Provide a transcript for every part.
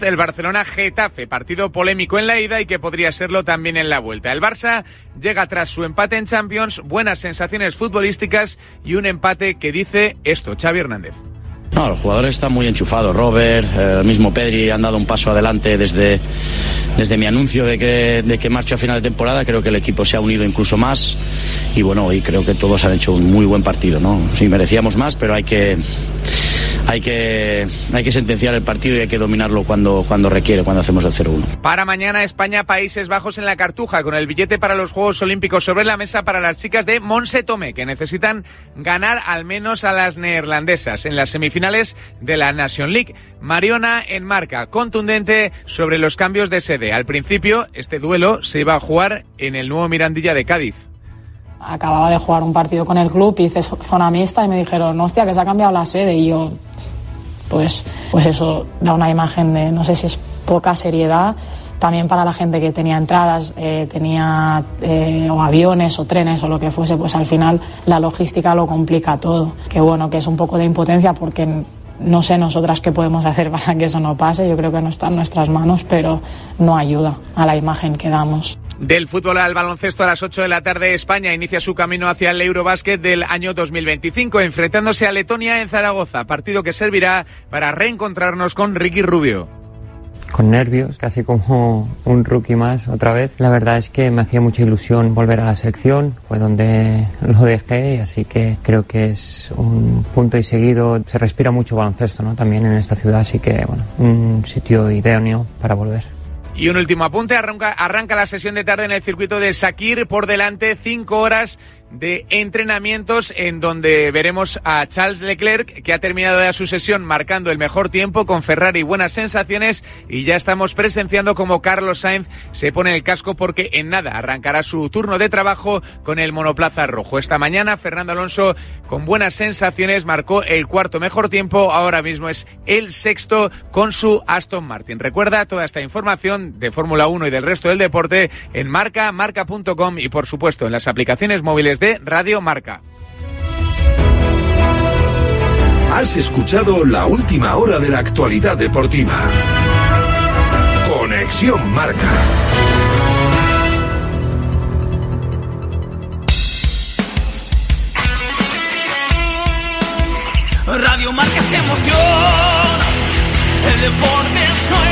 el Barcelona-Getafe, partido polémico en la ida y que podría serlo también en la vuelta. El Barça llega tras su empate en Champions, buenas sensaciones futbolísticas y un empate que dice esto, Xavi Hernández. No, los jugadores están muy enchufados. Robert, eh, el mismo Pedri han dado un paso adelante desde, desde mi anuncio de que, de que marcho a final de temporada. Creo que el equipo se ha unido incluso más y bueno, hoy creo que todos han hecho un muy buen partido. ¿no? Sí, merecíamos más, pero hay que, hay que, hay que sentenciar el partido y hay que dominarlo cuando, cuando requiere, cuando hacemos el 0-1. Para mañana España, Países Bajos en la Cartuja, con el billete para los Juegos Olímpicos sobre la mesa para las chicas de Monse Tomé, que necesitan ganar al menos a las neerlandesas en las semifinales de la Nation League. Mariona en marca, contundente sobre los cambios de sede. Al principio, este duelo se iba a jugar en el nuevo Mirandilla de Cádiz. Acababa de jugar un partido con el club, hice zona mixta y me dijeron, hostia, que se ha cambiado la sede. Y yo, pues, pues eso da una imagen de, no sé si es poca seriedad también para la gente que tenía entradas, eh, tenía eh, o aviones o trenes o lo que fuese, pues al final la logística lo complica todo. Que bueno, que es un poco de impotencia porque no sé nosotras qué podemos hacer para que eso no pase. Yo creo que no está en nuestras manos, pero no ayuda a la imagen que damos. Del fútbol al baloncesto a las 8 de la tarde, España inicia su camino hacia el Eurobásquet del año 2025, enfrentándose a Letonia en Zaragoza, partido que servirá para reencontrarnos con Ricky Rubio con nervios, casi como un rookie más otra vez. La verdad es que me hacía mucha ilusión volver a la selección, fue donde lo dejé, así que creo que es un punto y seguido. Se respira mucho baloncesto ¿no? también en esta ciudad, así que bueno, un sitio idóneo para volver. Y un último apunte, arranca, arranca la sesión de tarde en el circuito de Sakir, por delante cinco horas de entrenamientos en donde veremos a Charles Leclerc que ha terminado ya su sesión marcando el mejor tiempo con Ferrari buenas sensaciones y ya estamos presenciando como Carlos Sainz se pone el casco porque en nada arrancará su turno de trabajo con el monoplaza rojo. Esta mañana Fernando Alonso con buenas sensaciones marcó el cuarto mejor tiempo, ahora mismo es el sexto con su Aston Martin. Recuerda toda esta información de Fórmula 1 y del resto del deporte en marca, marca.com y por supuesto en las aplicaciones móviles de Radio Marca. Has escuchado la última hora de la actualidad deportiva. Conexión Marca. Radio Marca se emociona. El deporte es nuestro.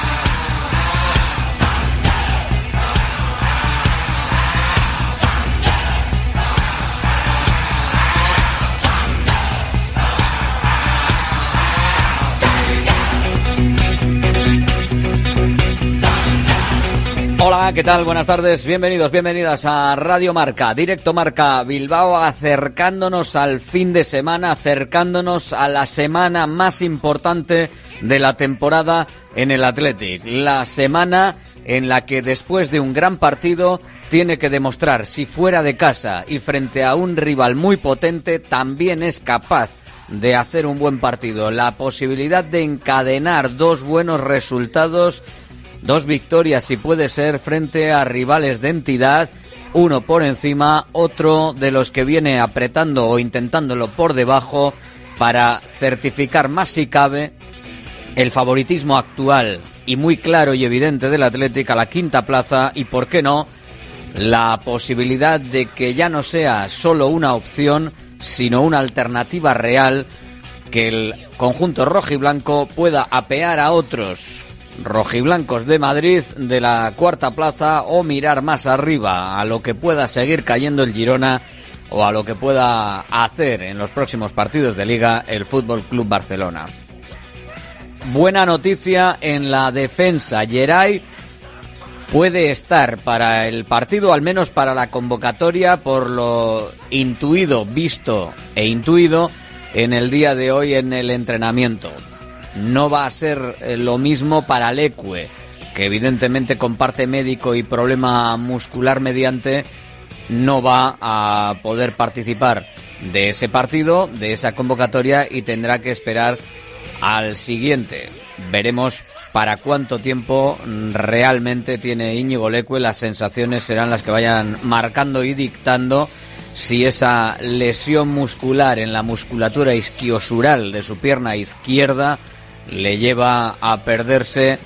¿Qué tal? Buenas tardes, bienvenidos, bienvenidas a Radio Marca, Directo Marca Bilbao, acercándonos al fin de semana, acercándonos a la semana más importante de la temporada en el Athletic. La semana en la que después de un gran partido tiene que demostrar si fuera de casa y frente a un rival muy potente también es capaz de hacer un buen partido. La posibilidad de encadenar dos buenos resultados Dos victorias, si puede ser, frente a rivales de entidad. Uno por encima, otro de los que viene apretando o intentándolo por debajo para certificar más si cabe el favoritismo actual y muy claro y evidente del Atlético a la quinta plaza y, por qué no, la posibilidad de que ya no sea solo una opción, sino una alternativa real que el conjunto rojiblanco pueda apear a otros rojiblancos de Madrid de la cuarta plaza o mirar más arriba a lo que pueda seguir cayendo el Girona o a lo que pueda hacer en los próximos partidos de liga el Fútbol Club Barcelona. Buena noticia en la defensa. Geray puede estar para el partido, al menos para la convocatoria, por lo intuido, visto e intuido en el día de hoy en el entrenamiento. No va a ser eh, lo mismo para Leque, que evidentemente comparte médico y problema muscular mediante, no va a poder participar de ese partido, de esa convocatoria y tendrá que esperar al siguiente. Veremos para cuánto tiempo realmente tiene Íñigo Leque. Las sensaciones serán las que vayan marcando y dictando si esa lesión muscular en la musculatura isquiosural de su pierna izquierda le lleva a perderse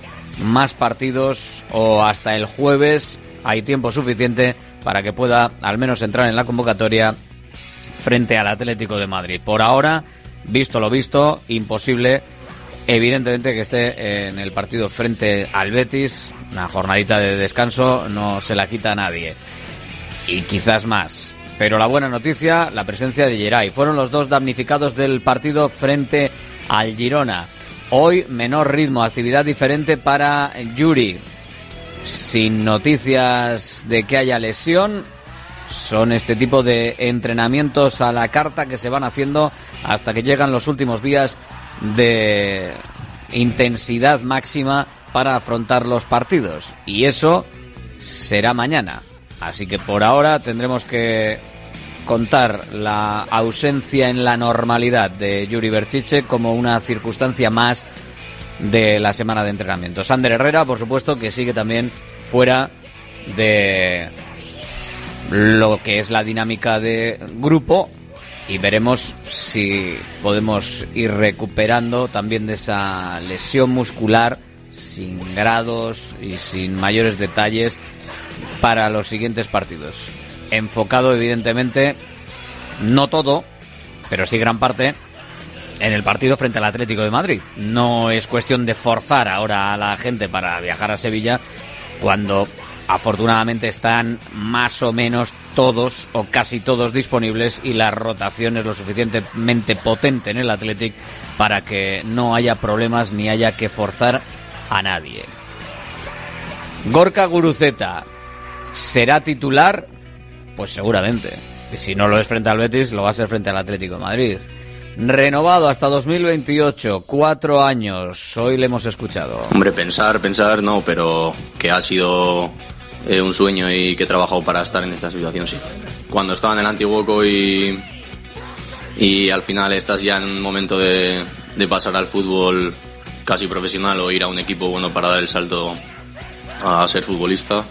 más partidos o hasta el jueves hay tiempo suficiente para que pueda al menos entrar en la convocatoria frente al Atlético de Madrid. Por ahora, visto lo visto, imposible evidentemente que esté en el partido frente al Betis, una jornadita de descanso no se la quita a nadie. Y quizás más. Pero la buena noticia, la presencia de Geray. Fueron los dos damnificados del partido frente al Girona. Hoy menor ritmo, actividad diferente para Yuri. Sin noticias de que haya lesión, son este tipo de entrenamientos a la carta que se van haciendo hasta que llegan los últimos días de intensidad máxima para afrontar los partidos. Y eso será mañana. Así que por ahora tendremos que contar la ausencia en la normalidad de Yuri Berchiche como una circunstancia más de la semana de entrenamiento. Sander Herrera, por supuesto, que sigue también fuera de lo que es la dinámica de grupo y veremos si podemos ir recuperando también de esa lesión muscular sin grados y sin mayores detalles para los siguientes partidos. Enfocado evidentemente, no todo, pero sí gran parte en el partido frente al Atlético de Madrid. No es cuestión de forzar ahora a la gente para viajar a Sevilla cuando afortunadamente están más o menos todos o casi todos disponibles y la rotación es lo suficientemente potente en el Athletic para que no haya problemas ni haya que forzar a nadie. Gorka Guruceta será titular, pues seguramente. Y si no lo es frente al Betis, lo va a ser frente al Atlético de Madrid. Renovado hasta 2028, cuatro años. Hoy le hemos escuchado. Hombre, pensar, pensar, no, pero que ha sido eh, un sueño y que he trabajado para estar en esta situación, sí. Cuando estaba en el Antiguoco y, y al final estás ya en un momento de, de pasar al fútbol casi profesional o ir a un equipo bueno para dar el salto a ser futbolista.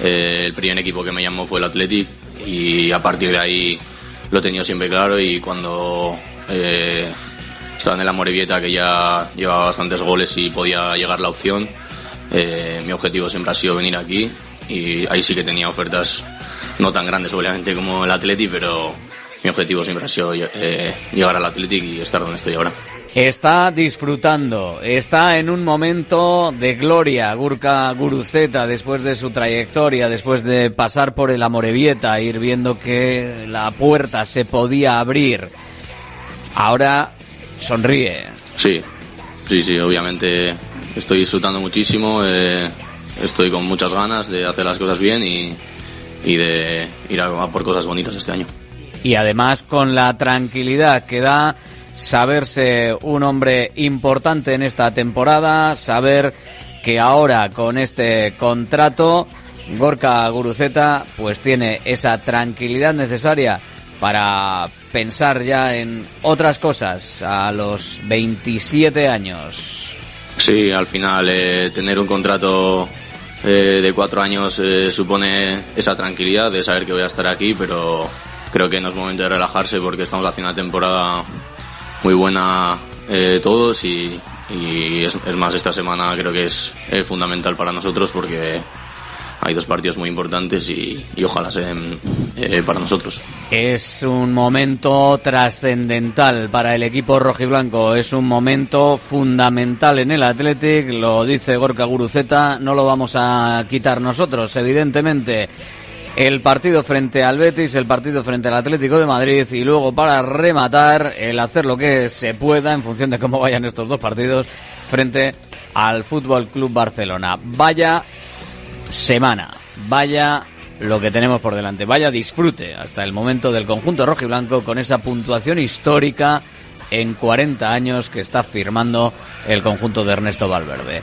Eh, el primer equipo que me llamó fue el Athletic y a partir de ahí lo he tenido siempre claro y cuando eh, estaba en el Amorebieta que ya llevaba bastantes goles y podía llegar la opción, eh, mi objetivo siempre ha sido venir aquí y ahí sí que tenía ofertas no tan grandes obviamente como el Athletic, pero mi objetivo siempre ha sido llegar al Athletic y estar donde estoy ahora. Está disfrutando, está en un momento de gloria, Gurka Guruceta, después de su trayectoria, después de pasar por el Amorebieta, ir viendo que la puerta se podía abrir. Ahora sonríe. Sí, sí, sí, obviamente estoy disfrutando muchísimo. Eh, estoy con muchas ganas de hacer las cosas bien y, y de ir a, por cosas bonitas este año. Y además con la tranquilidad que da saberse un hombre importante en esta temporada, saber que ahora con este contrato Gorka Guruceta pues tiene esa tranquilidad necesaria para pensar ya en otras cosas a los 27 años. Sí, al final eh, tener un contrato eh, de cuatro años eh, supone esa tranquilidad de saber que voy a estar aquí, pero creo que no es momento de relajarse porque estamos haciendo una temporada muy buena eh, todos y, y es, es, más esta semana creo que es fundamental para nosotros porque hay dos partidos muy importantes y, ojalá sean eh, para nosotros. Es un momento trascendental para el equipo rojiblanco, es un momento fundamental en el Athletic, lo dice Gorka Guruceta, no lo vamos a quitar nosotros, evidentemente. El partido frente al Betis, el partido frente al Atlético de Madrid y luego para rematar el hacer lo que se pueda en función de cómo vayan estos dos partidos frente al Fútbol Club Barcelona. Vaya semana. Vaya lo que tenemos por delante. Vaya disfrute hasta el momento del conjunto rojo y blanco con esa puntuación histórica en 40 años que está firmando el conjunto de Ernesto Valverde.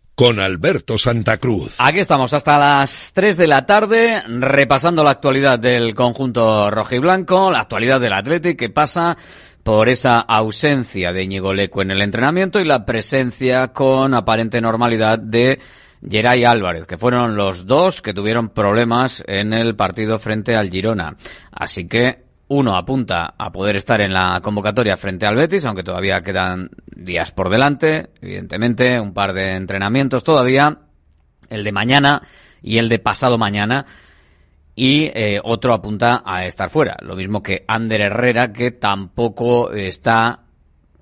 con Alberto Santa Cruz. Aquí estamos hasta las 3 de la tarde repasando la actualidad del conjunto rojiblanco, la actualidad del Athletic que pasa por esa ausencia de Íñigo Leco en el entrenamiento y la presencia con aparente normalidad de Geray Álvarez, que fueron los dos que tuvieron problemas en el partido frente al Girona. Así que uno apunta a poder estar en la convocatoria frente al Betis, aunque todavía quedan días por delante, evidentemente, un par de entrenamientos todavía, el de mañana y el de pasado mañana, y eh, otro apunta a estar fuera, lo mismo que Ander Herrera, que tampoco está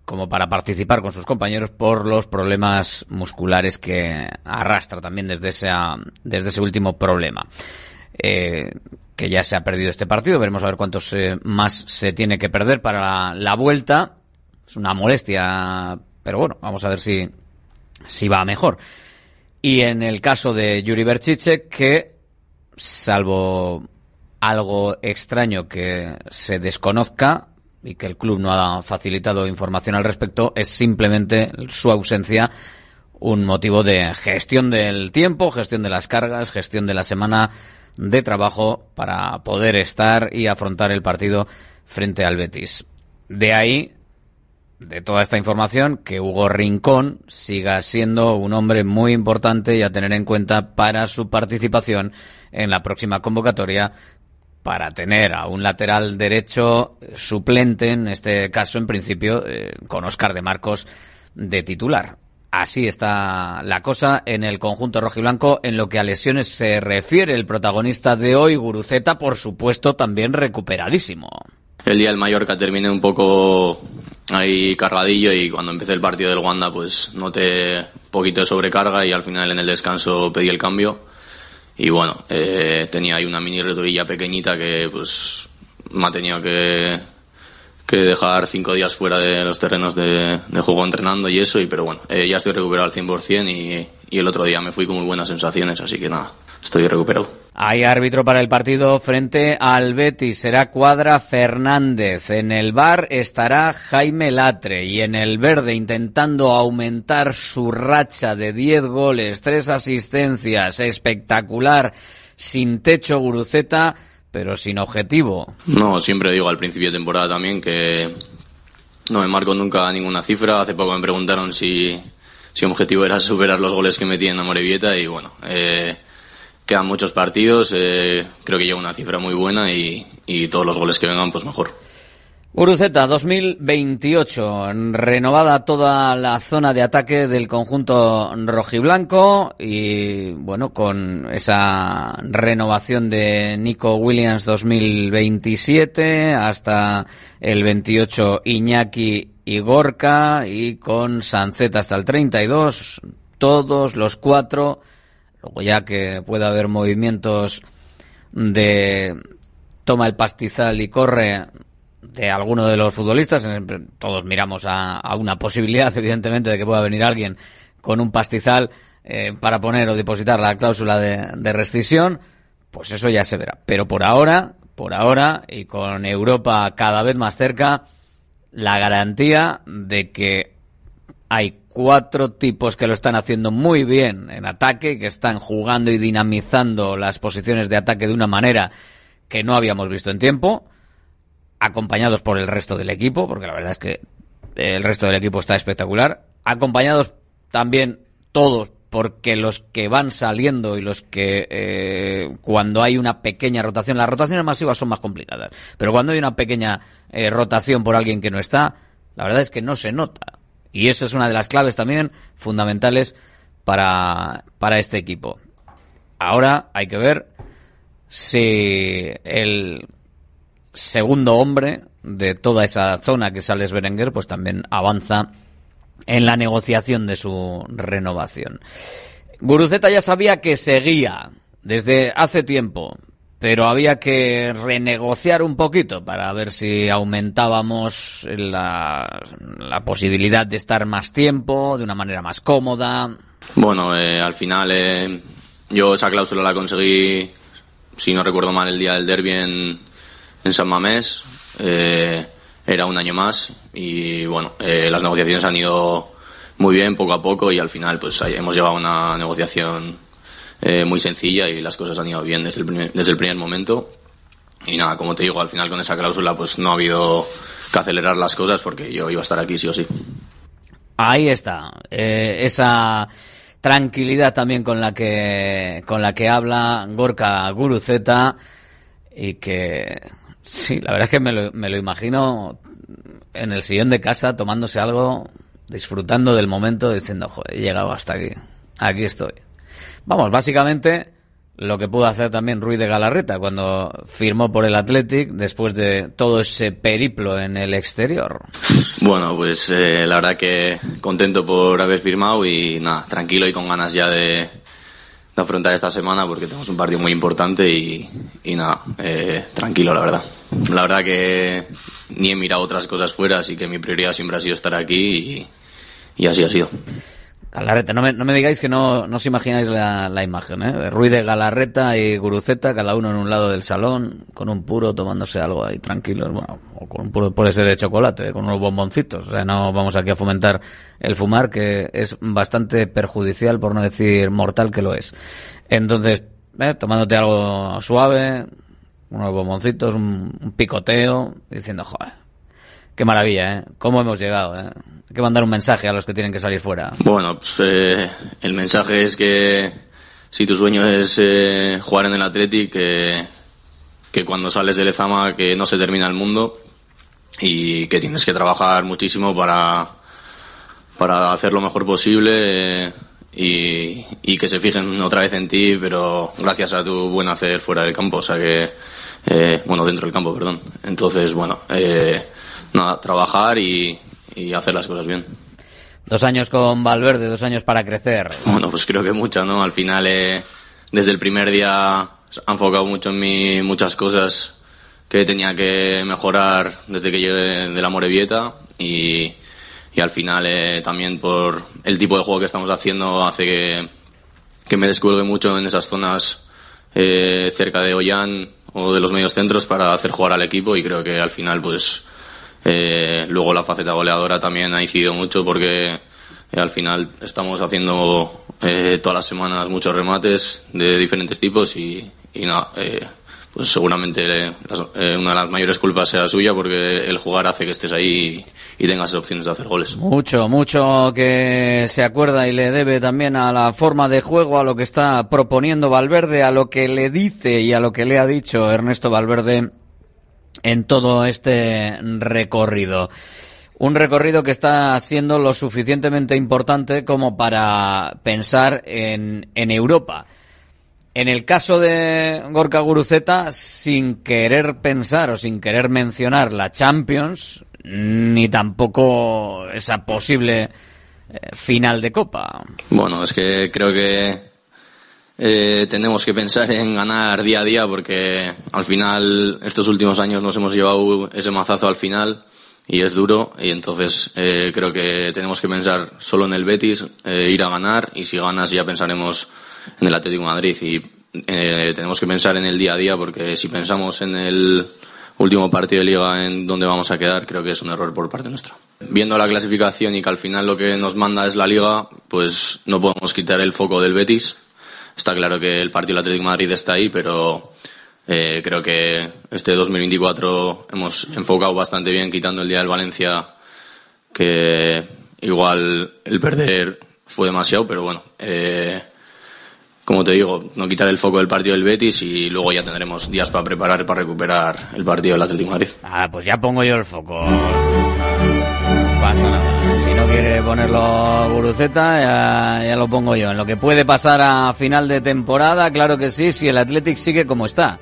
como para participar con sus compañeros por los problemas musculares que arrastra también desde, desde ese último problema. Eh, que ya se ha perdido este partido. Veremos a ver cuántos eh, más se tiene que perder para la, vuelta. Es una molestia, pero bueno, vamos a ver si, si va mejor. Y en el caso de Yuri Berchiche, que salvo algo extraño que se desconozca y que el club no ha facilitado información al respecto, es simplemente su ausencia un motivo de gestión del tiempo, gestión de las cargas, gestión de la semana de trabajo para poder estar y afrontar el partido frente al Betis. De ahí de toda esta información que Hugo Rincón siga siendo un hombre muy importante y a tener en cuenta para su participación en la próxima convocatoria para tener a un lateral derecho suplente, en este caso en principio eh, con Oscar de Marcos de titular. Así está la cosa en el conjunto rojiblanco en lo que a lesiones se refiere. El protagonista de hoy, Guruceta, por supuesto, también recuperadísimo. El día del Mallorca terminé un poco ahí cargadillo y cuando empecé el partido del Wanda pues noté poquito de sobrecarga y al final en el descanso pedí el cambio y bueno, eh, tenía ahí una mini retorilla pequeñita que pues me ha tenido que, que dejar cinco días fuera de los terrenos de, de juego entrenando y eso, y pero bueno, eh, ya estoy recuperado al 100% y, y el otro día me fui con muy buenas sensaciones, así que nada, estoy recuperado. Hay árbitro para el partido frente al Betis. Será Cuadra Fernández. En el bar estará Jaime Latre. Y en el verde intentando aumentar su racha de 10 goles, 3 asistencias. Espectacular. Sin techo Guruceta, pero sin objetivo. No, siempre digo al principio de temporada también que no me marco nunca ninguna cifra. Hace poco me preguntaron si, si objetivo era superar los goles que metí en Amorebieta y bueno, eh, quedan muchos partidos, eh, creo que lleva una cifra muy buena y, y, todos los goles que vengan, pues mejor. Uruceta 2028, renovada toda la zona de ataque del conjunto rojiblanco y bueno, con esa renovación de Nico Williams 2027 hasta el 28 Iñaki y Gorka y con Sancet hasta el 32, todos los cuatro Luego ya que pueda haber movimientos de toma el pastizal y corre de alguno de los futbolistas, todos miramos a, una posibilidad, evidentemente, de que pueda venir alguien con un pastizal eh, para poner o depositar la cláusula de, de rescisión, pues eso ya se verá. Pero por ahora, por ahora, y con Europa cada vez más cerca, la garantía de que hay cuatro tipos que lo están haciendo muy bien en ataque, que están jugando y dinamizando las posiciones de ataque de una manera que no habíamos visto en tiempo, acompañados por el resto del equipo, porque la verdad es que el resto del equipo está espectacular, acompañados también todos porque los que van saliendo y los que eh, cuando hay una pequeña rotación, las rotaciones masivas son más complicadas, pero cuando hay una pequeña eh, rotación por alguien que no está, la verdad es que no se nota. Y eso es una de las claves también fundamentales para, para este equipo. Ahora hay que ver si el segundo hombre de toda esa zona que sale Berenguer, pues también avanza en la negociación de su renovación. Guruceta ya sabía que seguía desde hace tiempo, pero había que renegociar un poquito para ver si aumentábamos la, la posibilidad de estar más tiempo, de una manera más cómoda. Bueno, eh, al final eh, yo esa cláusula la conseguí, si no recuerdo mal, el día del derby en, en San Mamés. Eh, era un año más y bueno, eh, las negociaciones han ido muy bien poco a poco y al final pues hemos llegado a una negociación eh, muy sencilla y las cosas han ido bien desde el, primer, desde el primer momento. Y nada, como te digo, al final con esa cláusula pues no ha habido que acelerar las cosas porque yo iba a estar aquí sí o sí. Ahí está, esa tranquilidad también con la que con la que habla Gorka Guruceta y que sí, la verdad es que me lo, me lo imagino en el sillón de casa tomándose algo, disfrutando del momento, diciendo, joder, he llegado hasta aquí, aquí estoy. Vamos, básicamente lo que pudo hacer también Ruiz de Galarreta cuando firmó por el Athletic después de todo ese periplo en el exterior. Bueno, pues eh, la verdad que contento por haber firmado y nada, tranquilo y con ganas ya de, afrontar esta semana porque tenemos un partido muy importante y, nada, eh, tranquilo la verdad. La verdad que ni he mirado otras cosas fuera, así que mi prioridad siempre ha sido estar aquí y así ha sido. Galarreta, no me, no me digáis que no, no os imagináis la, la imagen, ¿eh? Ruiz de Galarreta y Guruceta, cada uno en un lado del salón, con un puro tomándose algo ahí tranquilos, bueno, o con un puro puede ser de chocolate, con unos bomboncitos. O sea, no vamos aquí a fomentar el fumar, que es bastante perjudicial, por no decir mortal que lo es. Entonces, ¿eh? tomándote algo suave, unos bomboncitos, un, un picoteo, diciendo, joder, Qué maravilla, ¿eh? ¿Cómo hemos llegado, eh? Hay que mandar un mensaje a los que tienen que salir fuera. Bueno, pues eh, el mensaje es que si tu sueño es eh, jugar en el Athletic, que, cuando sales de Lezama que no se termina el mundo y que tienes que trabajar muchísimo para, para hacer lo mejor posible eh, y, y que se fijen otra vez en ti, pero gracias a tu buen hacer fuera del campo, o sea que, eh, bueno, dentro del campo, perdón. Entonces, bueno, eh, nada, trabajar y, y hacer las cosas bien. Dos años con Valverde, dos años para crecer. Bueno, pues creo que mucho, ¿no? Al final, eh, desde el primer día ha enfocado mucho en mí muchas cosas que tenía que mejorar desde que llegué de la Morevieta y, y al final eh, también por el tipo de juego que estamos haciendo hace que, que me descuelgue mucho en esas zonas eh, cerca de Ollán o de los medios centros para hacer jugar al equipo y creo que al final pues eh, luego la faceta goleadora también ha incidido mucho porque eh, al final estamos haciendo eh, todas las semanas muchos remates de diferentes tipos y, y nada, eh, pues seguramente eh, una de las mayores culpas sea suya porque el jugar hace que estés ahí y tengas opciones de hacer goles. Mucho, mucho que se acuerda y le debe también a la forma de juego, a lo que está proponiendo Valverde, a lo que le dice y a lo que le ha dicho Ernesto Valverde en todo este recorrido. Un recorrido que está siendo lo suficientemente importante como para pensar en, en Europa. En el caso de Gorka Guruceta, sin querer pensar o sin querer mencionar la Champions, ni tampoco esa posible eh, final de Copa. Bueno, es que creo que eh, tenemos que pensar en ganar día a día porque al final estos últimos años nos hemos llevado ese mazazo al final y es duro y entonces eh, creo que tenemos que pensar solo en el Betis, eh, ir a ganar y si ganas ya pensaremos en el Atlético Madrid y eh, tenemos que pensar en el día a día porque si pensamos en el último partido de liga en donde vamos a quedar creo que es un error por parte nuestra. Viendo la clasificación y que al final lo que nos manda es la liga, pues no podemos quitar el foco del Betis. Está claro que el partido del Atlético Madrid está ahí, pero eh, creo que este 2024 hemos enfocado bastante bien, quitando el día del Valencia, que igual el perder fue demasiado, pero bueno, eh, como te digo, no quitar el foco del partido del Betis y luego ya tendremos días para preparar para recuperar el partido del Atlético Madrid. Ah, pues ya pongo yo el foco. No pasa nada. Si no quiere ponerlo Guruceta, ya, lo pongo yo. En lo que puede pasar a final de temporada, claro que sí, si el Athletic sigue como está.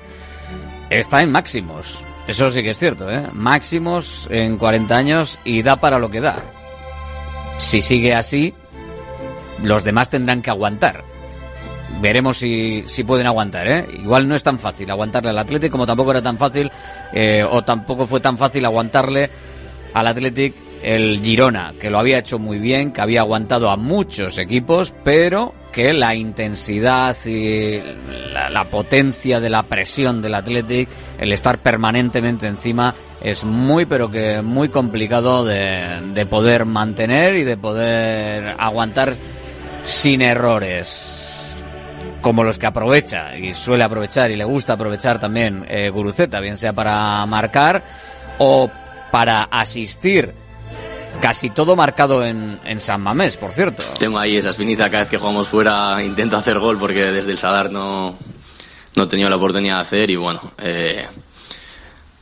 Está en máximos. Eso sí que es cierto, ¿eh? Máximos en 40 años y da para lo que da. Si sigue así, los demás tendrán que aguantar. Veremos si, si pueden aguantar, ¿eh? Igual no es tan fácil aguantarle al Athletic como tampoco era tan fácil eh, o tampoco fue tan fácil aguantarle al Athletic el Girona, que lo había hecho muy bien, que había aguantado a muchos equipos, pero que la intensidad y la, potencia de la presión del Athletic, el estar permanentemente encima, es muy, pero que muy complicado de, de poder mantener y de poder aguantar sin errores como los que aprovecha y suele aprovechar y le gusta aprovechar también eh, Guruceta, bien sea para marcar o para asistir. Casi todo marcado en, en San Mamés, por cierto. Tengo ahí esa espinita cada vez que jugamos fuera, intento hacer gol porque desde el Sadar no, no he tenido la oportunidad de hacer y bueno, eh,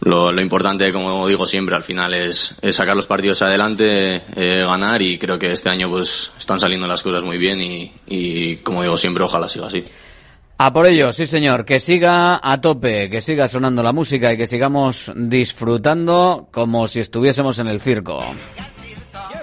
lo, lo importante, como digo siempre, al final es, es sacar los partidos adelante, eh, ganar y creo que este año pues están saliendo las cosas muy bien y, y como digo siempre, ojalá siga así. A por ello, sí señor, que siga a tope, que siga sonando la música y que sigamos disfrutando como si estuviésemos en el circo.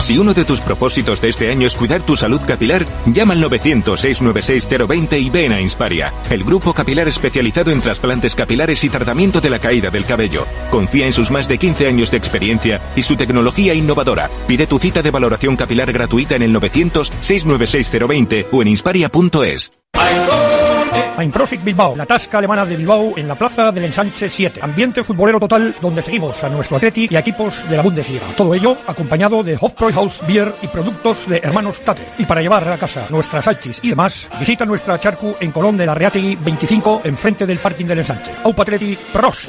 Si uno de tus propósitos de este año es cuidar tu salud capilar, llama al 900-696-020 y ven a Insparia, el grupo capilar especializado en trasplantes capilares y tratamiento de la caída del cabello. Confía en sus más de 15 años de experiencia y su tecnología innovadora. Pide tu cita de valoración capilar gratuita en el 900-696-020 o en insparia.es. Einprosit Bilbao, la tasca alemana de Bilbao en la plaza del Ensanche 7. Ambiente futbolero total donde seguimos a nuestro Atleti y equipos de la Bundesliga. Todo ello acompañado de Hofbräuhaus Beer y productos de hermanos Tate. Y para llevar a casa nuestras salchis y demás, visita nuestra charcu en Colón de la Reategui 25 enfrente del parking del Ensanche. Aupa Atleti Pros.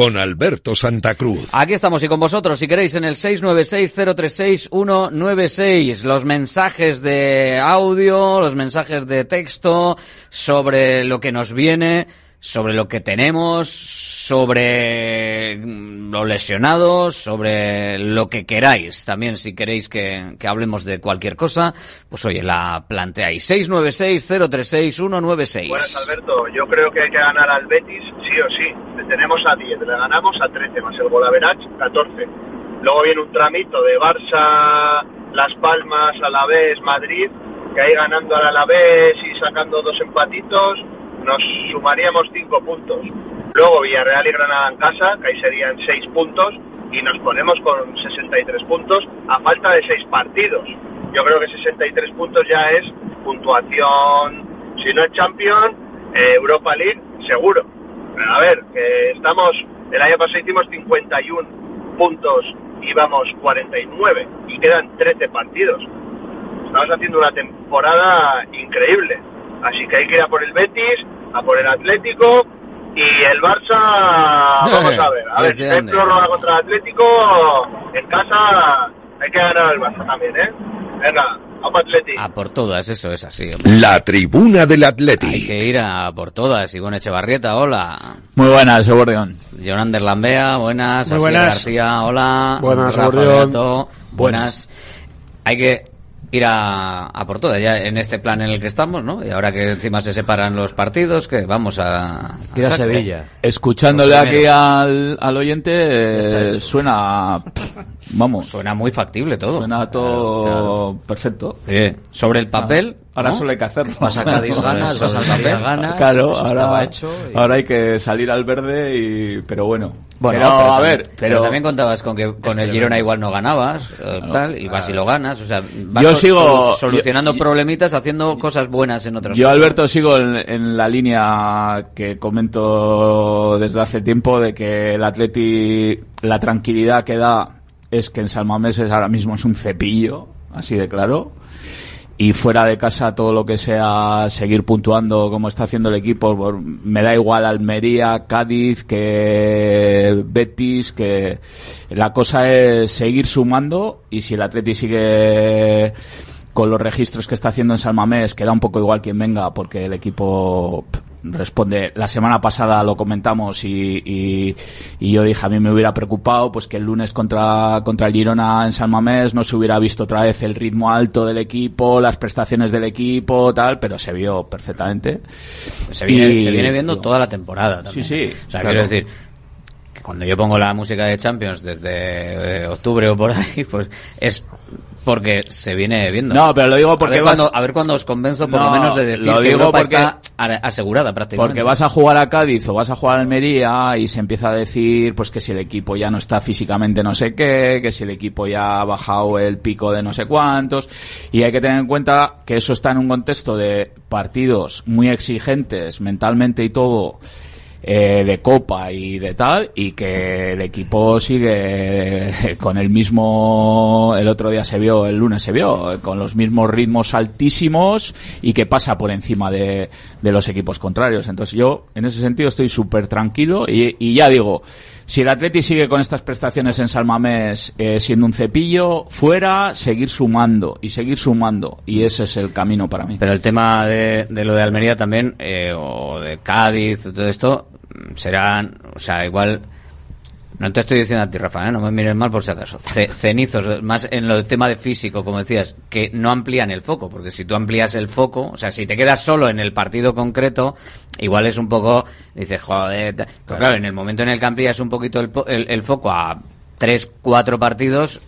con Alberto Santa Cruz. Aquí estamos y con vosotros, si queréis, en el 696-036-196. Los mensajes de audio, los mensajes de texto sobre lo que nos viene, sobre lo que tenemos, sobre mm, los lesionados, sobre lo que queráis. También si queréis que, hablemos de cualquier cosa, pues oye, la planteáis. 696-036-196. Buenas, Alberto. Yo creo que hay que ganar al Betis, sí o sí. Le tenemos a 10, le ganamos a 13, más el Golaverach, 14. Luego viene un tramito de Barça, Las Palmas, Alavés, Madrid, que ahí ganando al Alavés y sacando dos empatitos, nos sumaríamos 5 puntos. Luego Villarreal y Granada en casa, que ahí serían 6 puntos, y nos ponemos con 63 puntos a falta de 6 partidos. Yo creo que 63 puntos ya es puntuación, si no es Champions, eh, Europa League, seguro. A ver, estamos, el año pasado hicimos 51 puntos y vamos 49 y quedan 13 partidos. Estamos haciendo una temporada increíble. Así que hay que ir a por el Betis, a por el Atlético y el Barça, vamos a ver. A ver, si hay prórroga contra el Atlético, en casa hay que ganar al Barça también, ¿eh? Venga, a por. A por todas, eso es así. hombre. La tribuna del Atleti. Hay que ir a por todas. Ivonne Echevarrieta, hola. Muy buenas, Ebordeón. Jonander Lambea, buenas. Muy buenas. García, hola. Buenas, Rafa. Beato, buenas. Hay que ir a, a por todas, ya en este plan en el que estamos, ¿no? Y ahora que encima se separan los partidos, que vamos a... Ir a. Sevilla. Escuchándole aquí al, al oyente, eh, suena. Vamos. Suena muy factible todo. Suena todo perfecto. Sí. Sobre el papel. Ahora ¿no? solo hay que hacerlo. Vas a Cádiz ganas, vas al papel ganas. Claro, ahora, hecho y- ahora hay que salir al verde y. Pero bueno. Bueno, pero, pero a también- ver. pero, también contabas con que con Este el Girona igual no ganabas, eh, tal, y vas y lo ganas, o sea, vas Yo sigo- sol- solucionando yo- problemitas, haciendo cosas buenas en otras Yo, cosas. Alberto, sigo en, en la línea que comento desde hace tiempo de que el Atleti, la tranquilidad que da es que en Salmameses ahora mismo es un cepillo, así de claro. Y fuera de casa todo lo que sea seguir puntuando como está haciendo el equipo, me da igual Almería, Cádiz, que Betis, que la cosa es seguir sumando y si el Atleti sigue con los registros que está haciendo en Salmamés, que da un poco igual quien venga, porque el equipo responde. La semana pasada lo comentamos y, y, y yo dije, a mí me hubiera preocupado pues que el lunes contra, contra el Girona en Salmamés no se hubiera visto otra vez el ritmo alto del equipo, las prestaciones del equipo, tal, pero se vio perfectamente. se viene, Y- se viene viendo toda la temporada también. Sí, sí, O sea, claro. quiero decir, que cuando yo pongo la música de Champions desde eh, octubre o por ahí, pues es Porque se viene viendo. No, pero lo digo porque a ver, vas- cuando, a ver cuando os convenzo por lo No, menos de decir lo que digo Europa porque- está asegurada prácticamente. Porque vas a jugar a Cádiz o vas a jugar a Almería y se empieza a decir pues que si el equipo ya no está físicamente no sé qué, que si el equipo ya ha bajado el pico de no sé cuántos y hay que tener en cuenta que eso está en un contexto de partidos muy exigentes mentalmente y todo eh, de copa y de tal y que el equipo sigue con el mismo el otro día se vio el lunes se vio con los mismos ritmos altísimos y que pasa por encima de, de los equipos contrarios. Entonces yo en ese sentido estoy súper tranquilo y, y ya digo si el Atleti sigue con estas prestaciones en Salmamés eh, siendo un cepillo fuera seguir sumando y seguir sumando. Y ese es el camino para mí. Pero el tema de, de lo de Almería también, eh, o de Cádiz, todo esto, serán, o sea, igual, no te estoy diciendo a ti, Rafa, ¿eh? no me mires mal por si acaso, Ce- cenizos, más en lo del tema de físico, como decías, que no amplían el foco, porque si tú amplías el foco, o sea, si te quedas solo en el partido concreto, igual es un poco, dices, joder, claro, en el momento en el que amplías un poquito el, po- el, el foco a tres, cuatro partidos,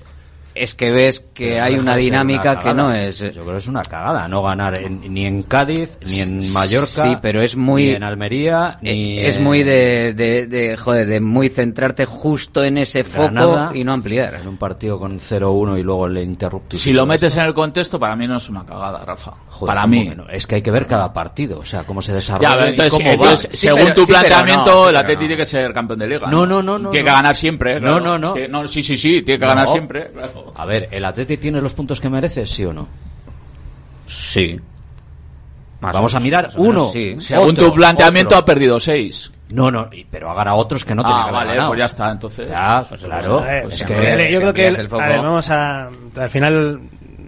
es que ves que Pero hay una dinámica una que no es... Yo creo que es una cagada no ganar en- ni en Cádiz, ni en Mallorca, Sí, pero es muy... ni en Almería, ni Es en muy de, de, de, joder, de muy centrarte justo en ese foco y no ampliar. En un partido con 0-1 y luego el interrupto. si lo metes esto. en el contexto para mí no es una cagada Rafa Joder, para ¿cómo mí no? Es que hay que ver cada partido, o sea, cómo se desarrolla Ya, entonces, cómo va. según tu planteamiento, el Atleti tiene que ser campeón de liga. No, no, no, no, Tiene no. que ganar siempre. No, claro. no, no. Tiene- sí, sí, sí, tiene que No. ganar siempre. claro. A ver, ¿el Atleti tiene los puntos que merece, sí o no? Sí. Más Vamos a mirar uno. sí. Según otro, tu planteamiento otro. ha perdido seis. No, no, pero ha ganado otros que no tenía ah, que haber vale, ganado. pues ya está, entonces. Ya, claro. A ver, es si que yo creo que el foco. a ver, vamos a al final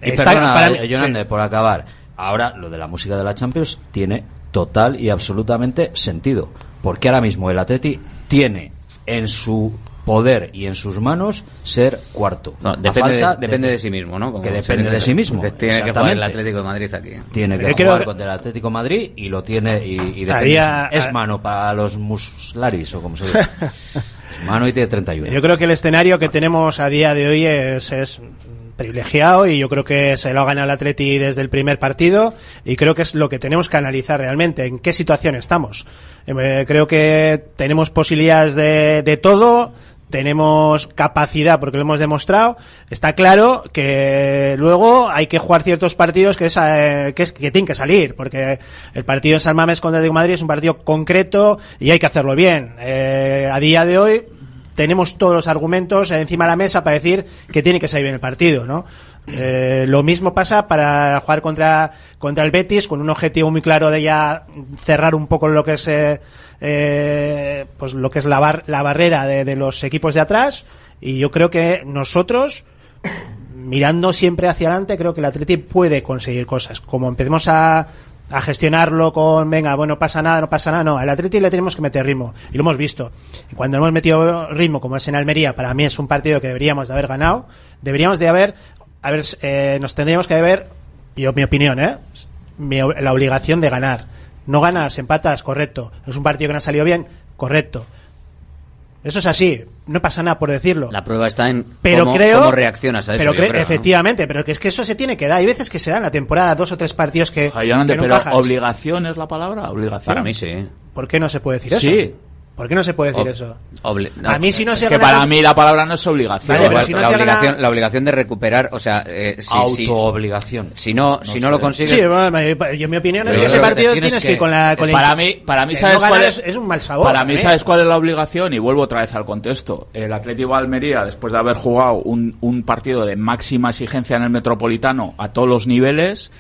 Y está perdona, para mí- eh, sí. por acabar. Ahora, lo de la música de la Champions tiene total y absolutamente sentido. Porque ahora mismo el Atleti tiene en su poder y en sus manos ser cuarto. No, depende, falta de, depende de sí mismo, ¿no? Como que depende de sí mismo. Tiene que jugar el. Atlético de Madrid aquí. Tiene que Yo jugar creo- contra el Atlético de Madrid y lo tiene y, y es mano para los muslaris o como se dice. es mano y tiene 31. Yo creo que el escenario que tenemos a día de hoy es, es privilegiado y yo creo que se lo ha ganado el Atleti desde el primer partido y creo que es lo que tenemos que analizar realmente, en qué situación estamos. Eh, creo que tenemos posibilidades de, de todo, tenemos capacidad porque lo hemos demostrado. Está claro que luego hay que jugar ciertos partidos que, es, eh, que, es- que tienen que salir, porque el partido en San Mamés contra el de Madrid es un partido concreto y hay que hacerlo bien. Eh, a día de hoy tenemos todos los argumentos encima de la mesa para decir que tiene que salir bien el partido, ¿no? Eh, lo mismo pasa para jugar contra, contra el Betis con un objetivo muy claro de ya cerrar un poco lo que es eh, eh, pues lo que es la, bar- la barrera de, los equipos de atrás y yo creo que nosotros mirando siempre hacia adelante creo que el Atleti puede conseguir cosas como empecemos a a gestionarlo con, venga, bueno, no pasa nada, no pasa nada, no, al Atleti le tenemos que meter ritmo, y lo hemos visto. Y cuando hemos metido ritmo, como es en Almería, para mí es un partido que deberíamos de haber ganado, deberíamos de haber, a ver, eh, nos tendríamos que haber, yo, mi opinión, ¿eh? Mi- la obligación de ganar. No ganas, empatas, correcto. Es un partido que no ha salido bien, correcto. Eso es así, no pasa nada por decirlo. La prueba está en Pero cómo, creo, cómo reaccionas a eso. pero yo cre- creo, ¿no? efectivamente, pero que es que eso se tiene que dar. Hay veces que se da en la temporada dos o tres partidos que, no pero encajas. obligación es la palabra, obligación. Para mí sí. ¿Por qué no se puede decir eso? Sí. ¿Por qué no se puede decir Ob- eso? obli- A mí si no es se que para mí la palabra no es obligación. Vale, pero Igual, si no la, gana- obligación, la obligación de recuperar, o sea, eh, si, si- Autoobligación. si no, si no lo consigues, Sí, bueno, yo mi opinión es que ese que partido tienes tienes que, que- ir con la... Con para mí, para mí sabes no cuál es un mal sabor. Para mí ¿eh? sabes cuál es la obligación y vuelvo otra vez al contexto. El Atlético de Almería, después de haber jugado un, un partido de máxima exigencia en el Metropolitano a todos los niveles.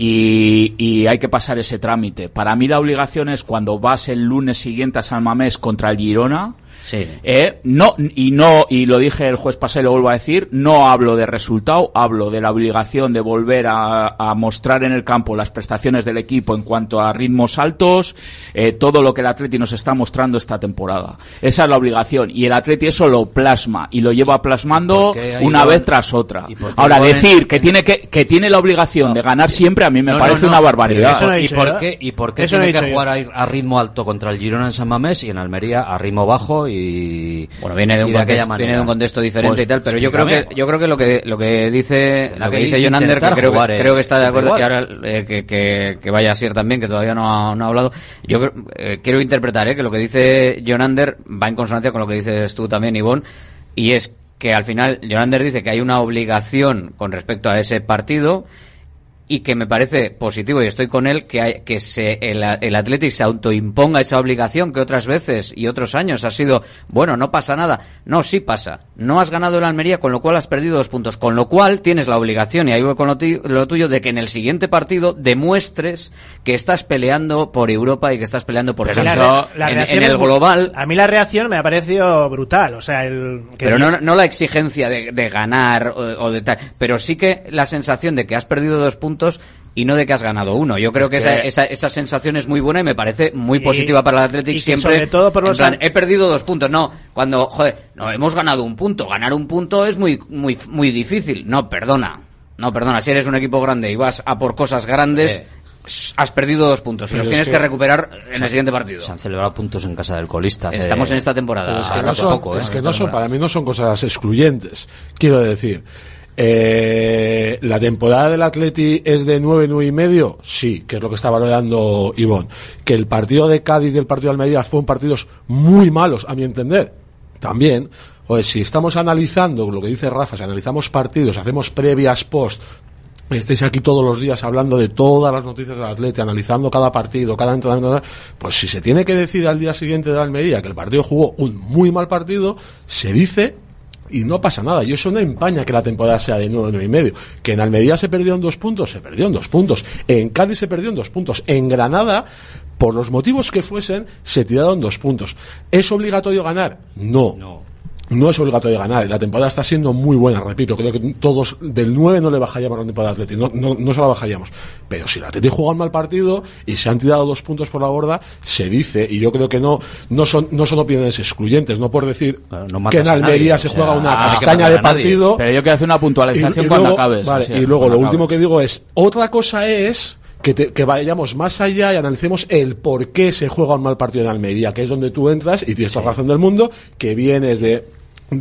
Y, y hay que pasar ese trámite. Para mí la obligación es cuando vas el lunes siguiente a San Mamés contra el Girona, sí. eh, no, y no, y lo dije el juez pasé, lo vuelvo a decir, no hablo de resultado, hablo de la obligación de volver a, a mostrar en el campo las prestaciones del equipo en cuanto a ritmos altos, eh, todo lo que el Atleti nos está mostrando esta temporada. Esa es la obligación, y el Atleti eso lo plasma, y lo lleva plasmando ¿Y por qué ha una vez tras otra. Ahora, en- decir que tiene que, que tiene la obligación de ganar siempre, a mí me No, parece no, no. una barbaridad. Eso ¿Y por qué, y por qué Eso tiene que jugar a, a ritmo alto contra el Girona en San Mamés y en Almería a ritmo bajo y bueno viene de un, y contexto, viene de un contexto diferente Pues, y tal, pero yo creo que yo creo que lo que lo que dice lo que que dice John Ander, que creo, que, eh, creo que está de acuerdo y igual. ahora eh, que, que, que vaya a ser también, que todavía no ha, no ha hablado. Yo eh, quiero interpretar eh, que lo que dice John Ander va en consonancia con lo que dices tú también, Ivonne, y es que al final John Ander dice que hay una obligación con respecto a ese partido y que me parece positivo y estoy con él que hay, que se el, el Athletic se autoimponga esa obligación que otras veces y otros años ha sido bueno no pasa nada no sí pasa no has ganado el Almería con lo cual has perdido dos puntos con lo cual tienes la obligación y ahí voy con lo, ti- lo tuyo de que en el siguiente partido demuestres que estás peleando por Europa y que estás peleando por la Champions. la en, en el global A mí la reacción me ha parecido brutal. O sea, el. que pero no, no la exigencia de, de ganar o, o de tal, pero sí que la sensación de que has perdido dos puntos y no de que has ganado uno. Yo creo Es que, que- Esa, esa, esa sensación es muy buena y me parece muy Y- positiva para el Athletic siempre. sobre todo por en los plan, an- he perdido dos puntos. No, cuando, joder, no, hemos ganado un punto. Ganar un punto es muy, muy, muy difícil. No, perdona. No, perdona. Si eres un equipo grande y vas a por cosas grandes, s- has perdido dos puntos y los es tienes que, que- recuperar en Se- el siguiente partido. Se han celebrado puntos en casa del colista. Estamos en esta temporada. Pero es que, hasta no hace son, poco, ¿eh? es que no son, para mí no son cosas excluyentes. Quiero decir, eh, ¿la temporada del Atleti es de 9, 9 y medio? Sí, que es lo que está valorando Ivón. Que el partido de Cádiz y el partido de Almería fueron partidos muy malos, a mi entender. También, pues si estamos analizando lo que dice Rafa, si analizamos partidos, hacemos previas post, estéis aquí todos los días hablando de todas las noticias del Atleti, analizando cada partido, cada entrenamiento, pues si se tiene que decir al día siguiente de Almería que el partido jugó un muy mal partido, se dice y no pasa nada. Y eso no empaña que la temporada sea de 9, 9 y medio. Que en Almería se perdió en dos puntos, se perdió dos puntos. En Cádiz se perdió en dos puntos. En Granada, por los motivos que fuesen, se tiraron dos puntos. ¿Es obligatorio ganar? No. No. Es obligatorio ganar. La temporada está siendo muy buena, repito. Creo que todos del 9 no le bajaríamos la temporada al Atleti. No, no, no se la bajaríamos. Pero si el Atleti juega un mal partido y se han tirado dos puntos por la borda, se dice. Y yo creo que no, no son, no son opiniones excluyentes. No por decir que en Almería nadie, se o juega una no castaña de partido. Pero yo quiero hacer una puntualización Y- y cuando luego- acabes. vale, y luego lo acabes. último que digo es, otra cosa es que, te- que vayamos más allá y analicemos el por qué se juega un mal partido en Almería, que es donde tú entras y tienes toda la razón del mundo, que vienes de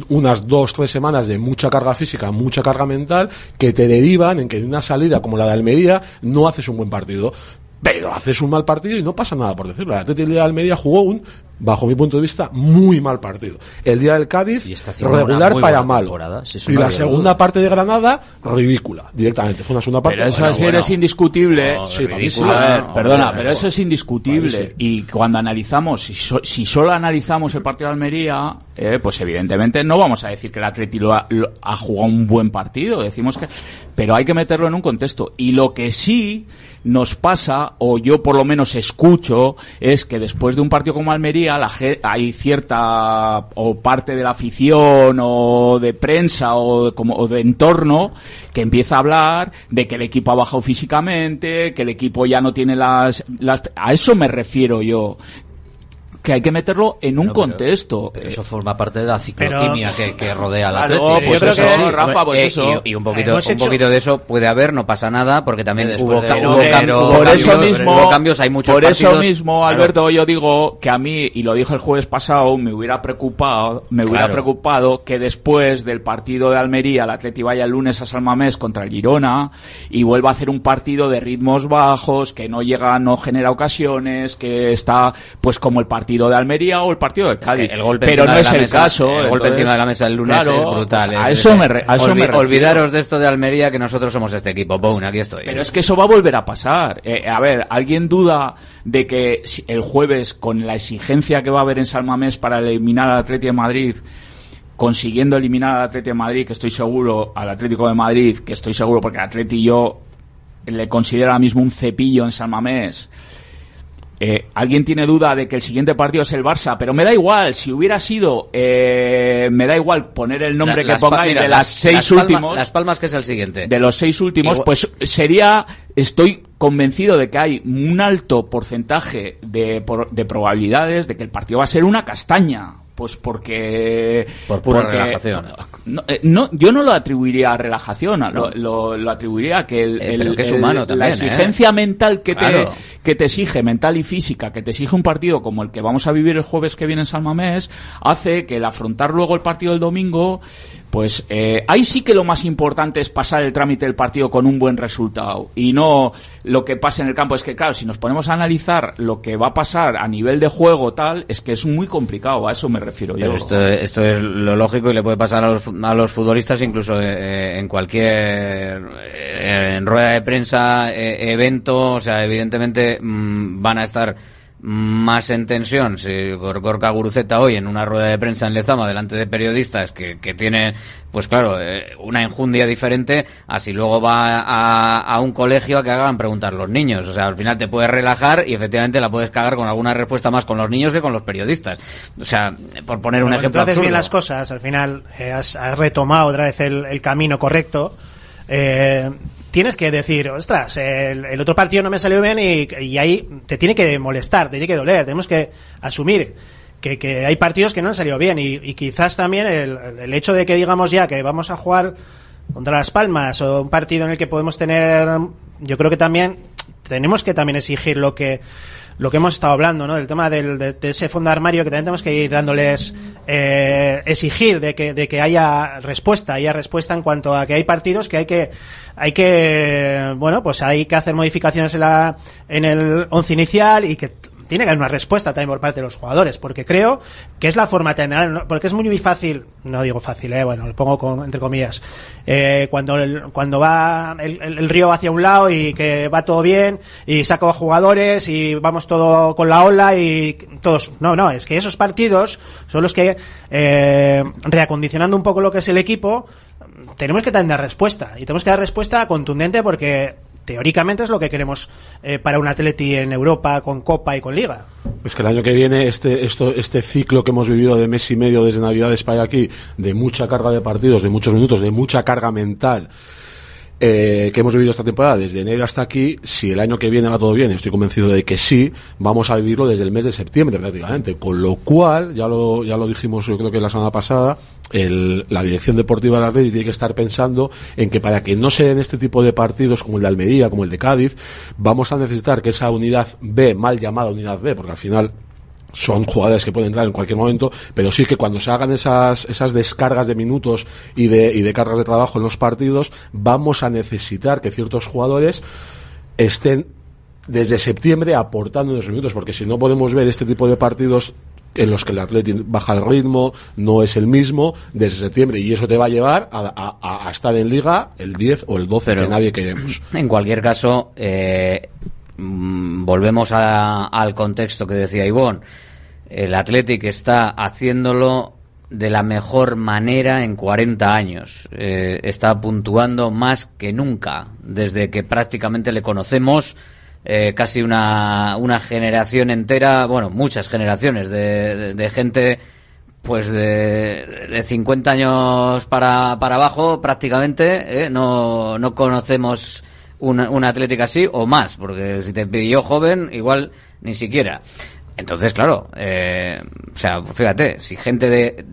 unas dos, tres semanas de mucha carga física, mucha carga mental, que te derivan en que en una salida como la de Almería no haces un buen partido. Pero haces un mal partido y no pasa nada por decirlo. El Atlético de Almería jugó un, bajo mi punto de vista, muy mal partido. El día del Cádiz, regular para malo. eso y la segunda duda. parte de Granada, ridícula. Directamente. Fue una segunda parte. Pero eso bueno, así bueno. es indiscutible. No, sí, ver, No, perdona, hombre, pero eso es indiscutible. Y cuando analizamos, si, so- si solo analizamos el partido de Almería, eh, pues evidentemente no vamos a decir que el Atleti lo ha, lo- ha jugado un buen partido. Decimos que, pero hay que meterlo en un contexto. Y lo que sí nos pasa, o yo por lo menos escucho, es que después de un partido como Almería, la hay cierta o parte de la afición o de prensa o como, o de entorno que empieza a hablar de que el equipo ha bajado físicamente, que el equipo ya no tiene las, las a eso me refiero yo que hay que meterlo en un pero- contexto. pero eso forma parte de la cicloquimia que, que rodea la Claro, Atleti. pues Yo creo eso, que- sí, Rafa, pues Eh, eso. Y, y un poquito, un hecho- poquito de eso puede haber, no pasa nada, porque también Después hubo, de- hubo Pero hubo por cambios, eso mismo, hubo cambios, hay muchos por eso partidos. mismo, Claro. Alberto, yo digo que a mí, y lo dije el jueves pasado, me hubiera preocupado, me hubiera Claro. preocupado que después del partido de Almería, el Atleti vaya el lunes a San Mamés contra el Girona y vuelva a hacer un partido de ritmos bajos, que no llega, no genera ocasiones, que está, pues como el partido de Almería o el partido de Cádiz. el golpe pero no es el mesa- caso. El golpe entonces, encima de la mesa el lunes claro, es brutal. pues a es- eso me, re- a eso olvi- me refiero. Olvidaros de esto de Almería, que nosotros somos este equipo. Pum, aquí estoy. Pero es que eso va a volver a pasar. Eh, a ver, ¿alguien duda de que el jueves, con la exigencia que va a haber en San Mamés para eliminar al Atlético de Madrid, consiguiendo eliminar al Atlético de Madrid, que estoy seguro, al Atlético de Madrid, que estoy seguro porque el Atlético yo le considero ahora mismo un cepillo en San Mamés, eh, alguien tiene duda de que el siguiente partido es el Barça, pero me da igual, si hubiera sido, eh, me da igual poner el nombre La- que pongáis de las, las- seis las Palmas- últimos. Las Palmas, que es el siguiente. De los seis últimos, Igual- pues sería, estoy convencido de que hay un alto porcentaje de, por- de probabilidades de que el partido va a ser una castaña. Pues porque... Por pura porque- relajación. No, eh, no, yo no lo atribuiría a relajación, lo, lo- lo atribuiría a que, el, Eh, el- que es el- humano la ¿eh? exigencia mental que, Claro. te, que te exige, mental y física, que te exige un partido como el que vamos a vivir el jueves que viene en San Mamés, hace que el afrontar luego el partido del domingo, pues eh, ahí sí que lo más importante es pasar el trámite del partido con un buen resultado y no lo que pase en el campo. Es que, claro, si nos ponemos a analizar lo que va a pasar a nivel de juego tal, es que es muy complicado, a eso me refiero yo. esto, esto es lo lógico y le puede pasar a los, a los futbolistas incluso eh, en cualquier eh, en rueda de prensa, eh, evento, o sea, evidentemente mm, van a estar más en tensión si Gor- Gorka Guruceta hoy en una rueda de prensa en Lezama delante de periodistas que, que tienen pues claro eh, una enjundia diferente a si luego va a, a un colegio a que hagan preguntar los niños. O sea al final te puedes relajar y efectivamente la puedes cagar con alguna respuesta más con los niños que con los periodistas. O sea por poner un ejemplo tú haces bien las cosas, al final eh, has, has retomado otra vez el, el camino correcto. Eh, tienes que decir, ostras, el, el otro partido no me salió bien y, ahí te tiene que molestar, te tiene que doler. Tenemos que asumir que, que hay partidos que no han salido bien y, y quizás también el, el hecho de que digamos ya que vamos a jugar contra Las Palmas o un partido en el que podemos tener, yo creo que también tenemos que también exigir lo que lo que hemos estado hablando, ¿no? El tema del, de, ese fondo armario que también tenemos que ir dándoles, eh, exigir de que, de que haya respuesta, haya respuesta en cuanto a que hay partidos que hay que, hay que, bueno, pues hay que hacer modificaciones en la, en el once inicial y que tiene que haber una respuesta también por parte de los jugadores, porque creo que es la forma ¿no? porque es muy, fácil, no digo fácil, eh, bueno, lo pongo con, entre comillas, eh, cuando el, cuando va el, el- el río hacia un lado y que va todo bien y saco a jugadores y vamos todo con la ola y todos, no, no, es que esos partidos son los que, eh, reacondicionando un poco lo que es el equipo, tenemos que dar respuesta y tenemos que dar respuesta contundente porque teóricamente es lo que queremos eh, para un atleti en Europa con Copa y con Liga. Es que el año que viene este esto este ciclo que hemos vivido de mes y medio desde Navidades para aquí, de mucha carga de partidos, de muchos minutos, de mucha carga mental, eh, que hemos vivido esta temporada desde enero hasta aquí, si el año que viene va todo bien, estoy convencido de que sí, vamos a vivirlo desde el mes de septiembre prácticamente. Con lo cual, ya lo, ya lo dijimos yo creo que la semana pasada, el- la dirección deportiva de la Atleti tiene que estar pensando en que para que no se den este tipo de partidos como el de Almería, como el de Cádiz, vamos a necesitar que esa unidad B, mal llamada unidad B, porque al final son jugadores que pueden entrar en cualquier momento, pero sí que cuando se hagan esas, esas descargas de minutos y de, y de cargas de trabajo en los partidos, vamos a necesitar que ciertos jugadores estén desde septiembre aportando en los minutos, porque si no podemos ver este tipo de partidos en los que el Atleti baja el ritmo, no es el mismo, desde septiembre, y eso te va a llevar a, a- a- a estar en liga el 10 o el 12 Pero- que nadie queremos. En cualquier caso, eh, mm, volvemos a- al contexto que decía Ivón. El Athletic está haciéndolo de la mejor manera en 40 años. Eh, está puntuando más que nunca desde que prácticamente le conocemos. eh, casi una, una generación entera, bueno, muchas generaciones de, de- gente pues de, de 50 años para, para abajo prácticamente ¿eh? no, no conocemos una, una atlética así o más, porque si te pilló joven igual ni siquiera. Entonces, claro, eh, o sea, fíjate, si gente de...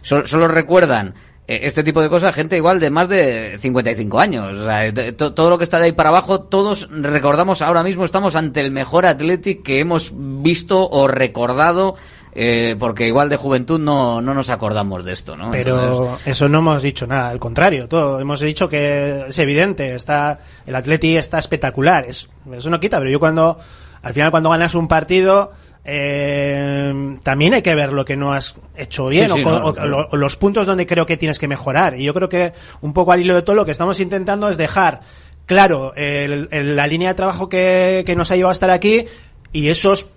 solo, recuerdan eh, este tipo de cosas, gente igual de más de 55 años. O sea, todo lo que está de ahí para abajo, todos recordamos ahora mismo, estamos ante el mejor Athletic que hemos visto o recordado, eh, porque igual de juventud no, no nos acordamos de esto, ¿no? Pero Entonces, eso no hemos dicho nada, al contrario, todo hemos dicho que es evidente, está el Atleti está espectacular, es- eso no quita, pero yo cuando al final cuando ganas un partido eh, también hay que ver lo que no has hecho bien Sí, sí, o, co- no, o- claro. o los puntos donde creo que tienes que mejorar. Y yo creo que un poco al hilo de todo lo que estamos intentando es dejar claro el- el- la línea de trabajo que, que nos ha llevado a estar aquí y esos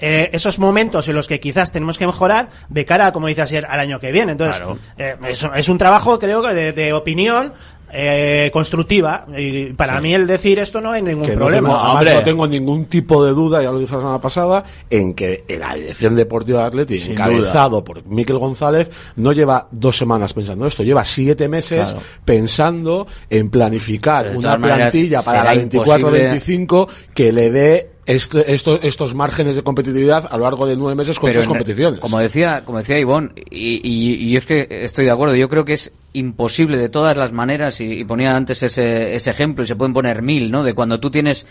eh, esos momentos en los que quizás tenemos que mejorar de cara, como dice ayer, al año que viene. Entonces, eh, es, es un trabajo, creo que, de, de opinión eh, constructiva. Y para mí el decir esto no hay ningún que problema. No tengo, además no tengo ningún tipo de duda, ya lo dije la semana pasada, en que la dirección deportiva de Atleti, Sin encabezado por Miquel González, no lleva dos semanas pensando esto, lleva siete meses Claro. pensando en planificar una maneras, plantilla para la 24-25 que le dé esto- estos márgenes de competitividad a lo largo de nueve meses con en- competiciones. Como decía, como decía Ivonne, y, y- y es que estoy de acuerdo, yo creo que es imposible de todas las maneras, y, y ponía antes ese, ese ejemplo, y se pueden poner mil, ¿no? De cuando tú tienes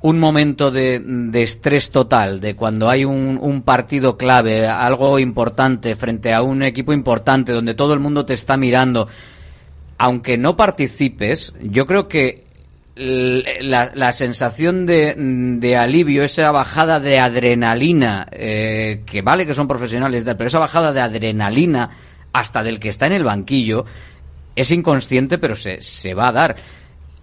un momento de, de estrés total, de cuando hay un, un partido clave, algo importante frente a un equipo importante, donde todo el mundo te está mirando, aunque no participes, yo creo que la, sensación de, de alivio, esa bajada de adrenalina, eh, que vale que son profesionales, pero esa bajada de adrenalina hasta del que está en el banquillo, es inconsciente, pero se, se va a dar.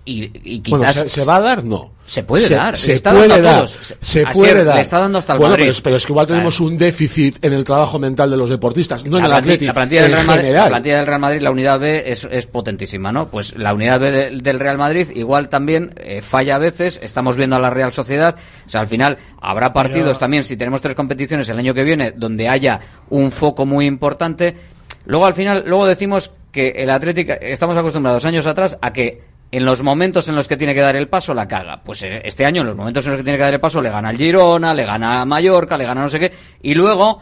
Y, y Bueno, quizás ¿se, se va a dar? No. Se puede se, dar, le Se está puede dando a dar. todos. Se Asier, puede le dar. está dando hasta el bueno. Pero, es- pero es que igual tenemos un déficit en el trabajo mental de los deportistas, no en la, el planti- Atlético. la plantilla del en Real Madrid, general. la plantilla del Real Madrid, la unidad B es, es potentísima, ¿no? Pues la unidad B de- del Real Madrid igual también eh, falla a veces. Estamos viendo a la Real Sociedad. O sea, al final habrá partidos Pero- también, si tenemos tres competiciones el año que viene, donde haya un foco muy importante. Luego al final, luego decimos que el Atlético, estamos acostumbrados años atrás a que en los momentos en los que tiene que dar el paso la caga. Pues eh, este año en los momentos en los que tiene que dar el paso le gana al Girona, le gana a Mallorca, le gana no sé qué. Y luego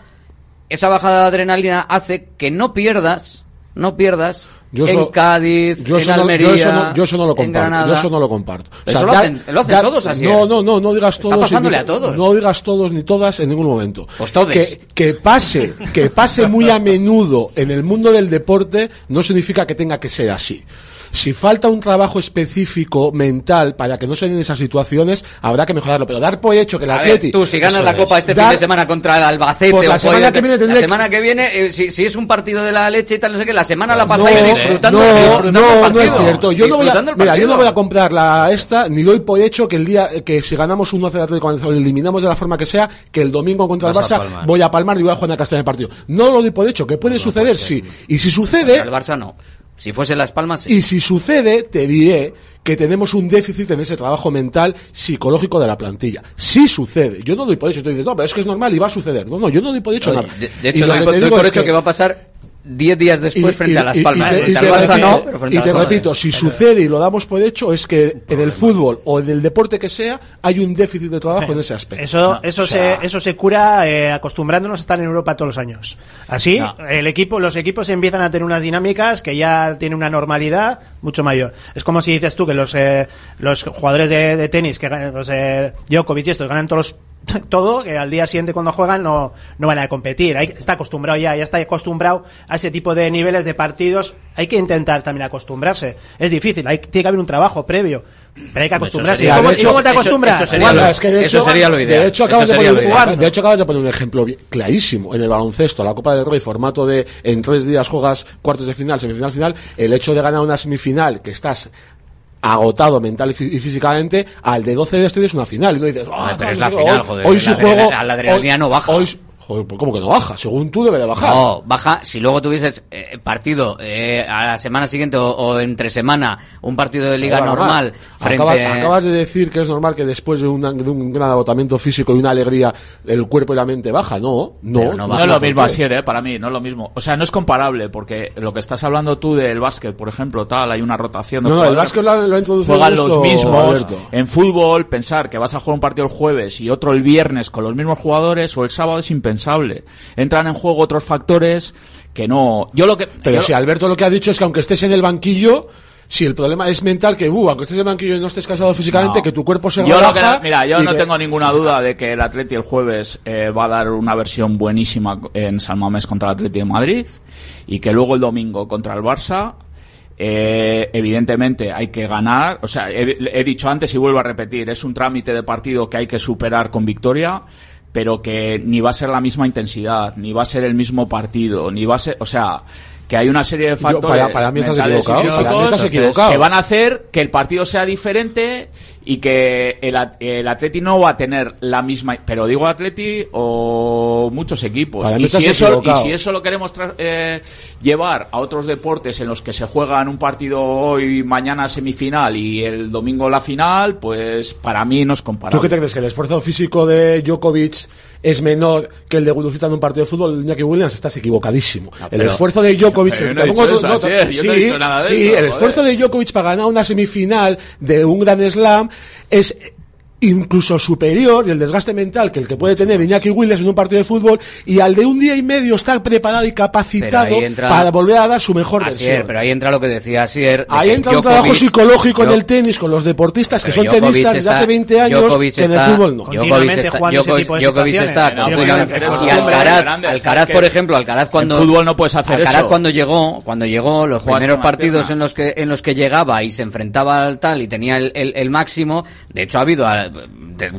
esa bajada de adrenalina hace que no pierdas, no pierdas Yo en Cádiz, yo en eso no- Almería, yo eso no- yo eso no lo comparto. Yo eso no lo comparto. Eso lo da- hacen- lo hacen todos así, No, ¿eh? no, no, no digas Está todos. pasándole ni- a todos. No digas todos ni todas en ningún momento. Pues todes. Que, que pase, que pase muy a menudo en el mundo del deporte no significa que tenga que ser así. Si falta un trabajo específico mental para que no se den esas situaciones, habrá que mejorarlo. Pero dar por hecho que el Atleti... tú, si ganas la es. Copa este fin de semana contra el Albacete Pues la o semana que viene tendré la que- semana que viene, eh, si, si es un partido de la leche y tal, no sé qué, la semana la No, pasáis disfrutando, no, disfrutando no, el no partido. es cierto. Yo no, voy a, mira, yo no voy a comprar la esta, ni doy por hecho que el día que si ganamos un 1-0 Atlético cuando lo eliminamos de la forma que sea, que el domingo contra el Vas Barça voy a palmar y voy a jugar a Castellón el partido. No lo doy por hecho, que puede suceder, sí. Y si sucede, Contra el Barça no. Si fuese Las Palmas, sí. y si sucede, te diré que tenemos un déficit en ese trabajo mental psicológico de la plantilla. Si sucede. Yo no doy por hecho. Tú dices, no, pero es que es normal y va a suceder. No, no, yo no doy por hecho Oye, nada. de, hecho, doy, por- doy hecho que, que- va a pasar 10 días después frente a Las y- Palmas. y te- frente y repito- no, pero frente y a te Las Palmas. repito, si sucede y lo damos por hecho, es que en el fútbol o en el deporte que sea, hay un déficit de trabajo en ese aspecto. Eso, eso, O sea, se, eso se cura eh, acostumbrándonos a estar en Europa todos los años. Así, No. el equipo, los equipos empiezan a tener unas dinámicas que ya tienen una normalidad mucho mayor. Es como si dices tú que los, eh, los jugadores de, de tenis, que ganan, los, eh, Djokovic y estos, ganan todos los- todo, que al día siguiente cuando juegan no, no van a competir. Hay, está acostumbrado ya, ya está acostumbrado a ese tipo de niveles de partidos. Hay que intentar también acostumbrarse. Es difícil, hay, tiene que haber un trabajo previo. Pero hay que acostumbrarse. sería- ¿Y cómo, hecho- te acostumbras? eso sería lo- es que de hecho, De hecho, acabas de, poner, ideal. de hecho, acabas de poner un ejemplo clarísimo. En el baloncesto, la Copa del Rey, formato de en tres días juegas cuartos de final, semifinal, final. El hecho de ganar una semifinal que estás agotado mental y fí- y físicamente, al de 12 de este es una final. Y no dices, "Ah, pero es la hoy- final, joder, Hoy la juego. la adrenalina no baja. hoy- joder, pues ¿cómo que no baja? Según tú debe de bajar. No, baja. Si luego tuvieses eh, partido eh, a la semana siguiente o, o entre semana, un partido de liga normal, frente Acabas, acabas de decir que es normal que después de, una- de un gran agotamiento físico y una alegría el cuerpo y la mente baja. No, no. No, es lo mismo así, ¿eh? para mí, no es lo mismo. O sea, no es comparable, porque lo que estás hablando tú del básquet, por ejemplo, tal, hay una rotación de No, no, el básquet lo, lo ha introducido Juegan esto, los mismos. Alberto. En fútbol, pensar que vas a jugar un partido el jueves y otro el viernes con los mismos jugadores o el sábado es impensable. Entran en juego otros factores que no. Yo lo que. Pero yo si lo- Alberto lo que ha dicho es que aunque estés en el banquillo, si el problema es mental, que uh, aunque estés en el banquillo y no estés cansado físicamente, No. que tu cuerpo se Yo lo relaja. que- mira, yo no que- tengo ninguna duda de que el Atleti el jueves eh, va a dar una versión buenísima en San Mamés contra el Atleti de Madrid y que luego el domingo contra el Barça eh, evidentemente hay que ganar, o sea, he, he dicho antes y vuelvo a repetir, es un trámite de partido que hay que superar con victoria, pero que ni va a ser la misma intensidad, ni va a ser el mismo partido, ni va a ser, o sea, que hay una serie de Yo, factores para- para mí estás equivocado, para mí físicos estás equivocado. que van a hacer que el partido sea diferente y que el, el Atleti no va a tener la misma, pero digo Atleti o muchos equipos. Y si, eso, y si eso lo queremos tra- eh, llevar a otros deportes en los que se juegan un partido hoy, mañana semifinal y el domingo la final, pues para mí no es comparable. ¿Tú qué te crees? ¿Que el esfuerzo físico de Djokovic es menor que el de Gurucita en un partido de fútbol? Iñaki Williams, estás equivocadísimo. el pero- esfuerzo de Djokovic... Sí, el esfuerzo de Djokovic para ganar una semifinal de un gran slam es incluso superior y el desgaste mental que el que puede tener Iñaki Willis en un partido de fútbol y al de un día y medio estar preparado y capacitado entra- para volver a dar su mejor Asier, versión. pero ahí entra lo que decía Asier. de Ahí entra un trabajo psicológico en el tenis con los deportistas que son Djokovic tenistas desde hace 20 años Djokovic en el fútbol no. Djokovic está, jugando ese Djokovic- tipo de Djokovic está situaciones. continuamente- Pero es y Alcaraz, Alcaraz, por ejemplo, Alcaraz cuando en fútbol no puedes hacer Alcaraz eso. cuando llegó, cuando llegó los Juegas primeros partidos en los que en los que llegaba y se enfrentaba al tal y tenía el, el- el máximo, de hecho ha habido a-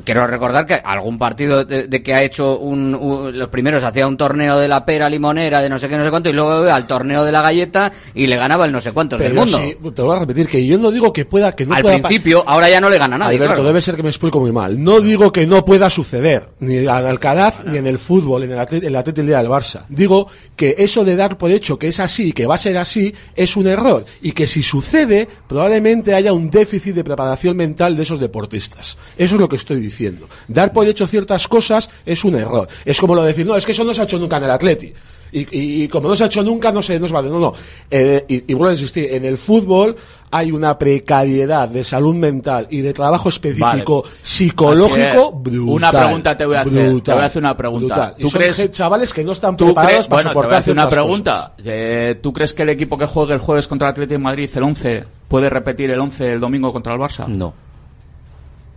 quiero recordar que algún partido de, de que ha hecho un, un- los primeros hacía un torneo de la pera limonera de no sé qué no sé cuánto y luego al torneo de la galleta y le ganaba el no sé cuántos del Pero mundo. sí, te voy a repetir que yo no digo que pueda que no al pueda principio, ahora ya no le gana nadie. Alberto, claro. debe ser que me explico muy mal. No digo que no pueda suceder, ni en Alcaraz, ni en el fútbol, en el Atlet- en el Atlético del Barça. Digo que eso de dar por hecho que es así, que va a ser así, es un error. Y que si sucede, probablemente haya un déficit de preparación mental de esos deportistas. Eso es lo que estoy diciendo. Dar por hecho ciertas cosas es un error. Es como lo de decir, no, es que eso no se ha hecho nunca en el Atleti. Y, y- y como no se ha hecho nunca, no se, no se vale. No, no. Eh, y, y vuelvo a insistir, en el fútbol hay una precariedad de salud mental y de trabajo específico Vale. psicológico es. brutal. Una pregunta te voy a hacer. brutal, te voy a hacer una pregunta. brutal. Y ¿Tú son crees chavales que no están ¿Tú preparados para bueno, te voy a hacer una pregunta. Eh, ¿Tú crees que el equipo que juegue el jueves contra el Atlético de Madrid, el 11, puede repetir el 11 el domingo contra el Barça? No.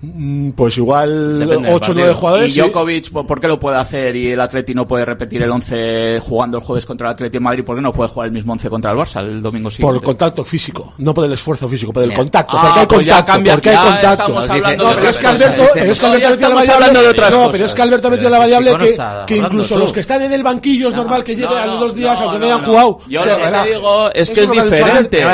Mm, Pues igual Depende del 8 o 9 partido. jugadores. ¿Y. Djokovic por por qué lo puede hacer y el Atleti no puede repetir el 11 jugando el jueves contra el Atlético de Madrid? ¿Por qué no puede jugar el mismo 11 contra el Barça el domingo Por siguiente? el contacto físico, no por el esfuerzo físico, por el contacto. Ah, porque hay pues ya contacto, cambia, porque hay contacto. estamos hablando no, de pero es otras que Alberto, cosas. es que No, Alberto ya metió la variable. no, pero es que Alberto metió Pero la variable que, que incluso tú. los que están en el banquillo es normal que lleguen a los dos días aunque no, hayan jugado. Yo O sea, lo que digo es que es ha diferente. Me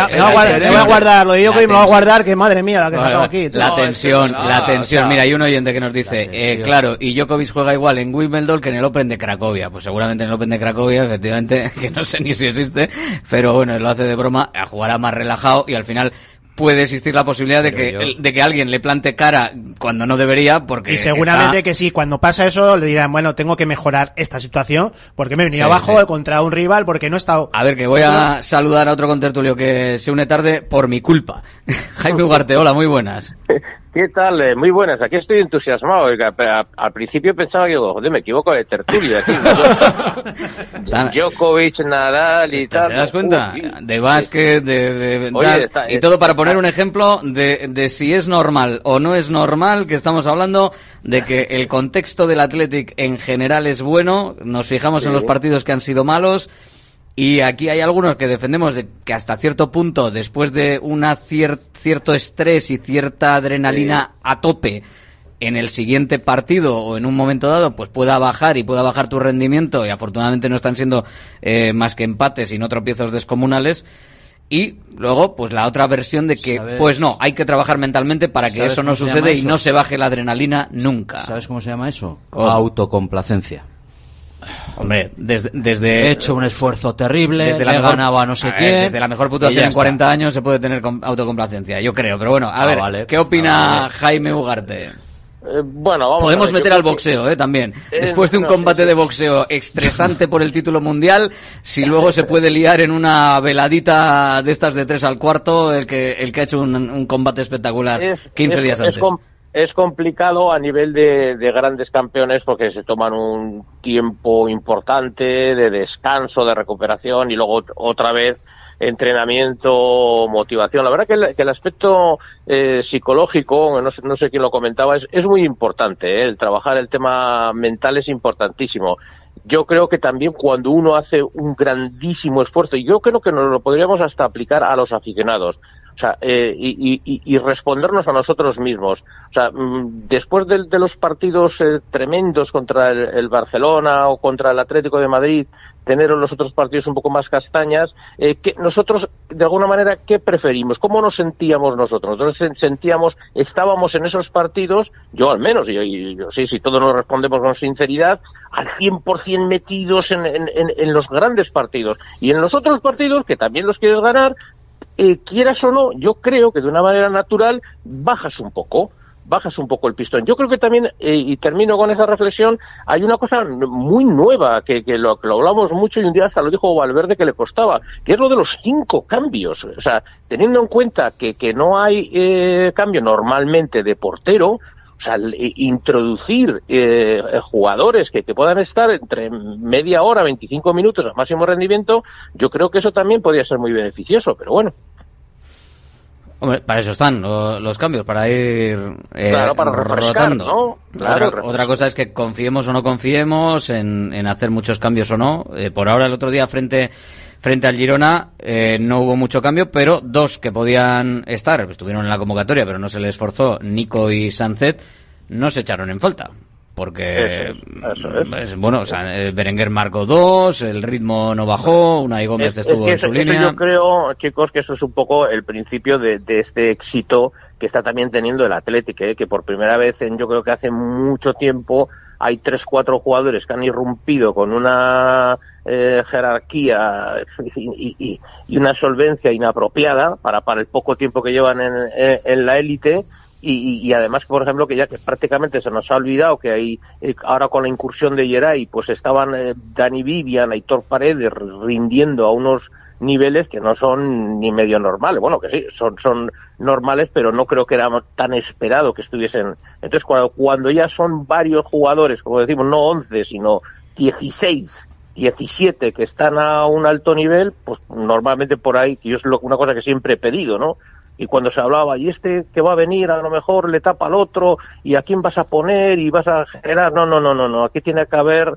voy a- guardar- lo de Djokovic, me lo voy a guardar, que madre mía, la que aquí. La tensión, es la o sea, Mira, hay un oyente que nos dice, eh, claro, y Djokovic juega igual en Wimbledon que en el Open de Cracovia. Pues seguramente en el Open de Cracovia, efectivamente, que no sé ni si existe, pero bueno, lo hace de broma, jugará más relajado y al final puede existir la posibilidad de que, de que alguien le plante cara cuando no debería porque Y seguramente está- que sí, cuando pasa eso le dirán, bueno, tengo que mejorar esta situación porque me he venido Sí, abajo sí. contra un rival porque no he estado... A ver, que voy a saludar a otro contertulio que se une tarde por mi culpa. Jaime Ugarte, hola, muy buenas. ¿Qué tal? Eh, Muy buenas. Aquí estoy entusiasmado. Oiga, pero a- al principio pensaba que, digo, joder, me equivoco de tertulia. Aquí, Djokovic, Nadal y tal. ¿Te das cuenta? Uy, De básquet, de, de Oye, tal, está- y todo para poner un ejemplo de, de si es normal o no es normal, que estamos hablando de que el contexto del Athletic en general es bueno, nos fijamos en los partidos que han sido malos, y aquí hay algunos que defendemos de que hasta cierto punto, después de una cier- cierto estrés y cierta adrenalina a tope, en el siguiente partido o en un momento dado, pues pueda bajar y pueda bajar tu rendimiento, y afortunadamente no están siendo eh, más que empates y no tropiezos descomunales. Y luego, pues la otra versión de que, ¿Sabes? pues no, hay que trabajar mentalmente para que ¿Sabes eso no sucede y eso? no se baje la adrenalina nunca. ¿Sabes cómo se llama eso? ¿Cómo? Autocomplacencia. Hombre, desde, desde He hecho un esfuerzo terrible, desde le he mejor- ganado a no sé a ver, quién. Desde la mejor puntuación ya en está. 40 años se puede tener com- autocomplacencia, yo creo. Pero bueno, a Ah, ver, vale. ¿qué opina Ah, vale. Jaime Ugarte? Eh, bueno, vamos a Podemos ver, meter al que- boxeo, ¿eh? También. Eh, Después de un no, combate de boxeo estresante por el título mundial, si luego se puede liar en una veladita de estas de tres al cuarto, el que, el que ha hecho un, un combate espectacular es- 15 es- días es antes. com- es complicado a nivel de, de grandes campeones porque se toman un tiempo importante de descanso, de recuperación y luego ot- otra vez entrenamiento, motivación. La verdad que el, que el aspecto eh, psicológico, no sé, quién lo comentaba, es, es muy importante. ¿eh? El trabajar el tema mental es importantísimo. Yo creo que también cuando uno hace un grandísimo esfuerzo, y yo creo que nos lo podríamos hasta aplicar a los aficionados, o sea, eh, y, y- y- respondernos a nosotros mismos. O sea, mm, después de, de los partidos eh, tremendos contra el, el Barcelona o contra el Atlético de Madrid, tener los otros partidos un poco más castañas, eh, que nosotros, de alguna manera, ¿qué preferimos? ¿Cómo nos sentíamos nosotros? Nosotros sen- sentíamos, estábamos en esos partidos, yo al menos, y, y yo sí, si todos nos respondemos con sinceridad, al 100% metidos en, en- en- en los grandes partidos. Y en los otros partidos, que también los quieres ganar, eh, quieras o no, yo creo que de una manera natural bajas un poco, bajas un poco el pistón. Yo creo que también, eh, y termino con esa reflexión, hay una cosa muy nueva que, que, lo, que lo hablamos mucho y un día hasta lo dijo Valverde que le costaba, que es lo de los cinco cambios. O sea, teniendo en cuenta que, que no hay eh, cambio normalmente de portero, o sea, introducir eh, jugadores que, que puedan estar entre media hora, 25 minutos a máximo rendimiento, yo creo que eso también podría ser muy beneficioso, pero bueno. Hombre, para eso están lo- los cambios, para ir eh, Claro, para rotando. ¿no? Claro, otra, cosa es que confiemos o no confiemos en, en hacer muchos cambios o no. Eh, por ahora, el otro día, frente frente al Girona, eh, no hubo mucho cambio, pero dos que podían estar, pues, estuvieron en la convocatoria, pero no se les esforzó, Nico y Sancet, no se echaron en falta. Porque, pues, bueno, o sea, Berenguer marcó dos, el ritmo no bajó, Unai Gómez Es- es estuvo que en eso- su línea. Yo creo, chicos, que eso es un poco el principio de, de este éxito que está también teniendo el Atlético, ¿eh? que por primera vez en yo creo que hace mucho tiempo hay tres, cuatro jugadores que han irrumpido con una eh, jerarquía y, y- y una solvencia inapropiada para, para el poco tiempo que llevan en, en- en la élite y, y- además, por ejemplo, que ya que prácticamente se nos ha olvidado que hay eh, ahora con la incursión de Geray, pues estaban eh, Dani Vivian, Aitor Paredes rindiendo a unos niveles que no son ni medio normales. Bueno, que sí, son, son normales, pero no creo que era tan esperado que estuviesen. Entonces, cuando, cuando ya son varios jugadores, como decimos, no 11, sino 16, 17 que están a un alto nivel, pues normalmente por ahí, que yo es lo- una cosa que siempre he pedido, ¿no? Y cuando se hablaba, y este que va a venir, a lo mejor le tapa al otro, y a quién vas a poner, y vas a generar. No, no, no, no, no. Aquí tiene que haber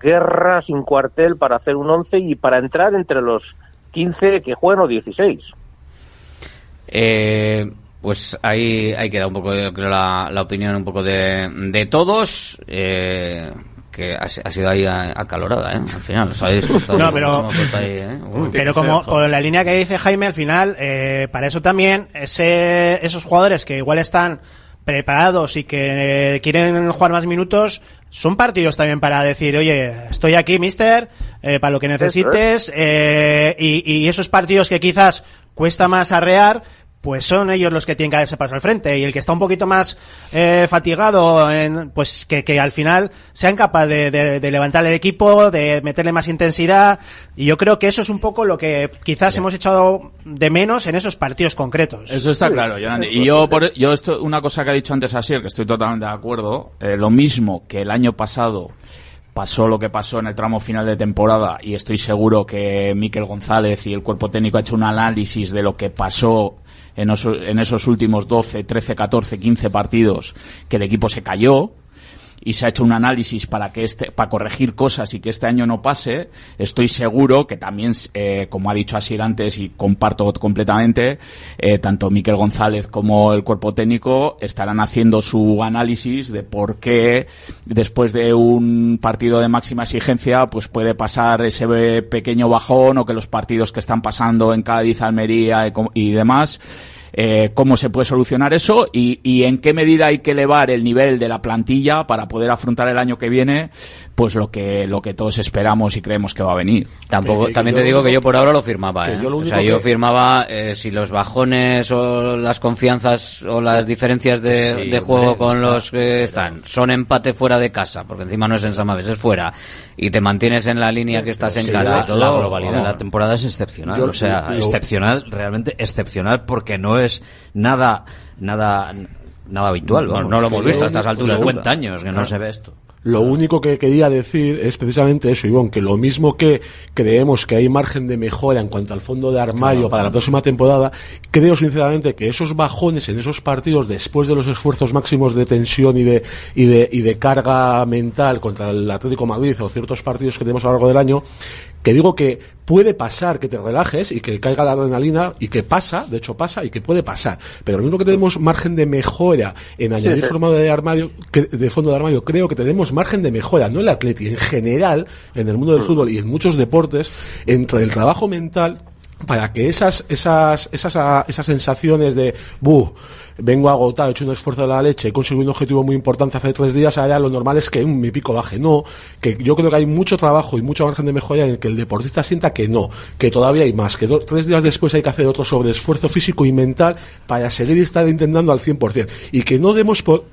guerra sin cuartel para hacer un 11 y para entrar entre los 15 que juegan o 16. Eh, pues ahí, ahí queda un poco, yo creo, la, la opinión un poco de, de todos. eh, que ha, ha sido ahí a- acalorada, ¿eh? Al final, os habéis No, pero- puesto ahí, ¿eh? Uy, Pero como con la línea que dice Jaime, al final, eh, para eso también, ese, esos jugadores que igual están preparados y que eh, quieren jugar más minutos, son partidos también para decir, oye, estoy aquí, mister, eh, para lo que necesites, eh, y, y esos partidos que quizás cuesta más arrear, pues son ellos los que tienen que dar ese paso al frente. Y el que está un poquito más eh, fatigado, en, pues que, que al final sean capaces de, de- de levantar el equipo, de meterle más intensidad. Y yo creo que eso es un poco lo que quizás hemos echado de menos en esos partidos concretos. Eso está claro, Yolandi. Y yo, por, yo esto, una cosa que ha dicho antes Asier, que estoy totalmente de acuerdo, eh, lo mismo que el año pasado pasó lo que pasó en el tramo final de temporada y estoy seguro que Miquel González y el cuerpo técnico ha hecho un análisis de lo que pasó en, en esos últimos 12, 13, 14, 15 partidos que el equipo se cayó y se ha hecho un análisis para que este para corregir cosas y que este año no pase estoy seguro que también eh, como ha dicho Asir antes y comparto completamente eh, tanto Miquel González como el cuerpo técnico estarán haciendo su análisis de por qué después de un partido de máxima exigencia pues puede pasar ese pequeño bajón o que los partidos que están pasando en Cádiz, Almería y demás eh, cómo se puede solucionar eso y, y en qué medida hay que elevar el nivel de la plantilla para poder afrontar el año que viene pues lo que lo que todos esperamos y creemos que va a venir. Tampoco, también te digo que yo por ahora lo firmaba, ¿eh? o sea, yo firmaba eh, si los bajones o las confianzas o las diferencias de, Sí, de hombre, juego con está, los que están son empate fuera de casa, porque encima no es en Samaves, es fuera, y te mantienes en la línea que estás en Sí, casa la, y todo, la globalidad de la temporada es excepcional. Yo- o sea, yo- excepcional, realmente excepcional, porque no es nada, nada, nada habitual. No, vamos. no lo hemos visto a estas alturas 50 nunca. años que no se ve esto. Lo único que quería decir es precisamente eso, Ivón, que lo mismo que creemos que hay margen de mejora en cuanto al fondo de armario Claro. para la próxima temporada, creo sinceramente que esos bajones en esos partidos, después de los esfuerzos máximos de tensión y de, y de, y de carga mental contra el Atlético Madrid o ciertos partidos que tenemos a lo largo del año, que digo que puede pasar que te relajes y que caiga la adrenalina y que pasa, de hecho pasa y que puede pasar. Pero lo único que tenemos margen de mejora en añadir sí. forma de armario, que- de fondo de armario, creo que tenemos margen de mejora, no el atleti, en general, en el mundo del fútbol y en muchos deportes, entre el trabajo mental para que esas, esas, esas, ah, esas sensaciones de, buh, vengo agotado, he hecho un esfuerzo de la leche, he conseguido un objetivo muy importante hace tres días, ahora lo normal es que mi pico baje. No, que yo creo que hay mucho trabajo y mucho margen de mejora en el que el deportista sienta que no, que todavía hay más, que tres días después hay que hacer otro sobreesfuerzo físico y mental para seguir estar intentando al 100%. Y que no demos por,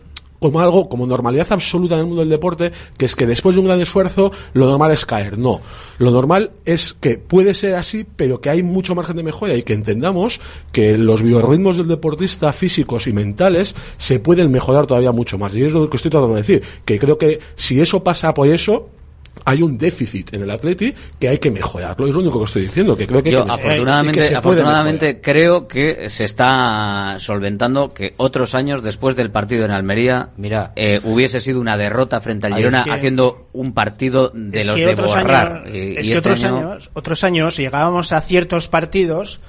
como algo, como normalidad absoluta en el mundo del deporte, que es que después de un gran esfuerzo, lo normal es caer. No. Lo normal es que puede ser así, pero que hay mucho margen de mejora y que entendamos que los biorritmos del deportista físicos y mentales se pueden mejorar todavía mucho más. Y es lo que estoy tratando de decir, que creo que si eso pasa por eso, hay un déficit en el Atleti que hay que mejorarlo. Es lo único que estoy diciendo, que creo que, Yo, hay que- afortunadamente, y que se puede afortunadamente creo que se está solventando que otros años después del partido en Almería Mira, eh, hubiese sido una derrota frente al Girona es que- haciendo un partido de es los que de otros borrar. años, Y- es y que este otros año- años, otros años llegábamos a ciertos partidos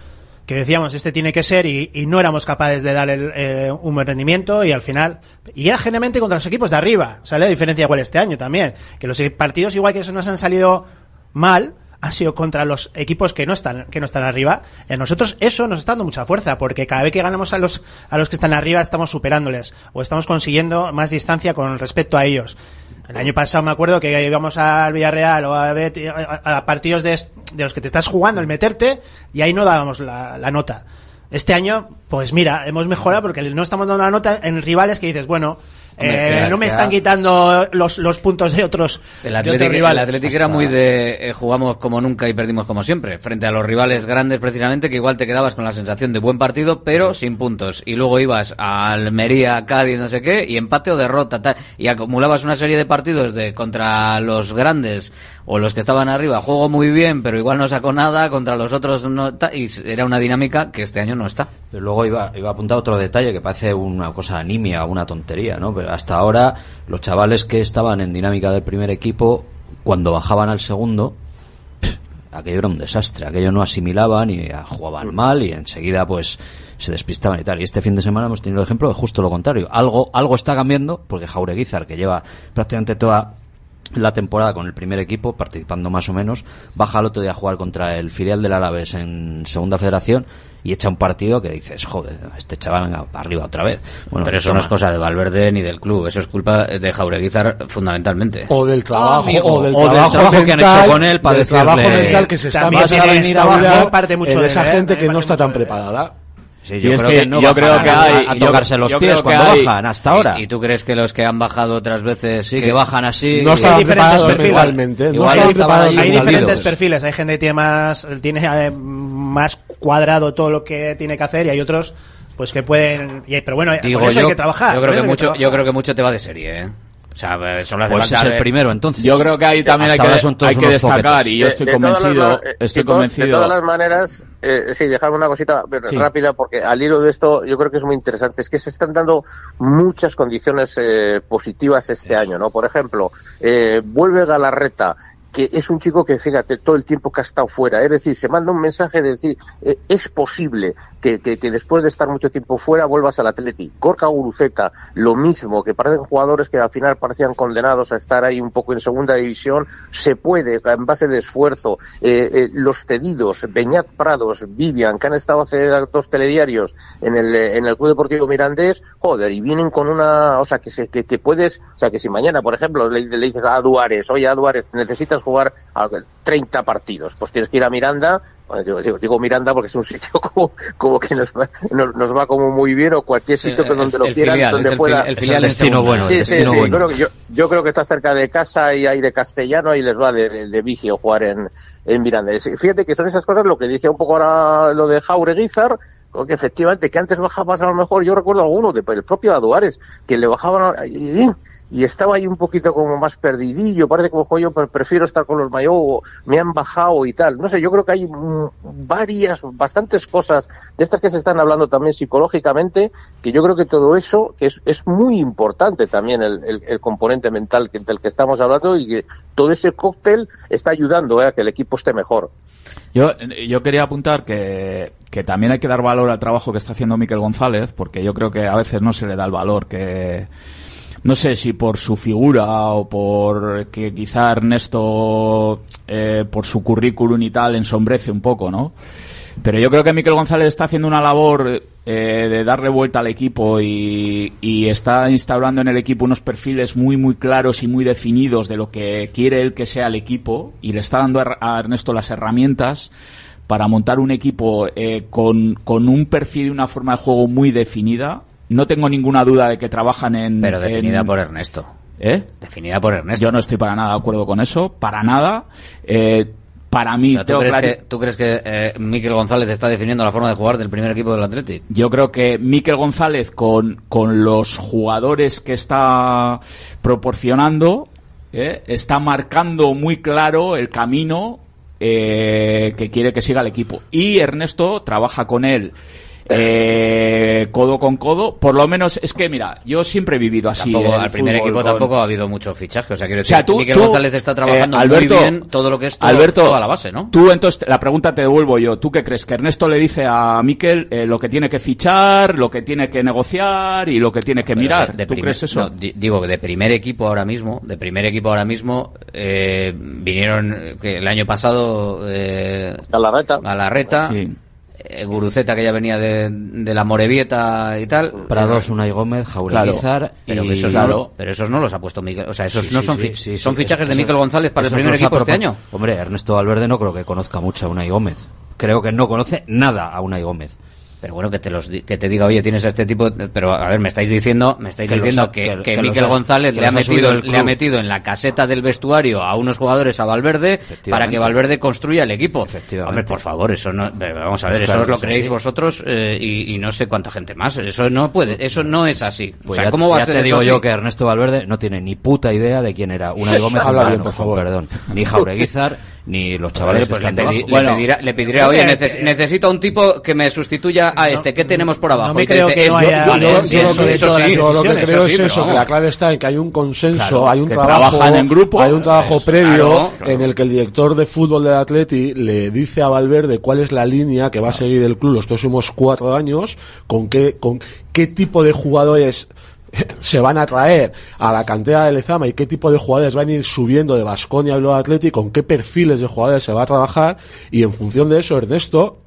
que decíamos este tiene que ser y, no éramos capaces de dar el, eh, un buen rendimiento y al final y era generalmente contra los equipos de arriba sale la diferencia igual este año también que los partidos igual que eso nos han salido mal han sido contra los equipos que no están que no están arriba. En nosotros eso nos está dando mucha fuerza porque cada vez que ganamos a los a los que están arriba estamos superándoles o estamos consiguiendo más distancia con respecto a ellos el año pasado me acuerdo que íbamos al Villarreal o a, Bet- a- partidos de, de los que te estás jugando el meterte y ahí no dábamos la, la nota. Este año, pues mira, hemos mejorado porque no estamos dando la nota en rivales que dices, bueno, Hombre, eh, no me están quitando los, los puntos de otros, El de otros Atlético, el. Atlético era muy de eh, jugamos como nunca y perdimos como siempre, frente a los rivales grandes precisamente, que igual te quedabas con la sensación de buen partido, pero sin puntos. Y luego ibas a Almería, Cádiz, no sé qué, y empate o derrota, tal, y acumulabas una serie de partidos de contra los grandes o los que estaban arriba, juego muy bien, pero igual no sacó nada, contra los otros no, y era una dinámica que este año no está. Pero luego iba, iba a apuntar otro detalle que parece una cosa animia, una tontería, ¿no? Pero hasta ahora los chavales que estaban en dinámica del primer equipo, cuando bajaban al segundo, aquello era un desastre, aquello no asimilaban y jugaban mal y enseguida pues se despistaban y tal. Y este fin de semana hemos tenido el ejemplo de justo lo contrario. Algo, algo está cambiando porque Jaureguizar, que lleva prácticamente toda la temporada con el primer equipo, participando más o menos, baja al otro día a jugar contra el filial del Árabes en segunda federación y echa un partido que dices, joder, este chaval venga arriba otra vez. Bueno, pero eso toma. no es cosa de Valverde ni del club, eso es culpa de Jaureguizar fundamentalmente. O del trabajo, amigo, o del o del trabajo, trabajo que han mental, hecho con él para del decirle- trabajo mental que se está a parte mucho de esa ver, gente eh, que no está tan preparada. Sí, Y yo es creo que que, no yo creo que a, hay- a yo- tocarse los yo pies creo que cuando hay- bajan hasta ¿Y- ahora. ¿Y, tú crees que los que han bajado otras veces Sí, que bajan así. No diferentes preparados mentalmente. No hay diferentes perfiles. Hay gente que tiene más, tiene eh, más cuadrado todo lo que tiene que hacer y hay otros pues que pueden. y- pero bueno, Digo por eso yo- hay que trabajar. Yo creo, que mucho, yo creo que mucho te va de serie, ¿eh? O sea, eh, solo hace Pues falta es el primero entonces. Yo creo que ahí también hay que, son hay destacar y yo De- estoy de las convencido, eh, estoy chicos, convencido. De todas las maneras, eh, sí, dejarme una cosita Sí. rápida porque al hilo de esto yo creo que es muy interesante. Es que se están dando muchas condiciones eh, positivas este año, ¿no? Por ejemplo, eh, vuelve Galarreta que es un chico que, fíjate, todo el tiempo que ha estado fuera. Es decir, se manda un mensaje de decir, eh, es posible que, que, después de estar mucho tiempo fuera vuelvas al Atleti. Gorka Guruceta, lo mismo, que parecen jugadores que al final parecían condenados a estar ahí un poco en segunda división. Se puede, en base de esfuerzo. Eh, eh, los cedidos, Beñat Prados, Vivian, que han estado hace dos telediarios en el, eh, en el Club Deportivo Mirandés, joder, y vienen con una, o sea, que, se, que, que puedes, o sea, que si mañana, por ejemplo, le, dices a Duárez, oye, a necesitas jugar a 30 partidos, pues tienes que ir a Miranda, bueno, digo, digo, digo Miranda porque es un sitio como, como que nos va, nos, nos va como muy bien, o cualquier Sí, sitio que el- donde lo el quieran, filial, donde es el pueda. el filial el destino bueno, Sí, sí, destino sí, bueno. creo que yo, yo creo que está cerca de casa y hay de castellano y les va de, de, de vicio jugar en, en Miranda. Es- Fíjate que son esas cosas lo que decía un poco ahora lo de Jaureguizar, que efectivamente que antes bajabas a lo mejor, yo recuerdo alguno, de, el propio Aduares, que le bajaban a- y, y estaba ahí un poquito como más perdidillo, parece como "Jo, yo pre- prefiero estar con los Mayo, o me han bajado y tal. No sé, yo creo que hay varias, bastantes cosas de estas que se están hablando también psicológicamente, que yo creo que todo eso es, es muy importante también el, el- el componente mental que, del que estamos hablando y que todo ese cóctel está ayudando eh, a que el equipo esté mejor. Yo, yo quería apuntar que, que también hay que dar valor al trabajo que está haciendo Miquel González, porque yo creo que a veces no se le da el valor que, no sé si por su figura o por que quizá Ernesto, eh, por su currículum y tal, ensombrece un poco, ¿no? Pero yo creo que Miquel González está haciendo una labor eh, de darle vuelta al equipo y, está instaurando en el equipo unos perfiles muy, muy claros y muy definidos de lo que quiere él que sea el equipo y le está dando a a Ernesto las herramientas para montar un equipo eh, con, con un perfil y una forma de juego muy definida no tengo ninguna duda de que trabajan en... Pero definida en- por Ernesto. ¿Eh? Definida por Ernesto. Yo no estoy para nada de acuerdo con eso, para nada. Eh, para mí, O sea, ¿tú, crees que, ¿Tú crees que eh, Miquel González está definiendo la forma de jugar del primer equipo del Athletic? Yo creo que Miquel González, con, con los jugadores que está proporcionando, ¿eh? está marcando muy claro el camino eh, que quiere que siga el equipo. Y Ernesto trabaja con él. Eh, codo con codo, por lo menos es que mira, yo siempre he vivido así. Tampoco, el al primer equipo con- tampoco ha habido mucho fichaje. O sea, quiero O decir, sea, tú, González está trabajando eh, Alberto, muy bien todo lo que es todo- Alberto, toda la base, ¿no? Tú entonces la pregunta te devuelvo yo. ¿Tú qué crees? Que Ernesto le dice a Miquel eh, lo que tiene que fichar, lo que tiene que negociar y lo que tiene que Pero mirar. de- de ¿Tú primer- crees eso? no, di- digo que de primer equipo ahora mismo, de primer equipo ahora mismo, eh, vinieron eh, que el año pasado eh, Galarreta. Galarreta, eh, Guruceta que ya venía de, de la Morevieta y tal. Prados, Eh, Unai Gómez, pero, y- esos Claro. no, pero esos no los ha puesto Miquel. O sea, esos Sí, no sí, son, sí, fi- sí, son sí, fichajes de Miquel González para el primer equipo este año. Hombre, Ernesto Valverde no creo que conozca mucho a Unai Gómez. Creo que no conoce nada a Unai Gómez. Pero bueno, que te los que te diga, oye, tienes a este tipo, pero a ver, me estáis diciendo, me estáis Que diciendo que, que- que que los Miquel González le ha metido, le ha metido en la caseta del vestuario a unos jugadores a Valverde para que Valverde construya el equipo. Hombre, por favor, eso no, vamos a ver, Pues eso claro os lo creéis así. vosotros eh, y, y no sé cuánta gente más. Eso no puede, eso no es así. Pues o sea, ya, ¿cómo va ya a ser te digo así? yo que Ernesto Valverde no tiene ni puta idea de quién era Unai Gómez. Habla en bien, por favor. Perdón. Ni Jaureguizar, ni los chavales Vale, pues que le, están pedi- debajo. le Bueno, pedirá, le pedirá, oye, neces- necesito un tipo que me sustituya a este. ¿Qué tenemos por abajo? me Y te creo que no haya yo, lo que, creo es eso, que la clave está en que hay un consenso, hay un trabajo, en grupo. hay un trabajo previo en el que el director de fútbol del Atleti le dice a Valverde cuál es la línea que va a seguir el club los próximos cuatro años, con qué, con qué tipo de jugadores se van a traer a la cantera de Lezama y qué tipo de jugadores van a ir subiendo de Basconia y luego Atleti, con qué perfiles de jugadores se va a trabajar y en función de eso Ernesto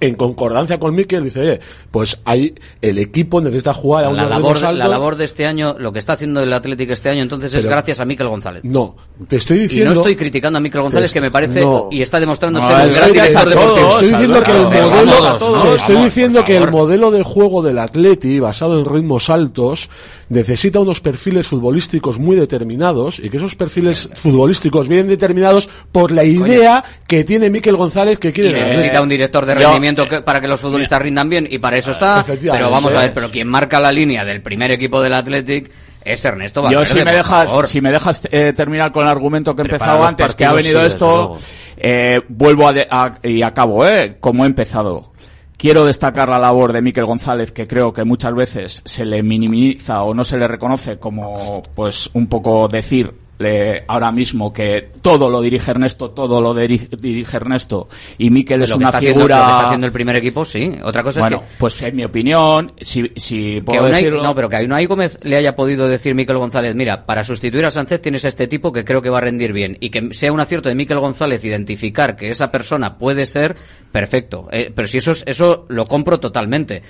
en concordancia con Mikel dice, oye, pues hay el equipo necesita jugar a la unos labor, la labor de este año, lo que está haciendo el Atlético este año, entonces es gracias a Miquel González. No, te estoy Y diciendo no estoy criticando a Miquel González, que me parece no. y está demostrando No, ser un gran gracias director deportivo. Estoy diciendo que el modelo, estoy diciendo que el modelo de juego del Atleti, basado en ritmos altos, necesita unos perfiles futbolísticos muy determinados y que esos perfiles futbolísticos vienen determinados por la idea que tiene Miquel González que Y quiere Atleti. necesita un director de rendimiento que- para que los futbolistas rindan bien y para eso está. Efectivamente. Pero vamos a ver, pero quien marca la línea del primer equipo del Athletic es Ernesto Valverde. Yo si me dejas, si me dejas eh, terminar con el argumento que he Prepara empezado antes, que ha venido sí, esto, eh, vuelvo a, de- a- y acabo, eh, como he empezado. Quiero destacar la labor de Miquel González, que creo que muchas veces se le minimiza o no se le reconoce como, pues, un poco decir eh, ahora mismo que todo lo dirige Ernesto, todo lo diri- dirige Ernesto, y Miquel es lo que una haciendo- figura... lo que está haciendo el primer equipo, sí. Otra cosa bueno, es que pues en mi opinión, si, si que puedo Unai- decirlo... no, pero que a Unai Gómez le haya podido decir Miquel González, mira, para sustituir a Sánchez tienes a este tipo que creo que va a rendir bien y que sea un acierto de Miquel González identificar que esa persona puede ser perfecto. Eh, pero si eso es, eso lo compro totalmente.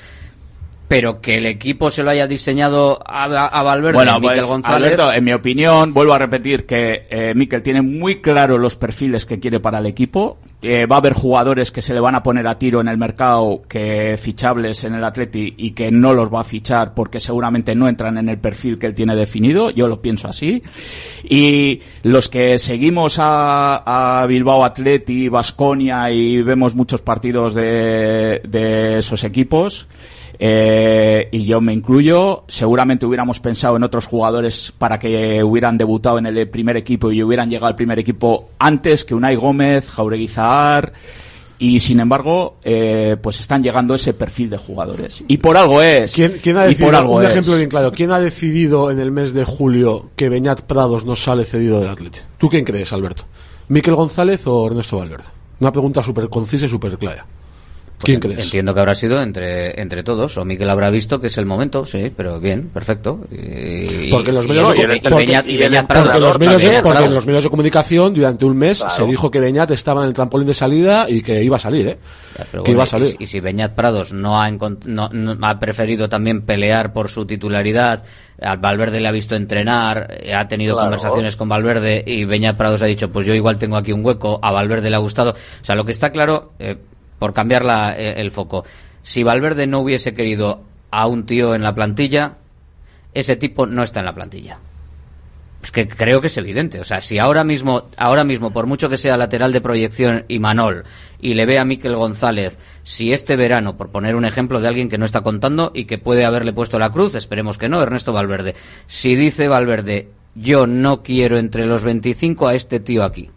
Pero que el equipo se lo haya diseñado a, a Valverde, Bueno, Miquel pues, González. Alberto, en mi opinión, vuelvo a repetir que eh, Mikel tiene muy claro los perfiles que quiere para el equipo. Eh, va a haber jugadores que se le van a poner a tiro en el mercado, que fichables en el Atleti y que no los va a fichar porque seguramente no entran en el perfil que él tiene definido. Yo lo pienso así. Y los que seguimos a, a Bilbao Atleti, Basconia y vemos muchos partidos de, de esos equipos. Eh, y yo me incluyo, seguramente hubiéramos pensado en otros jugadores para que hubieran debutado en el primer equipo y hubieran llegado al primer equipo antes que Unai Gómez, Jaureguizar y sin embargo, eh, pues están llegando ese perfil de jugadores. Y por algo es. ¿Quién, quién ha y decidido, por algo un es. ejemplo bien claro, ¿quién ha decidido en el mes de julio que Beñat Prados no sale cedido del Atleti? ¿Tú quién crees, Alberto? ¿Miquel González o Ernesto Valverde? Una pregunta súper concisa y súper clara. ¿Quién crees? Entiendo que habrá sido entre, entre todos, o Miquel habrá visto que es el momento, sí, pero bien, perfecto. Y- Porque en los medios, y- de, comunicación durante un mes Claro. se dijo que Beñat estaba en el trampolín de salida y que iba a salir, ¿eh? Pero que bueno, iba a salir. Y, si- y si Beñat Prados no ha, no- no- ha preferido también pelear por su titularidad, al Valverde le ha visto entrenar, eh, ha tenido Claro. conversaciones con Valverde y Beñat Prados ha dicho, pues yo igual tengo aquí un hueco, a Valverde le ha gustado. O sea, lo que está claro, eh, por cambiar la- eh, el foco, si Valverde no hubiese querido a un tío en la plantilla, ese tipo no está en la plantilla. Es que creo que es evidente. O sea, si ahora mismo, ahora mismo, por mucho que sea lateral de proyección y Manol, y le ve a Miquel González, si este verano, por poner un ejemplo de alguien que no está contando y que puede haberle puesto la cruz, esperemos que no, Ernesto Valverde. Si dice Valverde, yo no quiero entre los 25 a este tío aquí.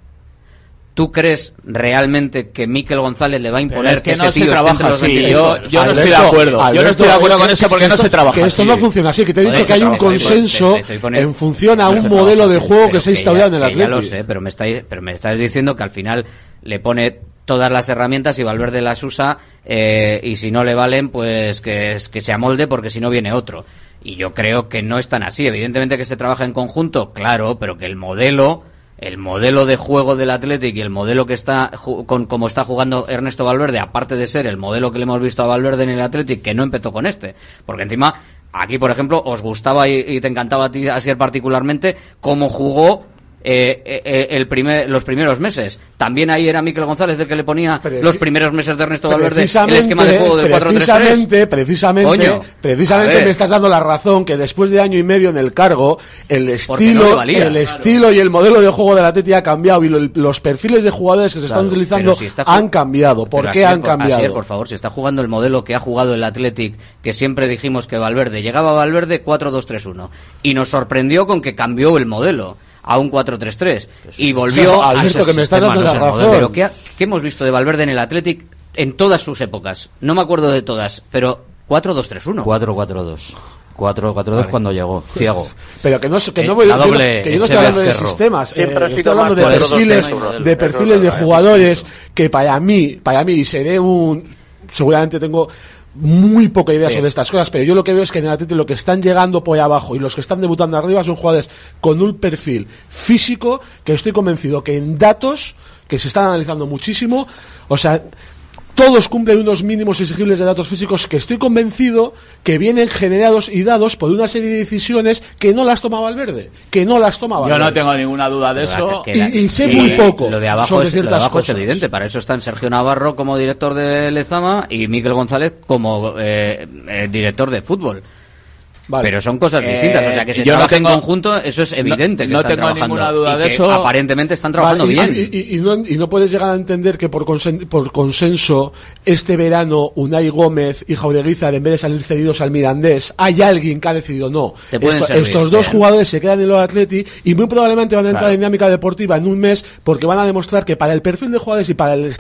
¿Tú crees realmente que Miquel González le va a imponer es que que, no ese se tío trabaja así. 25? Yo- no estoy de acuerdo. Yo no estoy de acuerdo con eso porque no se trabaja Que esto así. no funciona así, que te he Joder, dicho que hay un consenso te en función a No un modelo de juego que se ha instaurado en el que Ya lo sé, pero me, estáis, pero me estás diciendo que al final le pone todas las herramientas y Valverde las usa eh, y si no le valen, pues que, es- que se amolde porque si no viene otro. Y yo creo que no es tan así. Evidentemente que se trabaja en conjunto, claro, pero que el modelo el modelo de juego del Athletic y el modelo que está con como está jugando Ernesto Valverde, aparte de ser el modelo que le hemos visto a Valverde en el Athletic, que no empezó con este, porque encima aquí, por ejemplo, os gustaba y, y te encantaba a ti, Asier, particularmente cómo jugó eh, eh, eh, el primer, los primeros meses. También ahí era Miquel González el que le ponía los primeros meses de Ernesto Valverde el esquema de juego del 4-3-3. precisamente, precisamente, Coño, precisamente a me estás dando la razón que después de año y medio en el cargo, el no estilo, valía. el Claro. estilo y el modelo de juego de la Atleti ha cambiado y lo- los perfiles de jugadores que se están utilizando si está han cambiado. ¿Por qué han cambiado? Por favor, si está jugando el modelo que ha jugado el Athletic, que siempre dijimos que Valverde, llegaba Valverde 4-2-3-1 y nos sorprendió con que cambió el modelo a un 4-3-3 y volvió Alberto, a ese que me estás sistema, dando la razón. Pero ¿qué, ha- qué hemos visto de Valverde en el Athletic en todas sus épocas? No me acuerdo de todas, pero 4-2-3-1. 4-4-2. 4-4-2 cuando llegó, ciego. Pero que no, que Eh, no, voy- yo que yo no estoy hablando de sistemas, eh, yo estoy hablando más de 4-2-3-1 perfiles, de perfiles es de jugadores que para mí, para mí, y seré un, seguramente tengo muy poca idea Sí. sobre estas cosas, pero yo lo que veo es que en el Atleti lo que están llegando por ahí abajo y los que están debutando arriba son jugadores con un perfil físico que estoy convencido que en datos que se están analizando muchísimo, o sea, todos cumplen unos mínimos exigibles de datos físicos que estoy convencido que vienen generados y dados por una serie de decisiones que no las toma Valverde, que no las toma Yo Valverde. no tengo ninguna duda de eso. Que la- Y- y sé que muy poco Lo de abajo, sobre es, lo de es evidente. Para eso están Sergio Navarro como director de Lezama y Miguel González como eh, eh, director de fútbol. Pero son cosas Eh, distintas. O sea, que se yo no tengo- en conjunto, eso es evidente que no están tengo trabajando. ninguna duda y de que eso. Aparentemente están trabajando Vale, y- bien. Y, y- y no, y no puedes llegar a entender que por, consen- por consenso este verano Unai Gómez y Jaureguizar en vez de salir cedidos al Mirandés hay alguien que ha decidido no. Te pueden Esto- servir, estos dos bien. jugadores se quedan en los Atleti y muy probablemente van a entrar Claro. en dinámica deportiva en un mes porque van a demostrar que para el perfil de jugadores y para el,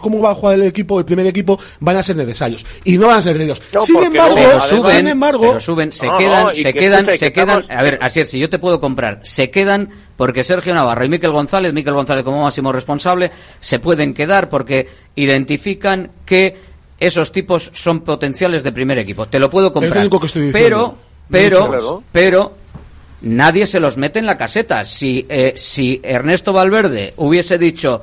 cómo va a jugar el equipo, el primer equipo, van a ser necesarios. Y no van a ser cedidos. No, sin embargo, además- sin embargo, pero suben, se No, quedan, no, se que quedan, escucha, se que quedan. estamos- A ver, así es, si yo te puedo comprar, se quedan porque Sergio Navarro y Miquel González, Miquel González como máximo responsable, se pueden quedar porque identifican que esos tipos son potenciales de primer equipo. Te lo puedo comprar. Es lo único que estoy diciendo. Pero, pero, pero nadie se los mete en la caseta. Si, eh, si Ernesto Valverde hubiese dicho,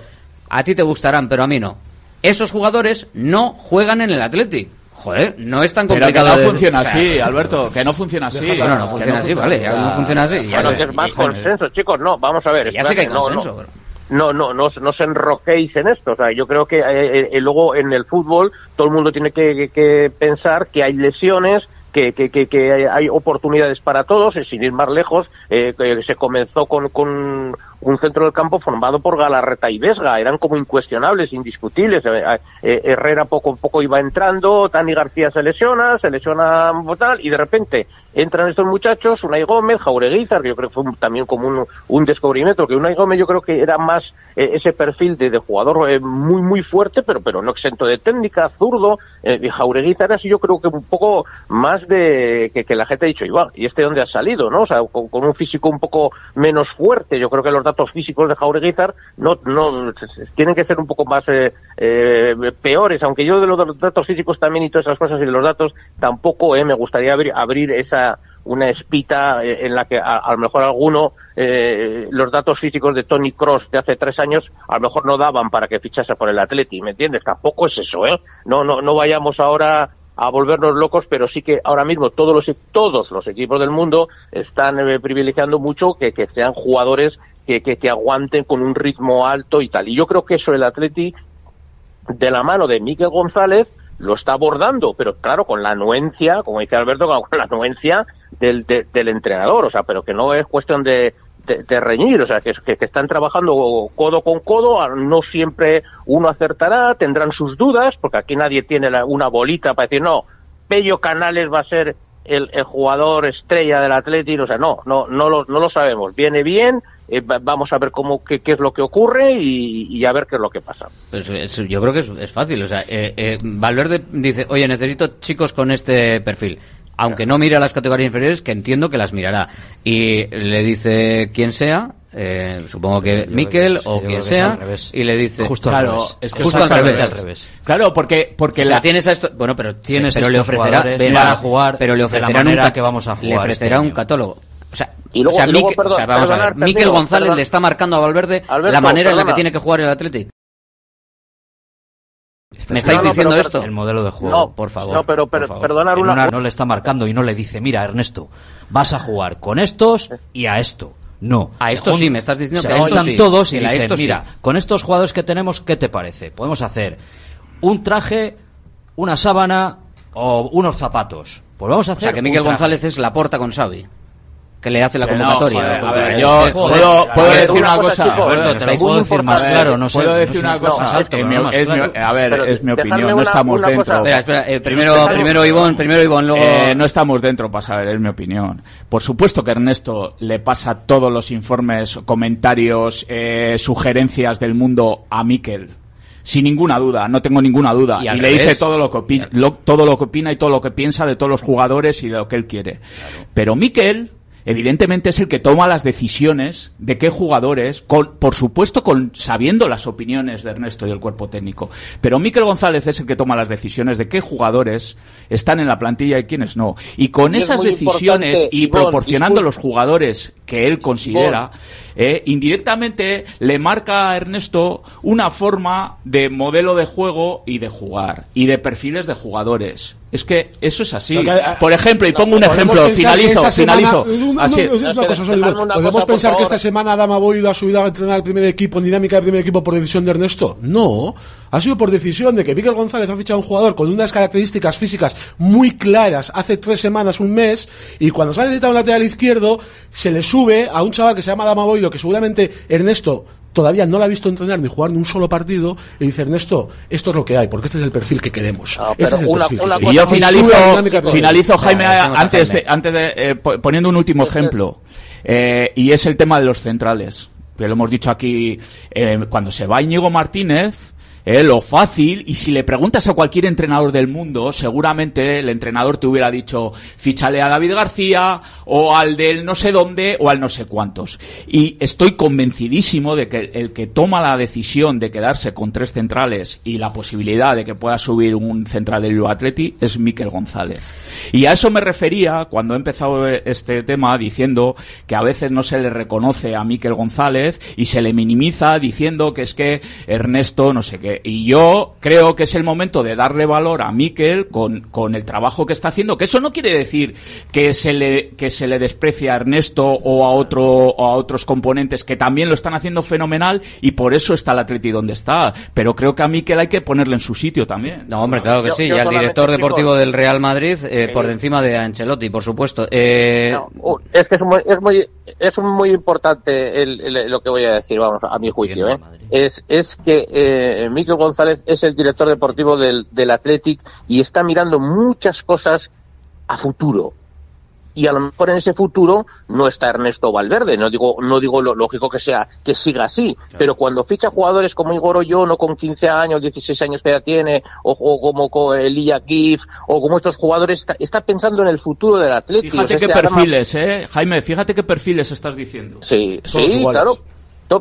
a ti te gustarán, pero a mí no, esos jugadores no juegan en el Athletic. Joder, no es tan Pero que complicado. no funciona o sea, así, Alberto, que no funciona así. Bueno, no funciona así, vale, ya no funciona así. Bueno, que es más y- consenso, chicos. No, vamos a ver. Ya sé que hay no, consenso, no. no, no, no, os- no enroquéis en esto. O sea, yo creo que eh, eh, luego en el fútbol todo el mundo tiene que, que- que pensar que hay lesiones, que, que, que, que hay- oportunidades para todos, y sin ir más lejos, eh, que se comenzó con, con un centro del campo formado por Galarreta y Vesga, eran como incuestionables, indiscutibles. Eh, eh, Herrera poco a poco iba entrando, Dani García se lesiona, se lesiona tal, y de repente entran estos muchachos, Unai Gómez, Jaureguizar, que yo creo que fue también como un, descubrimiento, que Unai Gómez yo creo que era más eh, ese perfil de, de jugador eh, muy muy fuerte, pero pero no exento de técnica, zurdo, eh, y Jaureguizar así yo creo que un poco más de que, la gente ha dicho, igual, ¿y este dónde ha salido? ¿no? O sea, con, con un físico un poco menos fuerte, yo creo que los datos físicos de Jaureguizar no, no, tienen que ser un poco más eh, eh, peores, aunque yo de los datos físicos también y todas esas cosas y de los datos tampoco eh, me gustaría abrir, esa una espita eh, en la que a, a lo mejor alguno eh, los datos físicos de Tony Cross de hace tres años a lo mejor no daban para que fichase por el Atleti, ¿me entiendes? Tampoco es eso, ¿eh? No, no, no vayamos ahora a volvernos locos, pero sí que ahora mismo todos los todos los equipos del mundo están eh, privilegiando mucho que, que sean jugadores que, que, que aguanten con un ritmo alto y tal. Y yo creo que eso el Atleti de la mano de Miquel González lo está abordando, pero claro, con la anuencia, como dice Alberto, con la anuencia del, de- del entrenador, o sea, pero que no es cuestión de, de, de reñir, o sea, que, que, están trabajando codo con codo, no siempre uno acertará, tendrán sus dudas, porque aquí nadie tiene la- una bolita para decir, no, Pello Canales va a ser el, jugador estrella del Atlético, o sea, no, no, no lo, no lo sabemos. Viene bien, eh, va- vamos a ver cómo, qué, qué es lo que ocurre y, y a ver qué es lo que pasa. Pues es- yo creo que es, es fácil. O sea, eh, eh, Valverde dice, oye, necesito chicos con este perfil. Aunque no mire a las categorías inferiores, que entiendo que las mirará. Y le dice quien sea, eh, supongo que Miquel o quien sea, y le dice, Justo al claro, revés. es que Justo al al revés. revés. Claro, porque, porque O sea, la... tienes a esto, bueno, pero Tienes pero le ofrecerá, para jugar pero le de la ofrecerán un que vamos a le jugar ofrecerá este un año. catálogo. O sea, Y luego- o sea, y luego, Miquel- perdón, o sea, vamos a ver, Miquel González le está marcando a Valverde Alberto, la manera en la que tiene que jugar el Atlético. ¿Me estáis No, no, diciendo pero- esto? El modelo de juego. No, por favor. no, pero- pero- por favor. perdonar En una- no le está marcando y no le dice, mira, Ernesto, vas a jugar con estos y a esto. No. A esto sí, me estás diciendo se que a esto juntan sí. todos y a dicen, esto sí. mira, con estos jugadores que tenemos, ¿qué te parece? Podemos hacer un traje, una sábana o unos zapatos. Pues vamos a O hacer sea, que Miguel. González es la porta con Xavi. Que le hace la no, convocatoria. joder, a ver, yo puedo, decir una cosa. puedo- te lo puedo decir más a ver, claro, no sé. Puedo decir una cosa. más alto, es no mi- más es mi- claro. a ver, Pero es mi opinión. No estamos dentro. Espera, espera, eh, primero, primero Ivón, primero Ivón, luego... Eh, no estamos dentro para saber, es mi opinión. Por supuesto que Ernesto le pasa todos los informes, comentarios, eh, sugerencias del mundo a Miquel. Sin ninguna duda, no tengo ninguna duda. Y le dice todo lo, que opi- lo- todo lo que opina y todo lo que piensa de todos los jugadores y de lo que él quiere. Pero Miquel, evidentemente, es el que toma las decisiones de qué jugadores, con, por supuesto, con, sabiendo las opiniones de Ernesto y del cuerpo técnico. Pero Miquel González es el que toma las decisiones de qué jugadores están en la plantilla y quiénes no. Y con Y esas decisiones y proporcionando los jugadores que él considera, eh, indirectamente le marca a Ernesto una forma de modelo de juego y de jugar y de perfiles de jugadores. Es que eso es así. Que, eh, Por ejemplo, y pongo un ejemplo, finalizo, finalizo. ¿Podemos pensar que esta semana Adama Boyd ha subido a entrenar al primer equipo en dinámica de primer equipo por decisión de Ernesto? No, ha sido por decisión de que Miguel González ha fichado a un jugador con unas características físicas muy claras hace tres semanas, un mes, y cuando se ha necesitado un lateral izquierdo, se le sube a un chaval que se llama Adama Boyd, que seguramente Ernesto todavía no la ha visto entrenar ni jugar ni un solo partido, y dice Ernesto, esto es lo que hay, porque este es el perfil que queremos. No, Este pero es el una- perfil una que cosa- Y yo finalizo, finalizo Jaime, antes de, Jaime. antes de, eh, po- poniendo un último ejemplo, eh, y es el tema de los centrales. Que lo hemos dicho aquí, eh, cuando se va Íñigo Martínez, eh, lo fácil, y si le preguntas a cualquier entrenador del mundo, seguramente el entrenador te hubiera dicho, fichale a David García, o al del no sé dónde, o al no sé cuántos. Y estoy convencidísimo de que el que toma la decisión de quedarse con tres centrales y la posibilidad de que pueda subir un central del Bilbao Atleti es Miquel González. Y a eso me refería cuando he empezado este tema diciendo que a veces no se le reconoce a Miquel González y se le minimiza diciendo que es que Ernesto no sé qué. Y yo creo que es el momento de darle valor a Miquel con, con el trabajo que está haciendo, que eso no quiere decir que se le, que se le desprecie a Ernesto o a otro, o a otros componentes que también lo están haciendo fenomenal y por eso está el Atleti donde está. Pero creo que a Miquel hay que ponerle en su sitio también. No, hombre, claro que sí. yo y al director deportivo chicos, del Real Madrid eh, Sí. por encima de Ancelotti, por supuesto. Eh, No, es que es muy, es muy, es muy importante el- el- lo que voy a decir, vamos, a mi juicio, ¿eh? Es, es que eh, Miquel González es el director deportivo del, del Athletic y está mirando muchas cosas a futuro. Y a lo mejor en ese futuro no está Ernesto Valverde, no digo, no digo lo lógico que sea, que siga así, pero cuando ficha jugadores como Igor Oyono con 15 años, 16 años que ya tiene, o, o como co- Elia Gif, o como estos jugadores, está, está pensando en el futuro del Atlético. Fíjate qué perfiles, eh, Jaime, fíjate qué perfiles estás diciendo. Sí, Todos sí, iguales. claro.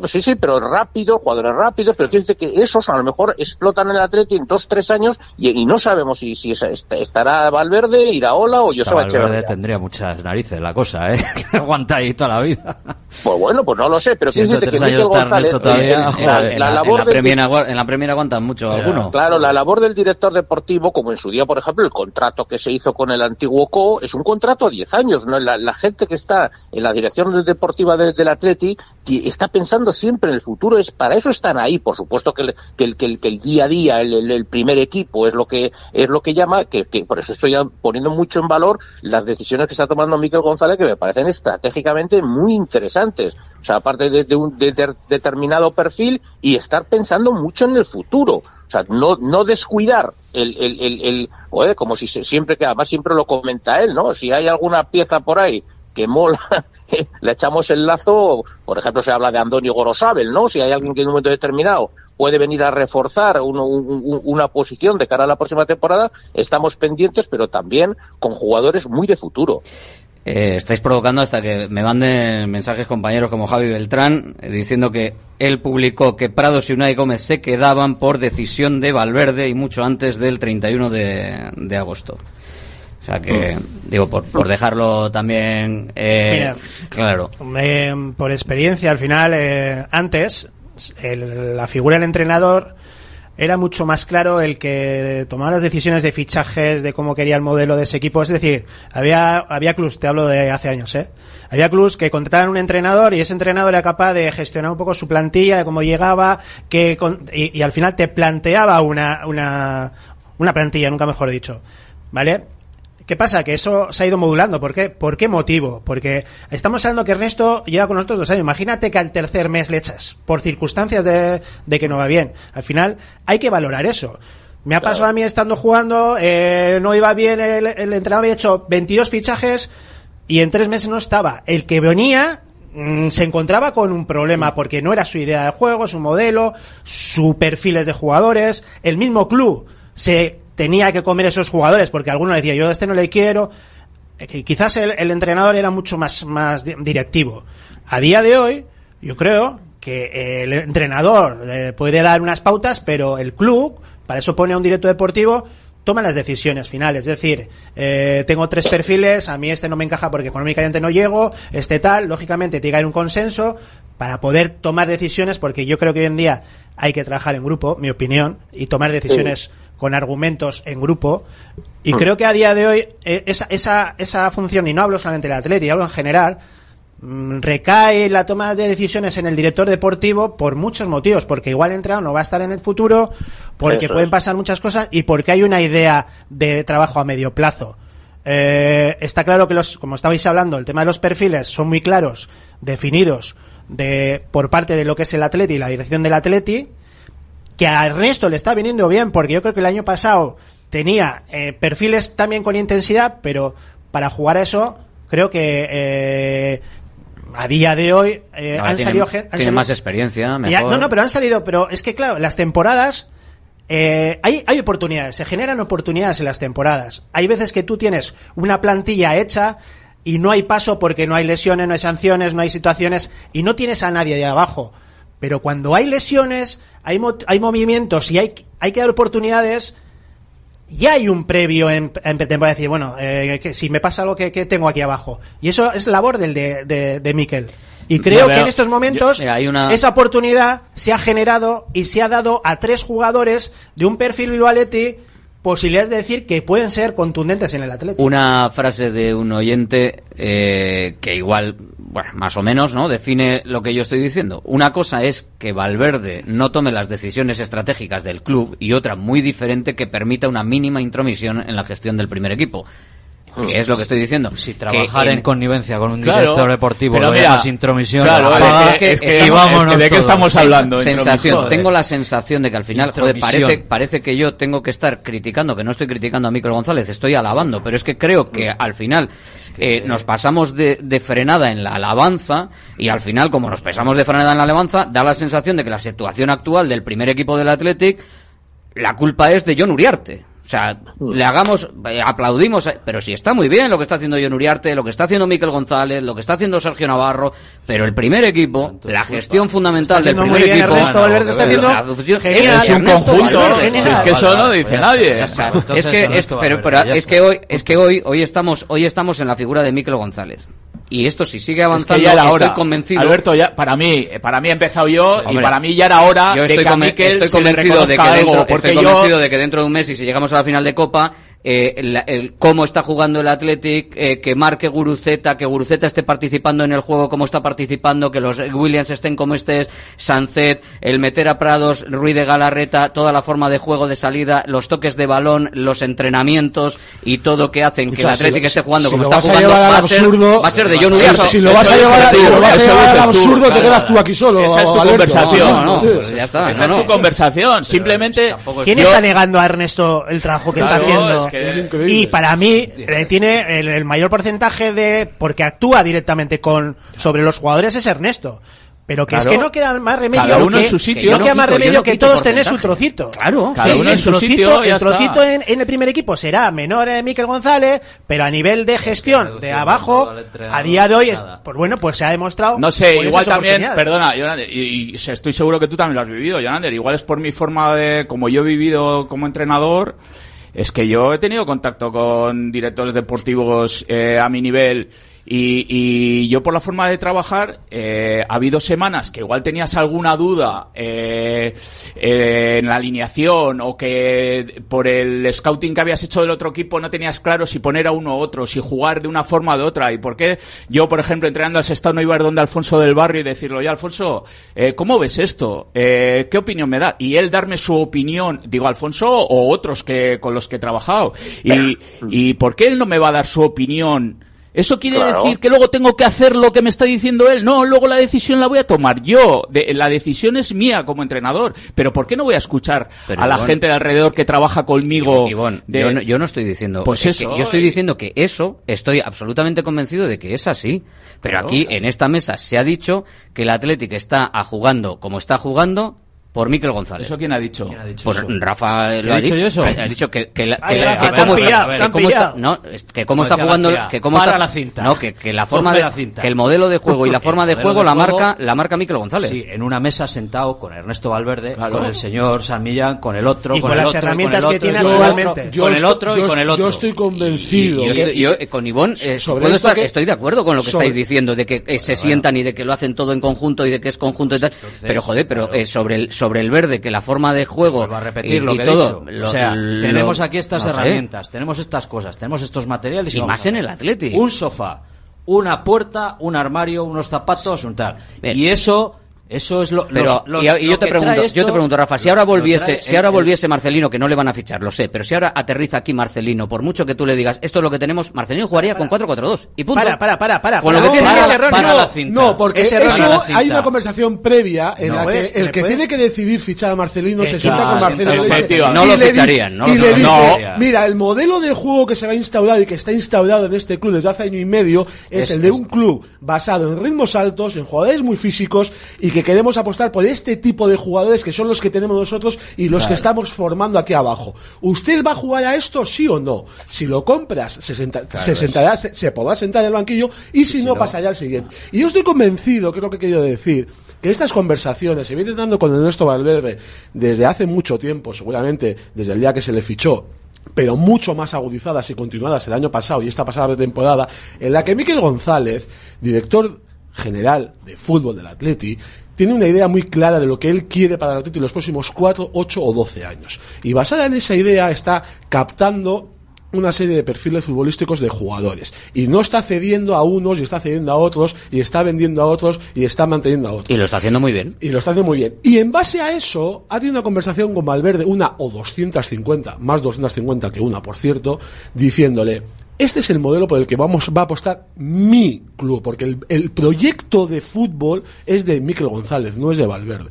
Sí, sí, pero rápido, jugadores rápidos, pero quiere decir que esos a lo mejor explotan el Atleti en dos, tres años y, y no sabemos si, si es- est- estará Valverde, Iraola o Esta Joseba Valverde Echeverría. tendría muchas narices la cosa, ¿eh? Que aguanta ahí toda la vida. Pues bueno, pues no lo sé, pero quiero decirte que 103 Miquel años está González, Ernesto todavía, eh, la- joder. la, en, la, en la Premier, agua- en la Premier aguantan mucho alguno. Claro, la labor del director deportivo, como en su día, por ejemplo, el contrato que se hizo con el antiguo CO, es un contrato a 10 años. ¿no? La, la gente que está en la dirección deportiva de- del Atleti ti- está pensando siempre en el futuro. Es Para eso están ahí. Por supuesto que el, que el, que el, que el día a día, el, el- primer equipo es lo que es lo que llama, que, por eso estoy poniendo mucho en valor las decisiones que está tomando Miquel González, que me parecen estratégicamente muy interesantes. O sea, aparte de, un de- determinado perfil y estar pensando mucho en el futuro. O sea, no, no descuidar el, el, el, el joder, como si se- siempre que además siempre lo comenta él, ¿no? Si hay alguna pieza por ahí que mola, le echamos el lazo, por ejemplo, se habla de Andoni Gorosabel, ¿no? Si hay alguien que en un momento determinado puede venir a reforzar un- un- una posición de cara a la próxima temporada, estamos pendientes, pero también con jugadores muy de futuro. Eh, estáis provocando hasta que me manden mensajes compañeros como Javi Beltrán eh, diciendo que él publicó que Prados y Unai Gómez se quedaban por decisión de Valverde y mucho antes del 31 de, de agosto. O sea que, digo, por, por dejarlo también eh, Mira. claro. Eh, por experiencia, al final, eh, antes, el- la figura del entrenador era mucho más claro el que tomaba las decisiones de fichajes, de cómo quería el modelo de ese equipo. Es decir, había, había clubs, te hablo de hace años, ¿eh? Había clubs que contrataban un entrenador y ese entrenador era capaz de gestionar un poco su plantilla, de cómo llegaba, que con- y, y al final te planteaba una, una, una plantilla, nunca mejor dicho. ¿Vale? ¿Qué pasa? Que eso se ha ido modulando. ¿Por qué? ¿Por qué motivo? Porque estamos hablando que Ernesto lleva con nosotros dos años. Imagínate que al tercer mes le echas por circunstancias de, de que no va bien. Al final hay que valorar eso. Me ha pasado a mí estando jugando, eh, no iba bien, el, el entrenador había hecho 22 fichajes y en tres meses no estaba. El que venía mm, se encontraba con un problema porque no era su idea de juego, su modelo, su perfiles de jugadores, el mismo club se tenía que comer esos jugadores porque alguno le decía yo a este no le quiero Eh, quizás el, el entrenador era mucho más, más di- directivo. A día de hoy yo creo que el entrenador eh, puede dar unas pautas pero el club para eso pone a un director deportivo toma las decisiones finales. Es decir, eh, tengo tres perfiles, a mí este no me encaja porque económicamente no llego, este tal, lógicamente tiene que haber un consenso para poder tomar decisiones, porque yo creo que hoy en día hay que trabajar en grupo, mi opinión, y tomar decisiones con argumentos en grupo. Y Mm. creo que a día de hoy eh, esa, esa, esa función, y no hablo solamente del atleta, hablo en general, mm, recae la toma de decisiones en el director deportivo por muchos motivos, porque igual el entrenador no va a estar en el futuro, porque Eso pueden es. pasar muchas cosas y porque hay una idea de trabajo a medio plazo. Eh, está claro que los, como estabais hablando, el tema de los perfiles son muy claros, definidos de por parte de lo que es el Atleti y la dirección del Atleti, que a Ernesto le está viniendo bien, porque yo creo que el año pasado tenía eh, perfiles también con intensidad, pero para jugar a eso, creo que eh, a día de hoy eh, han tiene, salido han tiene salido- más experiencia, ya, mejor. no, no, pero han salido, pero es que claro, las temporadas eh, hay, hay oportunidades, se generan oportunidades en las temporadas. Hay veces que tú tienes una plantilla hecha y no hay paso porque no hay lesiones, no hay sanciones, no hay situaciones y no tienes a nadie de abajo. Pero cuando hay lesiones, hay, mo- hay movimientos y hay, hay que dar oportunidades, ya hay un previo en, en pretemporada decir, bueno, eh, que si me pasa algo que, que tengo aquí abajo. Y eso es labor del de, de, de Miquel. Y creo No, que en estos momentos yo- mira, hay una- esa oportunidad se ha generado y se ha dado a tres jugadores de un perfil Bilbao Athletic posibilidades de decir que pueden ser contundentes en el Atlético. Una frase de un oyente eh, que igual, bueno, más o menos, ¿no? Define lo que yo estoy diciendo. Una cosa es que Valverde no tome las decisiones estratégicas del club y otra muy diferente que permita una mínima intromisión en la gestión del primer equipo. Que es lo que estoy diciendo. Si trabajar en connivencia con un director deportivo pero lo mira, llamas intromisión, Claro, es que, es que es que ¿de qué estamos hablando? sensación. Tengo la sensación de que al final, joder, parece, parece que yo tengo que estar criticando, que no estoy criticando a Miquel González, estoy alabando, pero es que creo que al final eh, nos pasamos de, de frenada en la alabanza y al final, como nos pasamos de frenada en la alabanza, da la sensación de que la situación actual del primer equipo del Athletic la culpa es de John Uriarte. O sea, le hagamos, eh, aplaudimos, eh, pero si está muy bien lo que está haciendo John Uriarte, lo que está haciendo Miquel González, lo que está haciendo Sergio Navarro, pero el primer equipo, la gestión fundamental del primer bien equipo, Ernesto Valverde, está haciendo la genial. es un Ernesto conjunto. Si es que eso no dice nadie. Es que, es, pero, es que hoy, es que hoy, hoy estamos, hoy estamos en la figura de Miquel González. Y esto si sigue Es avanzando, que ya era estoy hora. convencido. Alberto, ya, para mí, para mí he empezado yo y para mí ya era hora yo de estoy, que a conven- Mikel estoy se le convencido de que reconozca dentro, algo, porque estoy yo convencido de que dentro de un mes y si llegamos a la final de Copa eh, la- el, cómo está jugando el Athletic eh, que marque Guruceta que Guruceta esté participando en el juego como está participando que los Williams estén como estés Sancet el meter a Prados Ruiz de Galarreta toda la forma de juego de salida los toques de balón los entrenamientos y todo que hacen que el si Athletic lo- esté jugando si como está jugando va, a ser, absurdo- va a ser de John si- lo vas a llevar a- lo vas a al absurdo, te quedas tú aquí solo, Esa es tu Alberto. conversación. No, no, pues ya está, Esa no, es no. tu conversación. Simplemente. ¿Quién yo- está negando a Ernesto el trabajo que Claro, está haciendo? Es que- Es increíble. y para mí eh, tiene el, el mayor porcentaje de porque actúa directamente con sobre los jugadores es Ernesto. Pero que es que no queda más remedio Cada uno que, en su sitio. que no queda más quito, remedio no que todos tener su trocito. Claro, Cada Sí, uno el en su trocito, sitio, ya el trocito está. en, en el primer equipo será menor en Miquel González, pero a nivel de gestión de abajo, a día de hoy, es, pues bueno, pues se ha demostrado. No sé, igual también, perdona, Jonander, y, y estoy seguro que tú también lo has vivido, Jonander, igual es por mi forma de, como yo he vivido como entrenador, es que yo he tenido contacto con directores deportivos eh, a mi nivel y, y yo por la forma de trabajar, eh, ha habido semanas que igual tenías alguna duda eh, eh, en la alineación o que por el scouting que habías hecho del otro equipo no tenías claro si poner a uno u otro, si jugar de una forma o de otra. ¿Y por qué yo, por ejemplo, entrenando al Sestao no iba a ir donde Alfonso del Barrio y decirlo, ya Alfonso, eh, ¿cómo ves esto? Eh, ¿Qué opinión me da? Y él darme su opinión, digo Alfonso o otros que con los que he trabajado. Y, y ¿por qué él no me va a dar su opinión? ¿Eso quiere Claro. decir que luego tengo que hacer lo que me está diciendo él? No, luego la decisión la voy a tomar yo. De- la decisión es mía como entrenador. Pero ¿por qué no voy a escuchar Pero, a la Ivonne- gente de alrededor que trabaja conmigo? Ivonne, de- yo, no, yo no estoy diciendo Pues que- eso, yo estoy diciendo que eso estoy absolutamente convencido de que es así pero Claro, aquí claro. en esta mesa se ha dicho que el Athletic está a jugando como está jugando por Miquel González. ¿Eso quién ha dicho? Pues Rafa ¿Qué lo ha dicho dicho. yo eso? Ha dicho que, que, la- Ay, que la- Rafa, que te han cómo está, que cómo está- no, que cómo Como está jugando, que cómo para está, la cinta. no, que, que la forma de, la cinta. que el modelo de juego y la forma de juego de la juego- marca, la marca Miquel González. Sí, en una mesa sentado con Ernesto Valverde, Claro. con el señor San Millán, con el otro, Y con, con el las otro, herramientas con el que otro, tiene con el otro, actualmente. con el Yo otro y estoy- con el otro. Yo estoy convencido. Yo, eh, con Ivonne eh, estoy de acuerdo con lo que estáis diciendo, de que eh, se sientan y de que lo hacen todo en conjunto y de que es conjunto y tal. pero joder, pero sobre el sobre el verde, que la forma de juego Vuelvo a repetir y, lo y que he todo, dicho. lo- o sea, lo- tenemos aquí estas no sé. herramientas, tenemos estas cosas, tenemos estos materiales Y más en el Atleti. Un sofá, una puerta, un armario, unos zapatos, un tal. Y eso, eso es lo. Pero los- y, lo- y lo yo te que pregunto, yo te pregunto, Rafa, si ahora volviese, trae si ahora el- volviese Marcelino, que no le van a fichar, lo sé, pero si ahora aterriza aquí Marcelino, por mucho que tú le digas, esto es lo que tenemos, Marcelino jugaría con 4-4-2 y punto. Para, para, para, para. Con para. lo que tiene No, que para, ser para erróneo. la cinta. No, porque Es erróneo. eso hay una conversación previa en No, la que el ¿me que puedes? tiene que decidir fichar a Marcelino se Que sienta con Marcelino efectivamente. No lo ficharían, no y le dice, mira, el modelo de juego que se va a instaurar y que está instaurado en este club desde hace año y medio es Es el de un este. club basado en ritmos altos, en jugadores muy físicos y que queremos apostar por este tipo de jugadores que son los que tenemos nosotros y los Claro. que estamos formando aquí abajo. ¿Usted va a jugar a esto, sí o no? Si lo compras, se, senta- Claro, se es- sentará, se, se podrá sentar en el banquillo y si, no, no- pasará al siguiente. Y yo estoy convencido, que es lo que he querido decir, que estas conversaciones se vienen dando con Ernesto Valverde desde hace mucho tiempo, seguramente desde el día que se le fichó, pero mucho más agudizadas y continuadas el año pasado y esta pasada temporada, en la que Miquel González, director general de fútbol del Atleti, tiene una idea muy clara de lo que él quiere para el Atleti en los próximos 4, 8 o 12 años. Y basada en esa idea está captando una serie de perfiles futbolísticos de jugadores y no está cediendo a unos y está cediendo a otros y está vendiendo a otros y está manteniendo a otros Y lo está haciendo muy bien. y lo está haciendo muy bien. Y en base a eso, ha tenido una conversación con Valverde, una o 250, más 250 que una, por cierto, diciéndole, este es el modelo por el que vamos, va a apostar mi club, porque el, el proyecto de fútbol es de Miquel González, no es de Valverde.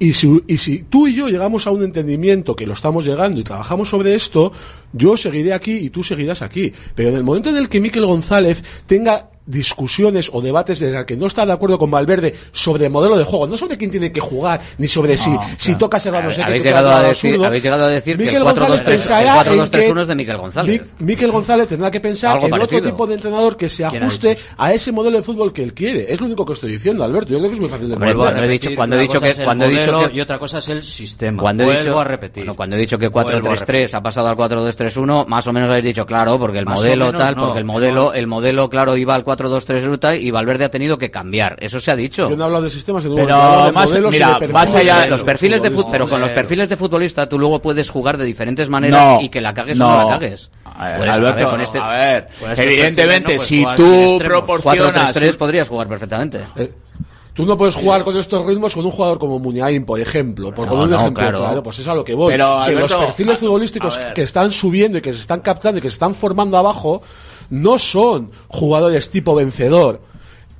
Y si, y si tú y yo llegamos a un entendimiento que lo estamos llegando y trabajamos sobre esto, yo seguiré aquí y tú seguirás aquí. Pero en el momento en el que Miquel González tenga discusiones o debates en el que no está de acuerdo con Valverde sobre el modelo de juego, no sobre quién tiene que jugar, ni sobre si, si tocas el balón, Habéis llegado, a decir, habéis llegado a decir que el Miquel González 4-2-3 pensará en 4-2-3-1 que es de Miquel González. Miquel González tendrá que pensar en otro tipo de entrenador que se ¿Quién ha ajuste a ese modelo de fútbol que él quiere. Es lo único que estoy diciendo, Alberto. Yo creo que es muy fácil de Hombre, he dicho- cuando he dicho que- el cuando he dicho que- y otra cosa es el sistema. Cuando he Vuelvo dicho, a repetir. bueno, cuando he dicho que Vuelvo a 4-3-3 ha pasado al 4-2-3-1, más o menos habéis dicho, claro, porque el modelo menos tal, no, porque el no. modelo, el modelo, claro, iba al 4-2-3 ruta y Valverde ha tenido que cambiar. Eso se ha dicho. Yo no he hablado de sistemas, he hablado de más- modelos y mira, de perfiles más allá de los perfiles de futbolistas. pero con los perfiles de futbolista tú luego puedes jugar de diferentes maneras No, y que la cagues o no la cagues. A ver, Puedes- Alberto, a ver, con este- a ver, con estos evidentemente, no puedes si jugar tú proporcionas 4-3-3 un- podrías jugar perfectamente. Eh, Tú no puedes jugar con estos ritmos con un jugador como Muniain, por ejemplo. Por No, poner un no, ejemplo claro. Pues es a lo que voy. Pero, que Alberto, los perfiles a- futbolísticos que están subiendo y que se están captando y que se están formando abajo no son jugadores tipo vencedor.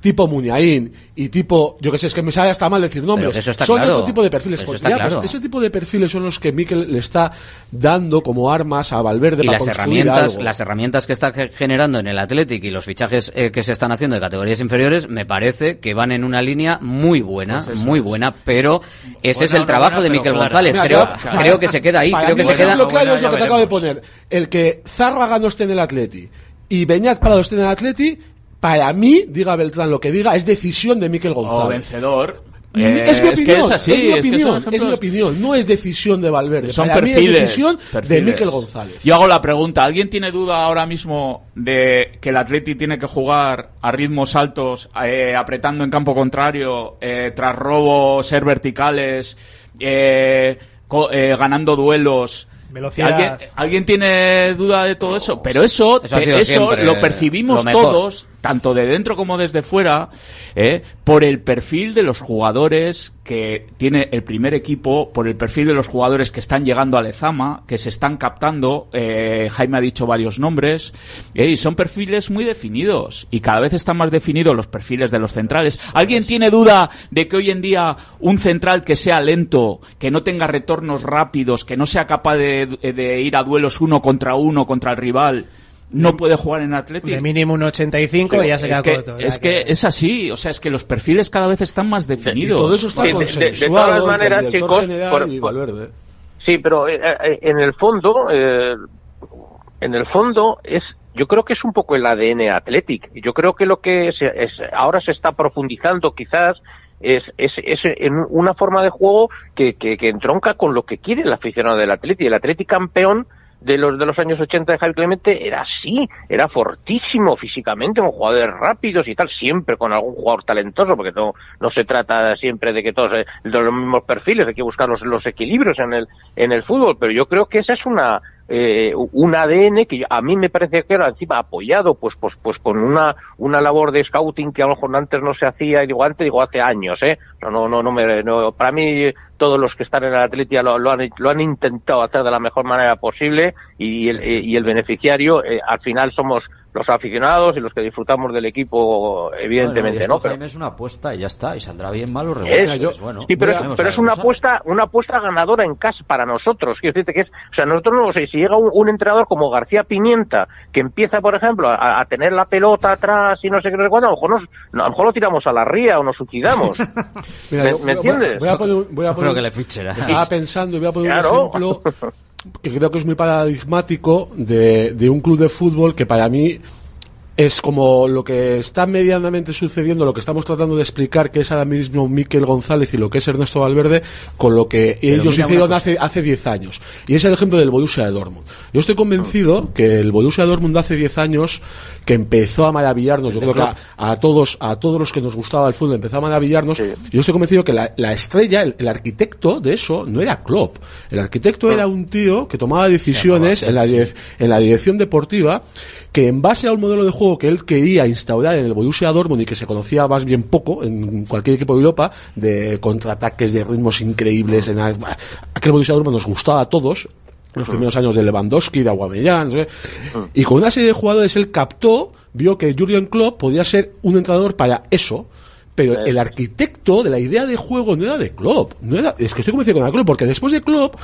Tipo Muniain y tipo, yo que sé, es que me sale hasta mal decir nombres. que eso está son claro. otro tipo de perfiles. Pues pues ese tipo de perfiles son los que Mikel le está dando como armas a Valverde y para las construir herramientas, algo. las herramientas que está ge- generando en el Athletic y los fichajes eh, que se están haciendo de categorías inferiores, me parece que van en una línea muy buena, Pues eso muy es. buena, pero ese es Buena, el trabajo buena, de Miquel. González. Mira, creo, claro, creo que se queda ahí, Para creo que mí, se queda. ejemplo claro es lo que te acabo de poner. El que Zárraga no esté en el Atleti y Beñat Prado esté en el Atleti, para mí, diga Beltrán lo que diga, es decisión de Miquel o González. vencedor. Mm, Eh, es mi opinión, que es así, es mi es que son opinión, es mi opinión, no es decisión de Valverde, Son para mí perfiles. es decisión de. Miquel González. Yo hago la pregunta, ¿alguien tiene duda ahora mismo de que el Atleti tiene que jugar a ritmos altos, eh, apretando en campo contrario, eh, tras robo, ser verticales, eh, co- eh, ganando duelos? Velocidad. ¿Alguien, alguien tiene duda de todo eso? Pero eso, Eso ha te- sido eso siempre lo percibimos lo todos, tanto de dentro como desde fuera, ¿eh? por el perfil de los jugadores que tiene el primer equipo, por el perfil de los jugadores que están llegando a Lezama, que se están captando. eh, Jaime ha dicho varios nombres, ¿eh? y son perfiles muy definidos. Y cada vez están más definidos los perfiles de los centrales. ¿Alguien tiene duda de que hoy en día un central que sea lento, que no tenga retornos rápidos, que no sea capaz de, de ir a duelos uno contra uno contra el rival? No puede jugar en Atlético. De mínimo un 85 y ya se queda es que, corto. ya es que es así, o sea, es que los perfiles cada vez están más definidos. Y todo eso está Sí, de- de- de todas maneras, chicos, por- por-. Sí, pero eh, eh, en el fondo, eh, en el fondo es, yo creo que es un poco el ADN Athletic. Yo creo que lo que se- es, ahora se está profundizando quizás es, es, es en una forma de juego que, que, que entronca con lo que quiere el aficionado del Atleti. El Atleti campeón de los de los años 80 de Javi Clemente era así, era fortísimo físicamente, con jugadores rápidos y tal, siempre con algún jugador talentoso, porque no, no se trata siempre de que todos eh, de los mismos perfiles, hay que buscar los, los equilibrios en el, en el fútbol, pero yo creo que esa es una, eh, un ADN que a mí me parece que era encima apoyado pues pues pues con una una labor de scouting que a lo mejor antes no se hacía y digo antes digo hace años eh no no no, no me para mí todos los que están en el Atletia lo, lo han lo han intentado hacer de la mejor manera posible y el, y el beneficiario eh, al final somos los aficionados y los que disfrutamos del equipo evidentemente Bueno, y no pero Jaime, es una apuesta y ya está, y saldrá bien, mal o regular. es, pues bueno, sí, pero, es, pero una apuesta, una apuesta ganadora en casa para nosotros. Quiero decirte que es, o sea, nosotros no sé, si llega un, un entrenador como García Pimienta, que empieza, por ejemplo, a, a tener la pelota atrás y no sé qué, no sé cuándo, a lo mejor, nos, no, a lo mejor lo tiramos a la ría o nos suicidamos. Mira, ¿Me, yo- me voy a- entiendes? Voy a poner, voy a poner creo que le fichen, ¿eh? Estaba pensando y voy a poner Claro. un ejemplo que creo que es muy paradigmático de, de un club de fútbol que para mí es como lo que está medianamente sucediendo, lo que estamos tratando de explicar que es ahora mismo Miquel González y lo que es Ernesto Valverde, con lo que Pero ellos hicieron hace, hace 10 años. Y es el ejemplo del Borussia Dortmund. Yo estoy convencido que el Borussia de Dortmund hace 10 años que empezó a maravillarnos, yo creo que a, a todos, a todos los que nos gustaba el fútbol empezó a maravillarnos. Yo estoy convencido que la, la estrella, el, el arquitecto de eso no era Klopp. El arquitecto era un tío que tomaba decisiones en la, en la dirección deportiva que en base a un modelo de juego que él quería instaurar en el Borussia Dortmund y que se conocía más bien poco en cualquier equipo de Europa, de contraataques, de ritmos increíbles, en aquel Borussia Dortmund nos gustaba a todos, los primeros años de Lewandowski, de Aubameyang, no sé. y con una serie de jugadores él captó, vio que Jurgen Klopp podía ser un entrenador para eso, pero el arquitecto de la idea de juego no era de Klopp, no era, es que estoy convencido con Klopp, porque después de Klopp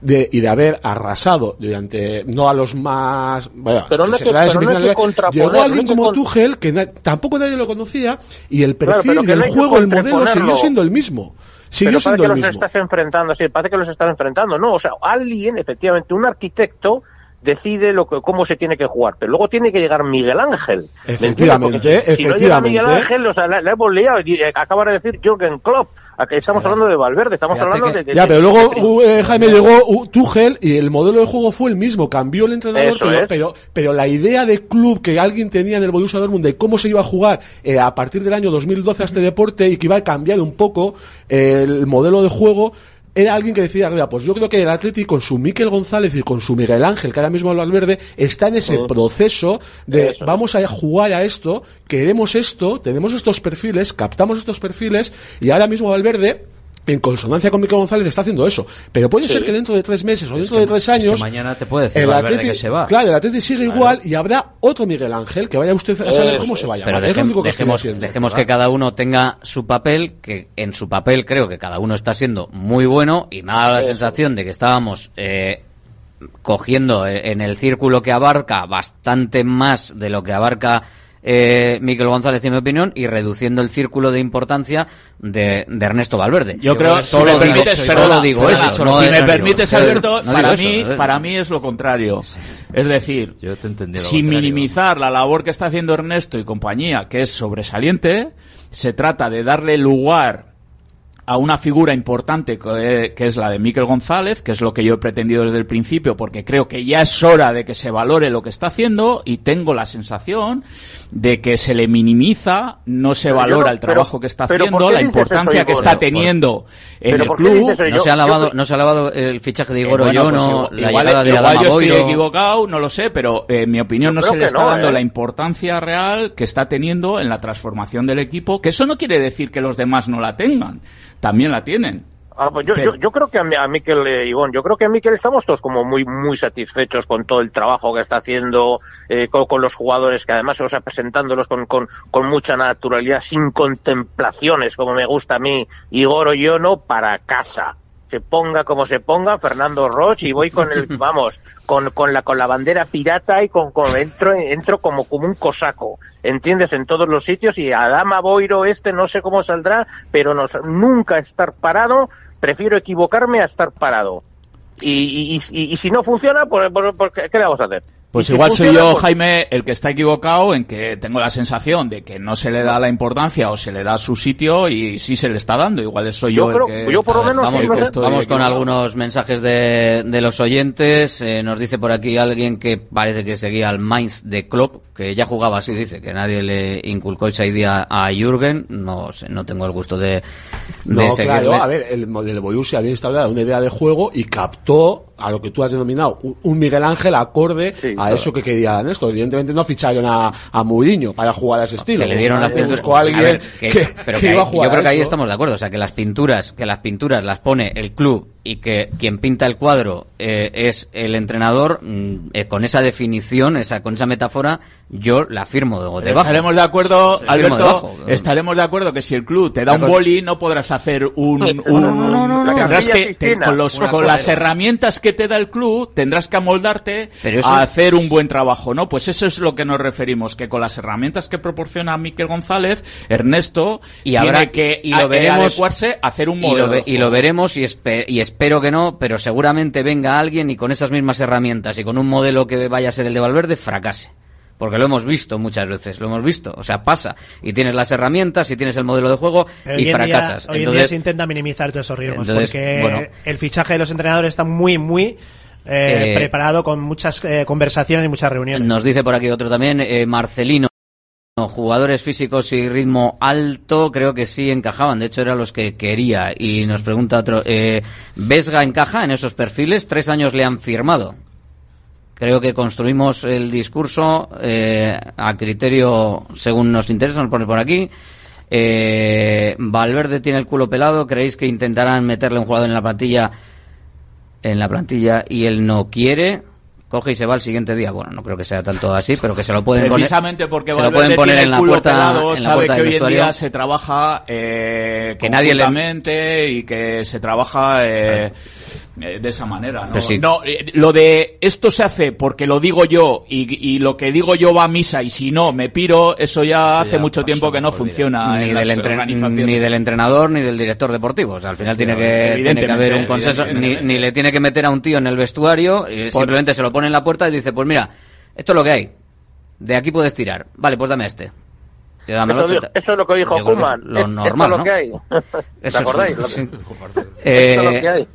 de, y de haber arrasado durante, no a los más, bueno, Pero no que- pero no que llegó no alguien que como Tuchel, que na- tampoco nadie lo conocía, y el Claro, perfil que no hay que juego, el modelo siguió siendo el mismo. Siguió Pero parece siendo que el los estás enfrentando, sí, parece que los estás enfrentando. No, o sea, alguien, efectivamente, un arquitecto decide lo que, cómo se tiene que jugar, pero luego tiene que llegar Miguel Ángel. Efectivamente, Porque si- no llega efectivamente. Miguel Ángel, o sea, la, la hemos liado y eh, acaba de decir Jürgen Klopp. Estamos hablando de Valverde, estamos hablando de, de- Ya, pero luego de- uh, eh, Jaime llegó uh, Tuchel y el modelo de juego fue el mismo, cambió el entrenador, pero, pero, pero la idea de club que alguien tenía en el Borussia Dortmund de cómo se iba a jugar eh, a partir del año 2012 a este deporte y que iba a cambiar un poco eh, el modelo de juego era alguien que decía, "Mira, pues yo creo que el Atleti con su Miquel González y con su Miguel Ángel, que ahora mismo habla Valverde, está en ese proceso de Eso. vamos a jugar a esto, queremos esto, tenemos estos perfiles, captamos estos perfiles y ahora mismo Valverde en consonancia con Miquel González está haciendo eso. Pero puede Sí. ser que dentro de tres meses o dentro que- de tres es que años. mañana te puede decir el Atleti- que se va. Claro, el Atleti sigue Claro. igual y habrá otro Miguel Ángel que vaya usted a saber cómo se vaya. Pero es lo dejem- único que dejemos, que cada uno tenga su papel, que en su papel creo que cada uno está siendo muy bueno y me ha dado la Eso. sensación de que estábamos eh, cogiendo eh, en el círculo que abarca bastante más de lo que abarca eh, Miquel González, en mi opinión, y reduciendo el círculo de importancia de, de Ernesto Valverde. Yo creo, si solo me digo, permites, solo perdona, digo perdona, eso. no- si me permites, digo- Alberto, no para mí, eso, eh. para mí es lo contrario. Es decir, Yo te entendí lo sin contrario. minimizar la labor que está haciendo Ernesto y compañía, que es sobresaliente, se trata de darle lugar a una figura importante que es la de Miquel González, que es lo que yo he pretendido desde el principio, porque creo que ya es hora de que se valore lo que está haciendo y tengo la sensación de que se le minimiza, no se Pero valora no- el trabajo pero- que está pero ¿por haciendo, la importancia que está teniendo en el ¿por qué club. No se, ha lavado, no se ha lavado el fichaje de Eh, Igor bueno, pues la igual, llegada de igual yo estoy Boiro. equivocado, no lo sé, pero eh, en mi opinión no se le está no, dando ¿eh? la importancia real que está teniendo en la transformación del equipo, que eso no quiere decir que los demás no la tengan, también la tienen. Ah, pues yo, yo, yo creo que a, Mi- a Miquel eh, Ivón, yo creo que a Miquel estamos todos como muy muy satisfechos con todo el trabajo que está haciendo eh, con, con los jugadores, que además, o sea, presentándolos con, con, con mucha naturalidad, sin contemplaciones, como me gusta a mí, Igor Oyono, para casa. Se ponga como se ponga, Fernando Roche, y voy con el, vamos, con, con la, con la bandera pirata y con, con entro, entro como, como un cosaco, ¿entiendes? En todos los sitios, y Adama Boiro este no sé cómo saldrá, pero nos, nunca estar parado, prefiero equivocarme a estar parado. Y, y, y, y si no funciona, pues, pues, pues, ¿qué le vamos a hacer? Pues igual soy yo, Jaime, el que está equivocado en que tengo la sensación de que no se le da la importancia o se le da su sitio y sí se le está dando. Igual soy yo, Yo creo- el que... yo por lo menos Vamos, sí, el que no sé. estoy vamos con algunos mensajes de, de los oyentes. Eh, nos dice por aquí alguien que parece que seguía al Mainz de Klopp, que ya jugaba así, dice, que nadie le inculcó esa idea a Jürgen. No sé, no tengo el gusto de, de No, seguirle. claro, a ver, el modelo Borussia había instaurado una idea de juego y captó a lo que tú has denominado un, Miguel Ángel acorde a claro. eso que querían esto. Evidentemente no ficharon a, a Mourinho para jugar a ese estilo. que le dieron las Buscó pinturas. a alguien A ver, que- que, pero que que iba a jugar yo creo que ahí eso. estamos de acuerdo. O sea, que las pinturas, que las pinturas las pone el club y que quien pinta el cuadro eh, es el entrenador, mm, eh, con esa definición, esa, con esa metáfora, yo la firmo de, debajo. Estaremos de acuerdo, Alberto, debajo. estaremos de acuerdo que si el club te da un boli no podrás hacer un... un- no, no, no, tendrás que, te- con, los, con las herramientas que te da el club tendrás que amoldarte Pero eso- a hacer un buen trabajo, ¿no? Pues eso es lo que nos referimos, que con las herramientas que proporciona Miquel González, Ernesto y habrá tiene que y a- lo veremos adecuarse a hacer un y lo, modelo. ve- y lo veremos y, espe- y espero que no pero seguramente venga alguien y con esas mismas herramientas y con un modelo que vaya a ser el de Valverde fracase porque lo hemos visto muchas veces lo hemos visto o sea pasa y tienes las herramientas y tienes el modelo de juego Pero y hoy en día- fracasas hoy en día se intenta minimizar todos esos riesgos entonces, porque bueno. el fichaje de los entrenadores está muy, muy eh, Eh, preparado con muchas eh, conversaciones y muchas reuniones. Nos dice por aquí otro también, eh, Marcelino. Jugadores físicos y ritmo alto, creo que sí encajaban. De hecho, eran los que quería. Y nos pregunta otro, eh, ¿Vesga encaja en esos perfiles? Tres años le han firmado. Creo que construimos el discurso eh, a criterio según nos interesa, nos pone por aquí. Eh, Valverde tiene el culo pelado. ¿Creéis que intentarán meterle un jugador en la plantilla en la plantilla y él no quiere? Coge y se va al siguiente día. Bueno, no creo que sea tanto así, pero que se lo pueden poner. Precisamente porque se lo Valverde pueden poner tiene en el la culo puerta, pelado, en la sabe puerta que hoy en día se trabaja eh, Que nadie le- y que se trabaja eh, eh, de esa manera. ¿no? Pues sí. No, eh, lo de esto se hace porque lo digo yo y, y lo que digo yo va a misa y si no me piro, eso ya hace ya mucho tiempo que no funciona ni en del, ni del entrenador ni del director deportivo. O sea, al final tiene, que, tiene que haber un consenso. Ni, le tiene que meter a un tío en el vestuario. y simplemente se lo pone en la puerta y dice, pues mira, esto es lo que hay. De aquí puedes tirar. Vale, pues dame a este. Eso, di- eso es lo que dijo Kuman. lo Es- normal, esto es lo ¿no? que hay. ¿Te Eso- acordáis? Lo que- sí. Esto Eh, es lo que hay.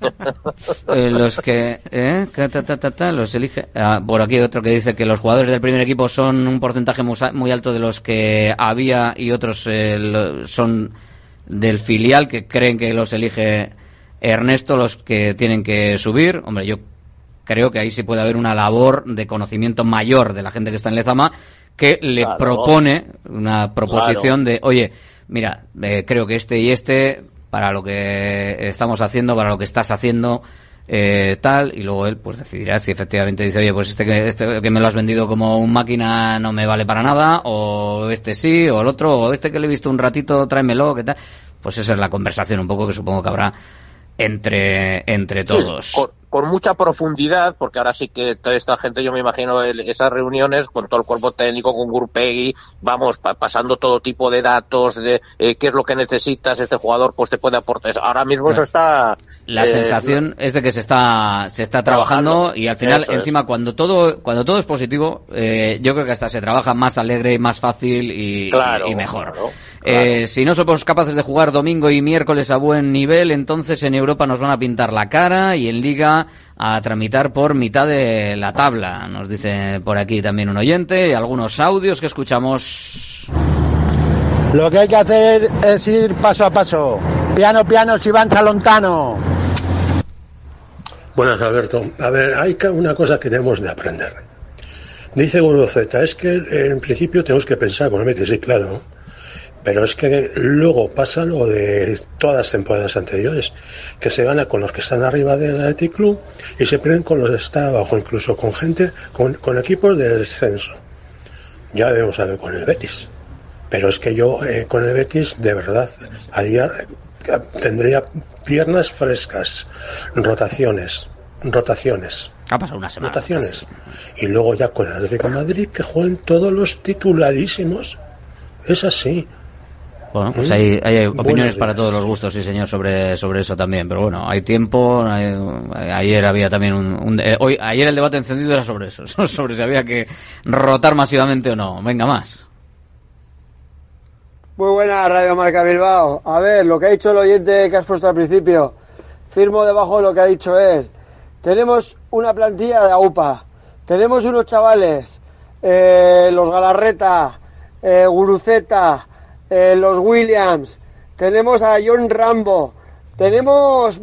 eh, los que eh, ta, ta, ta, ta, los elige ah, por aquí otro que dice que los jugadores del primer equipo son un porcentaje muy, alto de los que había y otros eh, lo- son del filial que creen que los elige Ernesto los que tienen que subir hombre yo creo que ahí sí puede haber una labor de conocimiento mayor de la gente que está en Lezama que le Claro. propone una proposición de, oye, mira, eh, creo que este y este, para lo que estamos haciendo, para lo que estás haciendo, eh, tal, y luego él pues decidirá si efectivamente dice, oye, pues este que, este que me lo has vendido como un máquina no me vale para nada, o este sí, o el otro, o este que le he visto un ratito, tráemelo, que tal. Pues esa es la conversación un poco que supongo que habrá entre, entre todos. Sí, con, mucha profundidad, porque ahora sí que toda esta gente, yo me imagino el- esas reuniones con todo el cuerpo técnico, con Gurpegui, vamos, pa- pasando todo tipo de datos, de eh, qué es lo que necesitas, este jugador pues te puede aportar. Ahora mismo eso está... La eh, sensación es de que se está se está trabajando, Trabajando. y al final Eso es. encima cuando todo cuando todo es positivo eh, yo creo que hasta se trabaja más alegre más fácil y, Claro, y mejor claro, Eh, si no somos capaces de jugar domingo y miércoles a buen nivel entonces en Europa nos van a pintar la cara y en Liga a tramitar por mitad de la tabla nos dice por aquí también un oyente y algunos audios que escuchamos Lo que hay que hacer es ir paso a paso. Piano, piano, si van tralontano. Buenas, Alberto. A ver, hay ca- una cosa que tenemos de aprender. Dice Guruzeta, es que en principio tenemos que pensar Betis, sí, claro. Pero es que luego pasa lo de todas las temporadas anteriores, que se gana con los que están arriba del Athletic Club y se pierden con los que están abajo, incluso con gente, con, con equipos de descenso. Ya debemos saber con el Betis. Pero es que yo eh, con el Betis, de verdad, haría, tendría piernas frescas, rotaciones, rotaciones. ha pasado una semana Rotaciones. Y luego ya con el Atlético de Madrid que jueguen todos los titularísimos. Es así. Bueno, pues hay, hay opiniones para todos los gustos, sí señor, sobre, sobre eso también. Pero bueno, hay tiempo. hay- ayer había también un, un- eh, hoy, ayer el debate encendido era sobre eso, sobre si había que rotar masivamente o no. Venga más. Muy buena Radio Marca Bilbao. A ver, lo que ha dicho el oyente que has puesto al principio, firmo debajo de lo que ha dicho él. Tenemos una plantilla de AUPA, tenemos unos chavales, eh, los Galarreta, eh, Guruceta, eh, los Williams, tenemos a John Rambo, tenemos,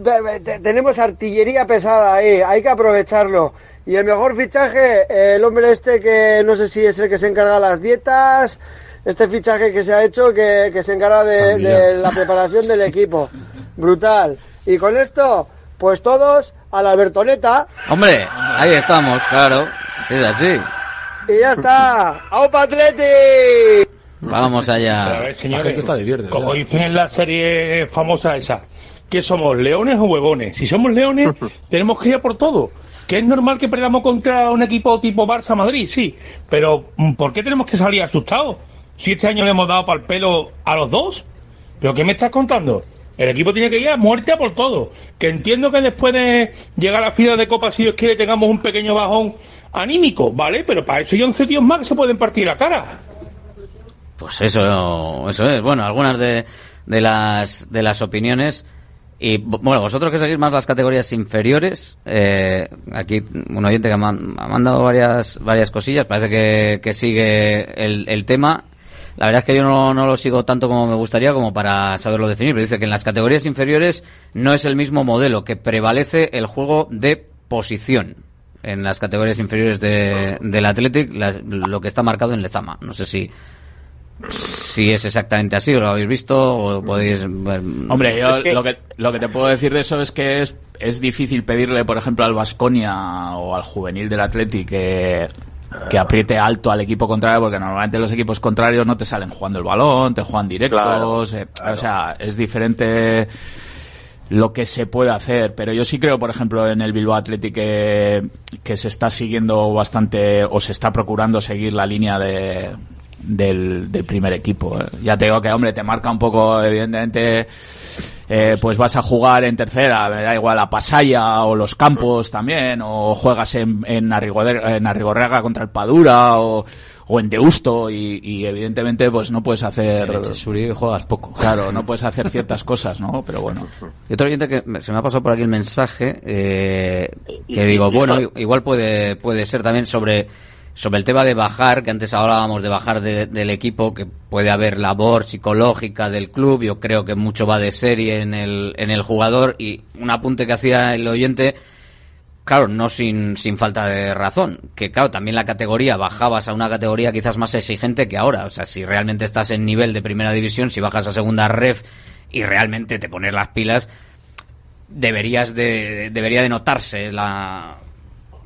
tenemos artillería pesada ahí, hay que aprovecharlo. Y el mejor fichaje, el hombre este que no sé si es el que se encarga de las dietas, este fichaje que se ha hecho que, que se encarga de, la preparación del equipo. Brutal. Y con esto, pues todos a la Albertoneta Hombre, ahí estamos, claro. Sí, es así. y ya está. ¡Aupa Atleti! Vamos allá. A ver, señores, gente está de viernes, como ya. dicen en la serie famosa esa, ¿qué somos, leones o huevones? Si somos leones, tenemos que ir a por todo. Que es normal que perdamos contra un equipo tipo Barça-Madrid, sí. Pero, mm, ¿por qué tenemos que salir asustados? Si este año le hemos dado para el pelo a los dos. ¿Pero qué me estás contando? El equipo tiene que ir a muerte a por todo. Que entiendo que después de llegar a la final de Copa, si Dios quiere, tengamos un pequeño bajón anímico, ¿vale? Pero para eso hay 11 tíos más que se pueden partir la cara. Pues eso, eso es. Bueno, algunas de, de las de las opiniones. Y bu- bueno, vosotros que seguís más las categorías inferiores, eh, aquí un oyente que ha, mandado varias varias cosillas, parece que, que sigue el, el tema. La verdad es que yo no, no lo sigo tanto como me gustaría como para saberlo definir, pero dice que en las categorías inferiores no es el mismo modelo, que prevalece el juego de posición en las categorías inferiores de, del Athletic, las- lo que está marcado en Lezama. No sé si si es exactamente así o lo habéis visto o podéis Hombre, yo Es que- lo, que, lo que te puedo decir de eso es que es, es difícil pedirle, por ejemplo, al Vasconia o al juvenil del Atleti que, que apriete alto al equipo contrario, porque normalmente los equipos contrarios no te salen jugando el balón, te juegan directos, eh, o sea, es diferente lo que se puede hacer, pero yo sí creo, por ejemplo, en el Bilbao Athletic que, que se está siguiendo bastante o se está procurando seguir la línea de del, del primer equipo. eh. Ya te digo que, hombre, te marca un poco, evidentemente, eh, pues vas a jugar en tercera, me da igual a Pasaya o los Campos también, o juegas en, en, Arrigoder- en Arrigorriaga contra el Padura, o, o en Deusto y, y evidentemente pues no puedes hacer En juegas poco. claro no puedes hacer ciertas cosas no pero bueno Y otro oyente que me- se me ha pasado por aquí el mensaje, eh, que digo, bueno, igual puede, puede ser también sobre, sobre el tema de bajar, que antes hablábamos de bajar de- del equipo, que puede haber labor psicológica del club, yo creo que mucho va de serie en el, en el jugador, y un apunte que hacía el oyente, Claro, no sin, sin falta de razón. Que claro, también la categoría, bajabas a una categoría quizás más exigente que ahora. O sea, si realmente estás en nivel de primera división, si bajas a segunda ref y realmente te pones las pilas, deberías de, debería de notarse la,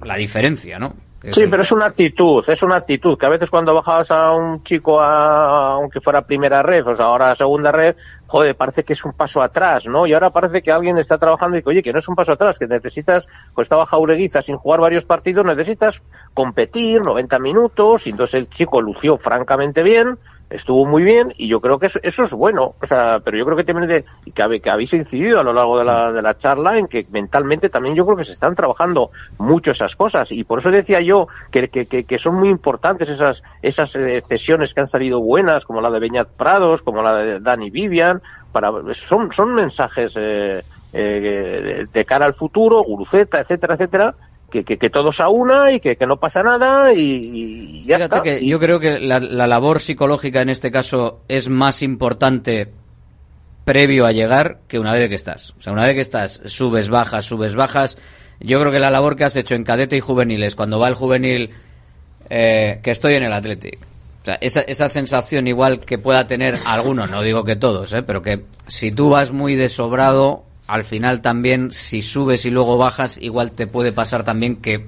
la diferencia, ¿no? Sí, pero es una actitud, es una actitud, que a veces cuando bajabas a un chico a, aunque fuera primera red, o sea, ahora segunda red, joder, parece que es un paso atrás, ¿no? Y ahora parece que alguien está trabajando y que, oye, que no es un paso atrás, que necesitas, pues estaba Jaureguiza sin jugar varios partidos, necesitas competir 90 minutos, y entonces el chico lució francamente bien, estuvo muy bien, y yo creo que eso, eso es bueno, o sea, pero yo creo que también de, que, que habéis incidido a lo largo de la, de la charla en que mentalmente también yo creo que se están trabajando mucho esas cosas, y por eso decía yo que, que, que, son muy importantes esas, esas eh, cesiones que han salido buenas, como la de Beñat Prados, como la de Dani Vivian, para, son, son mensajes eh, eh, de cara al futuro, Guruceta, etcétera, etcétera, que, que, que todos a una y que, que no pasa nada y, y ya Fíjate está. que yo creo que la, la labor psicológica en este caso es más importante previo a llegar que una vez que estás. O sea, una vez que estás, subes, bajas, subes, bajas. Yo creo que la labor que has hecho en cadete y juveniles, cuando va el juvenil, eh, que estoy en el Athletic. O sea, esa, esa sensación igual que pueda tener algunos, no digo que todos, ¿eh? pero que si tú vas muy desobrado, al final también, si subes y luego bajas, igual te puede pasar también que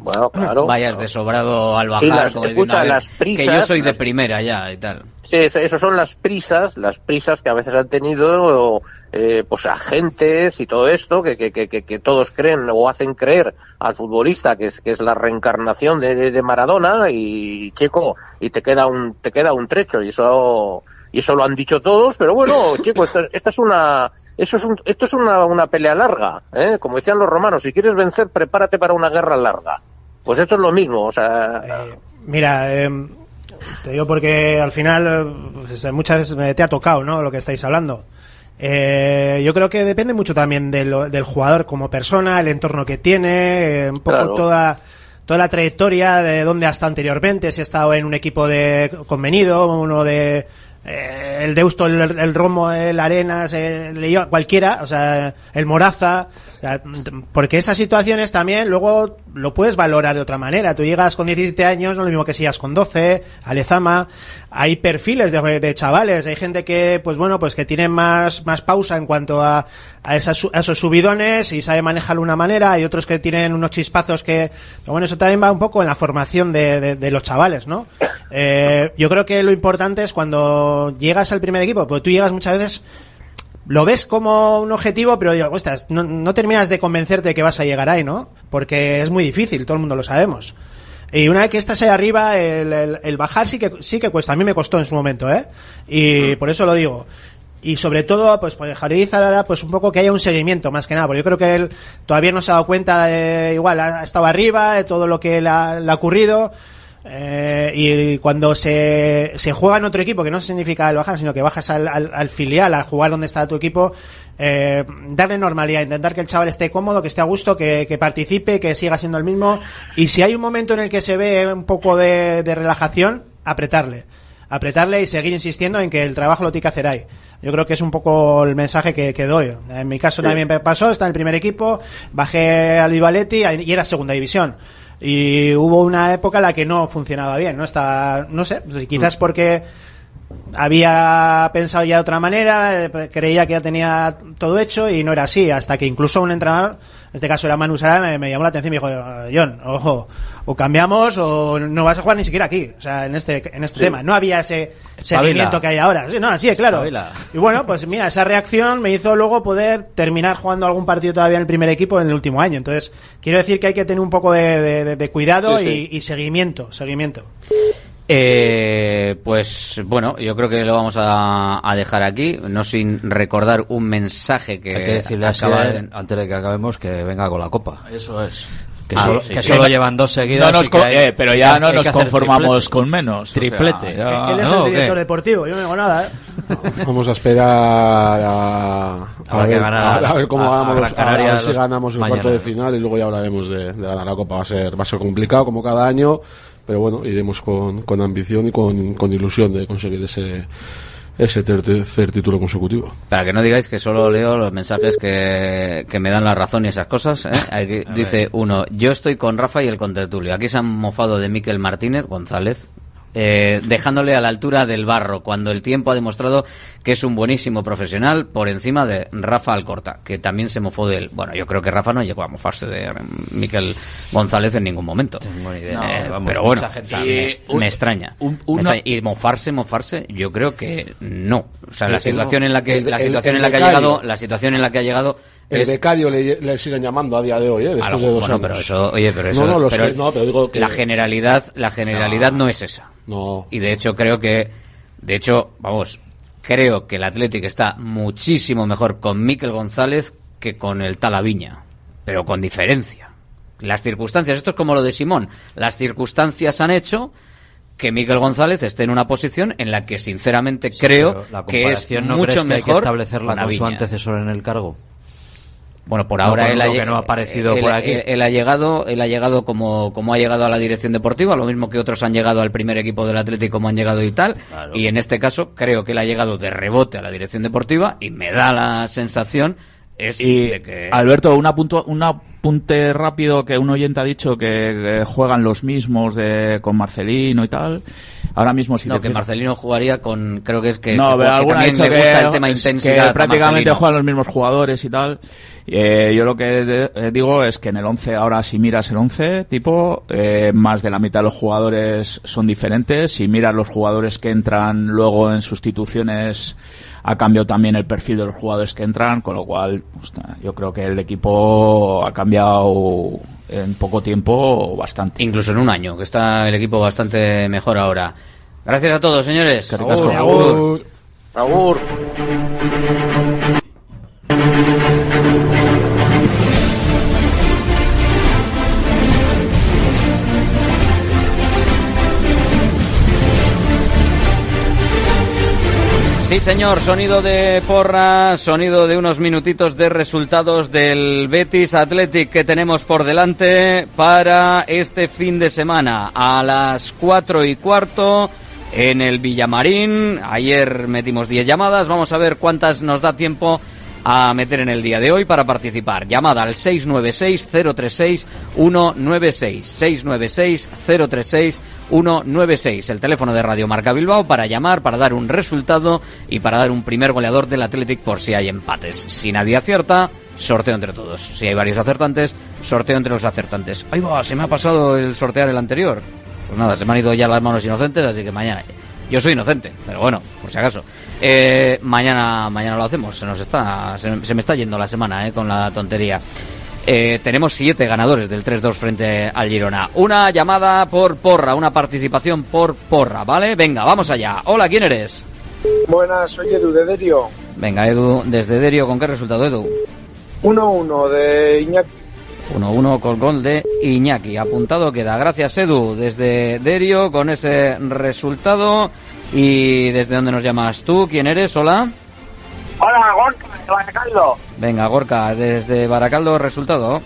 vayas desobrado al bajar. Las- como escucha, "A ver, las que yo prisas, soy de primera ya y tal. Sí, eso, son las prisas, las prisas que a veces han tenido eh, pues agentes y todo esto que, que, que, que- que todos creen o hacen creer al futbolista que es que es la reencarnación de, de, de Maradona y chico y te queda un te queda un trecho y eso y eso lo han dicho todos, pero bueno, chico, esto, esta es una eso es un, esto es una, una pelea larga, ¿eh? como decían los romanos, si quieres vencer prepárate para una guerra larga. Pues esto es lo mismo, o sea, Mira, em, te digo porque al final eh, pues, muchas veces me- te ha tocado, ¿no? Lo que estáis hablando. Eh, yo creo que depende mucho también de lo- del jugador como persona, el entorno que tiene, eh, un poco Claro. toda toda la trayectoria de dónde ha estado anteriormente, si ha estado en un equipo de convenido, uno de eh, el Deusto, el, el Romo, el Arenas, el León, cualquiera, o sea, el Moraza, porque esas situaciones también luego lo puedes valorar de otra manera. Tú llegas con 17 años, no es lo mismo que si llegas con 12, Alezama, hay perfiles de, chavales, hay gente que, pues bueno, pues que tiene más, más pausa en cuanto a, a, esas a esos subidones y sabe manejarlo de una manera, hay otros que tienen unos chispazos que, bueno, eso también va un poco en la formación de, de- de los chavales, ¿no? Eh, yo creo que lo importante es cuando llegas al primer equipo, porque tú llegas muchas veces lo ves como un objetivo, pero digo, ostras, no, no terminas de convencerte de que vas a llegar ahí, ¿no? Porque es muy difícil, todo el mundo lo sabemos. Y una vez que estás ahí arriba, el, el- el bajar sí que, sí que cuesta. A mí me costó en su momento, ¿eh? Y por eso lo digo. Y sobre todo, pues, pues Javier pues un poco que haya un seguimiento, más que nada, porque yo creo que él todavía no se ha dado cuenta, de, igual, ha ha estado arriba, de todo lo que le ha, le ha ocurrido. Eh, y cuando se, se juega en otro equipo, que no significa el bajar, sino que bajas al, al- al filial a jugar donde está tu equipo, eh, darle normalidad, intentar que el chaval esté cómodo, que esté a gusto, que, que participe, que siga siendo el mismo. Y si hay un momento en el que se ve un poco de, de relajación, apretarle. Apretarle y seguir insistiendo en que el trabajo lo tiene que hacer ahí. Yo creo que es un poco el mensaje que, que doy. En mi caso Sí. también me pasó, está en el primer equipo, bajé al Vivaletti y era segunda división. Y hubo una época en la que no funcionaba bien, ¿no? Estaba, no sé, quizás porque había pensado ya de otra manera, eh, creía que ya tenía todo hecho y no era así, hasta que incluso un entrenador, en este caso era Manu Sara, me, me llamó la atención y me dijo, John, ojo, o cambiamos o no vas a jugar ni siquiera aquí, o sea, en este, en este Sí. tema. No había ese Espabila. seguimiento que hay ahora. Sí, no, así, claro. Espabila. Y bueno, pues mira, esa reacción me hizo luego poder terminar jugando algún partido todavía en el primer equipo en el último año. Entonces, quiero decir que hay que tener un poco de, de- de- de cuidado sí. Y, y seguimiento, seguimiento. Eh, pues bueno, yo creo que lo vamos a, a dejar aquí, no sin recordar un mensaje que, Hay que decirle acaba antes de que acabemos, que venga con la copa. Eso es. Que Ah, solo, sí, que sí. solo llevan dos seguidas. No hay- eh, pero ya hay no nos conformamos triplete. con menos. o sea, Triplete. ya- Que él es ¿no? el ¿O director deportivo, yo no digo nada, ¿eh? Vamos a esperar a, ver, ganar a- a ver cómo ganamos, a- ver si ganamos el mañana. cuarto de final y luego ya hablaremos de, de ganar la Copa. Va a ser, va a ser complicado como cada año, pero bueno, iremos con, con ambición y con, con ilusión de conseguir ese, ese ter- tercer título consecutivo. Para que no digáis que solo leo los mensajes que, que me dan la razón y esas cosas. ¿eh? Aquí dice uno, yo estoy con Rafa y el contertulio. Aquí se han mofado de Miquel Martínez González. Eh, dejándole a la altura del barro, cuando el tiempo ha demostrado que es un buenísimo profesional por encima de Rafa Alcorta, que también se mofó de él. Bueno, yo creo que Rafa no llegó a mofarse de eh, Miquel González en ningún momento. Eh, No, vamos, pero bueno, o sea, me, Un- me extraña. un- Me una- extraña. Y mofarse, mofarse, yo creo que no. O sea, la El- situación en la que el- la situación el en la que ha llegado, la situación en la que ha llegado El es becario le, le siguen llamando a día de hoy, ¿eh? después algo- de dos bueno, años. pero eso, oye, pero eso, No, no, lo pero sé, no, pero digo que... la generalidad, la generalidad no, es esa. No. Y de hecho creo que, de hecho, vamos, creo que el Athletic está muchísimo mejor con Miquel González que con el Talaviña, pero con diferencia. Las circunstancias, esto es como lo de Simón, las circunstancias han hecho que Miquel González esté en una posición en la que sinceramente creo la que es comparación, ¿no mucho crees que hay que mejor establecerla con su antecesor en el cargo? Bueno, por No ahora con él, ha, que no ha aparecido él- por aquí. Él, él ha llegado, él ha llegado como, como ha llegado a la dirección deportiva, lo mismo que otros han llegado al primer equipo del Atlético como han llegado y tal. Y en este caso creo que él ha llegado de rebote a la dirección deportiva y me da la sensación es Y de que Alberto, un, apunto, un apunte rápido que un oyente ha dicho que, juegan los mismos de con Marcelino y tal. Ahora mismo si no que fijas- Marcelino jugaría con creo que es que, no, que- pero que también le que, gusta el tema que intensidad a prácticamente juegan los mismos jugadores y tal. Eh, yo lo que de- eh, digo es que en el 11 ahora si miras el 11 tipo eh, más de la mitad de los jugadores son diferentes. Si miras los jugadores que entran luego en sustituciones ha cambiado también el perfil de los jugadores que entran, con lo cual ostras, yo creo que el equipo ha cambiado en poco tiempo bastante. Incluso en un año, que está el equipo bastante mejor ahora. Gracias a todos, señores. ricasco. Agur. Agur. Sí, señor, sonido de porra, sonido de unos minutitos de resultados del Betis Athletic que tenemos por delante para este fin de semana a las cuatro y cuarto en el Villamarín. Ayer metimos 10 llamadas, vamos a ver cuántas nos da tiempo a meter en el día de hoy para participar. Llamada al 696-036-196. 696-036-196. El teléfono de Radio Marca Bilbao para llamar, para dar un resultado y para dar un primer goleador del Athletic por si hay empates. Si nadie acierta, sorteo entre todos. Si hay varios acertantes, sorteo entre los acertantes. Ahí va, se me ha pasado el sortear el anterior. Pues nada, se me han ido ya las manos inocentes, así que mañana. Yo soy inocente, pero bueno, por si acaso. Eh, mañana, mañana lo hacemos. Se nos está, se, se me está yendo la semana, eh, con la tontería. Eh, tenemos siete ganadores del 3-2 frente al Girona. Una llamada por porra, una participación por porra, ¿vale? Venga, vamos allá. Hola, ¿quién eres? Buenas, soy Edu de Derio. Venga, Edu, desde Derio, ¿con qué resultado, Edu? 1-1 de Iñaki. 1-1 con gol de Iñaki. Apuntado queda. Gracias, Edu, desde Derio, con ese resultado. ¿Y desde dónde nos llamas tú? ¿Quién eres? Hola. Hola, Gorka, de Baracaldo. Venga, Gorka, desde Baracaldo, resultado.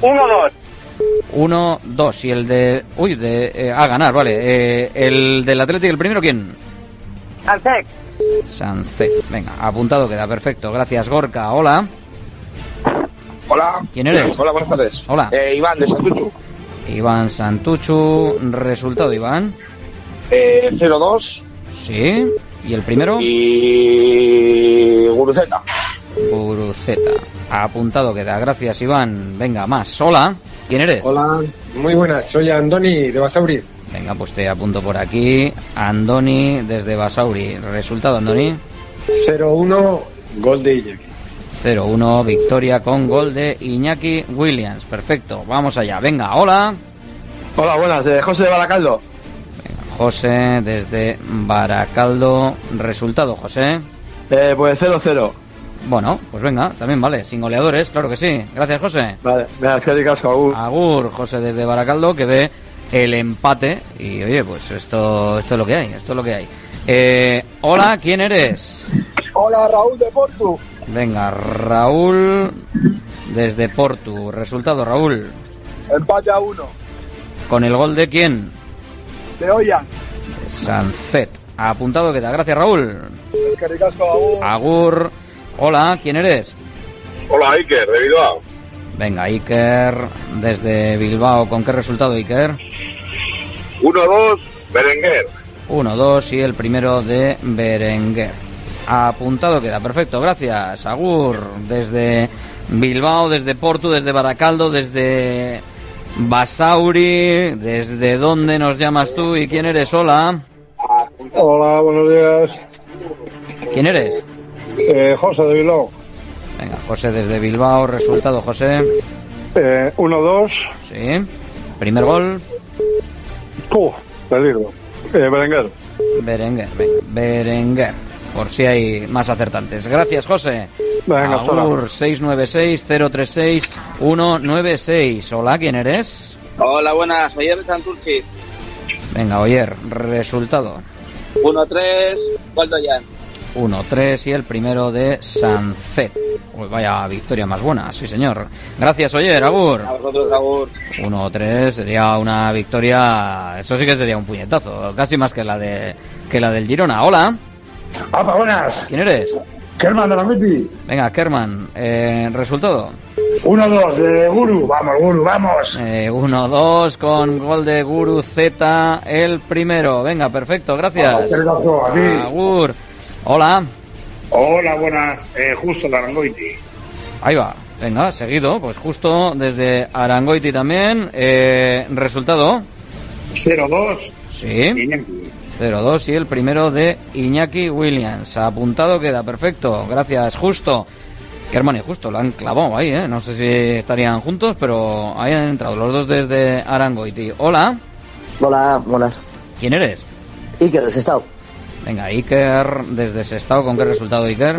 1-2. 1-2. Y el de. Uy, de. eh, a ganar, vale. Eh, el del Atlético, el primero, ¿quién? Sansec. Sancet. Venga, apuntado queda, perfecto. Gracias, Gorka. Hola. Hola. ¿Quién eres? Hola, buenas tardes. Hola. Eh, Iván, de Santuchu. Iván Santuchu. Resultado, Iván. Eh, 0-2. Sí. ¿Y el primero? Y... Guruceta. Guruceta. Apuntado queda. Gracias, Iván. Venga, más. Hola. ¿Quién eres? Hola, muy buenas. Soy Andoni, de Basauri. Venga, pues te apunto por aquí. Andoni desde Basauri. Resultado, Andoni. 0-1, gol de Iñaki. 0-1, victoria con gol de Iñaki Williams. Perfecto, vamos allá. Venga, hola. Hola, buenas. Eh, José de Baracaldo. José desde Baracaldo. Resultado, José. Eh, pues 0-0. Bueno, pues venga, también vale, sin goleadores, claro que sí. Gracias, José. Vale, gracias de caso, Agur. Agur, José desde Baracaldo, que ve el empate. Y oye, pues esto, esto es lo que hay, esto es lo que hay. Eh, hola, ¿quién eres? Hola, Raúl de Portu. Venga, Raúl desde Portu. Resultado, Raúl. Empate a uno. ¿Con el gol de quién? De Oyan. Sancet. Apuntado queda. Gracias, Raúl. Es que ricasco, Agur. Agur. Hola, ¿quién eres? Hola, Iker, de Bilbao. Venga, Iker desde Bilbao. ¿Con qué resultado, Iker? 1-2, Berenguer. 1-2 y el primero de Berenguer. Apuntado queda, perfecto, gracias. Agur, desde Bilbao, desde Porto, desde Baracaldo, desde Basauri, ¿desde dónde nos llamas tú y quién eres? Hola. Hola, buenos días. ¿Quién eres? Eh, José de Bilbao. Venga, José desde Bilbao, resultado, José. Eh, 1-2. Sí. Primer gol. Uh, peligro. Eh, Berenguer. Berenguer, venga, Berenguer. Por si hay más acertantes. Gracias, José. Venga. Agur 696-036-196. Hola, ¿quién eres? Hola, buenas. Soy de Santurci. Venga, Oyer, resultado. 1-3, gol de Ollán. 1-3 y el primero de Sancet. Uy, vaya victoria más buena, sí señor. Gracias, Oyer, Agur. A vosotros, Agur. 1-3 sería una victoria, eso sí que sería un puñetazo, casi más que la de que la del Girona. Hola. Hola, buenas. ¿Quién eres? Kerman de la Miti. Venga, Kerman, eh, resultado. 1-2 de Guru. Vamos, Guru, vamos. Eh, 1-2 con gol de Guru Z, el primero. Venga, perfecto, gracias. Qué gracias, a ti. Agur. Hola. Hola, buenas. Eh, justo de Arangoiti. Ahí va. Venga, seguido. Pues justo desde Arangoiti también. Eh, resultado. 0-2. Sí. 0-2 y el primero de Iñaki Williams. Apuntado queda, perfecto. Gracias, justo. Hermano y justo, lo han clavado ahí, ¿eh? No sé si estarían juntos, pero ahí han entrado los dos desde Arangoiti. Hola. Hola, buenas. ¿Quién eres? Iker, de Sestao. Venga, Iker desde Sestao. ¿Con qué resultado, Iker?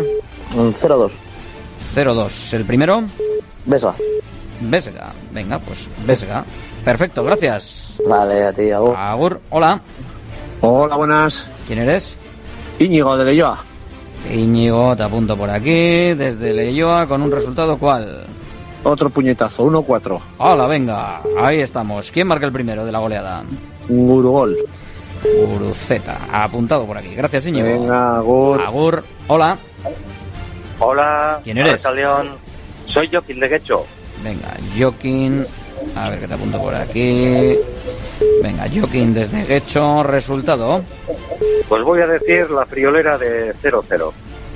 Mm, 0-2. 0-2. ¿El primero? Besa. Vesga. Venga, pues Vesga. Perfecto, gracias. Vale, a ti, Agur. Agur, hola. Hola, buenas. ¿Quién eres? Íñigo de Leyoa. Íñigo, te apunto por aquí, desde Leyoa, con un resultado cuál. Otro puñetazo, 1-4. Hola, venga, ahí estamos. ¿Quién marca el primero de la goleada? Gurugol. Guruceta, apuntado por aquí. Gracias, Íñigo. Venga, Agur. Agur, hola. Hola. ¿Quién eres? Soy Joaquín de Quecho. Venga, Joaquín. A ver que te apunto por aquí. Venga, Joaquín desde Guecho. Resultado. Pues voy a decir la friolera de 0-0.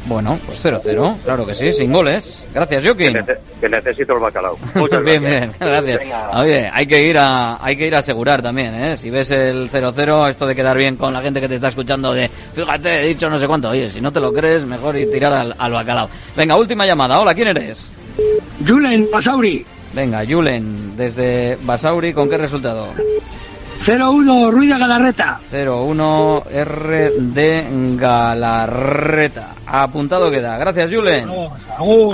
Bueno, pues 0-0. Claro que sí, sin goles. Gracias, Joaquín. Que, nece- que necesito el bacalao. Muchas bien, gracias. bien, gracias. Oye, hay que ir a, hay que ir a asegurar también, ¿eh? Si ves el 0-0, esto de quedar bien con la gente que te está escuchando de, fíjate, he dicho no sé cuánto. Oye, si no te lo crees, mejor ir tirar al, al bacalao. Venga, última llamada. Hola, ¿quién eres? Julen Basauri. Venga, Julen, desde Basauri, ¿con qué resultado? 0-1 Ruiz de Galarreta. 0-1 R de Galarreta. Apuntado queda. Gracias, Julen.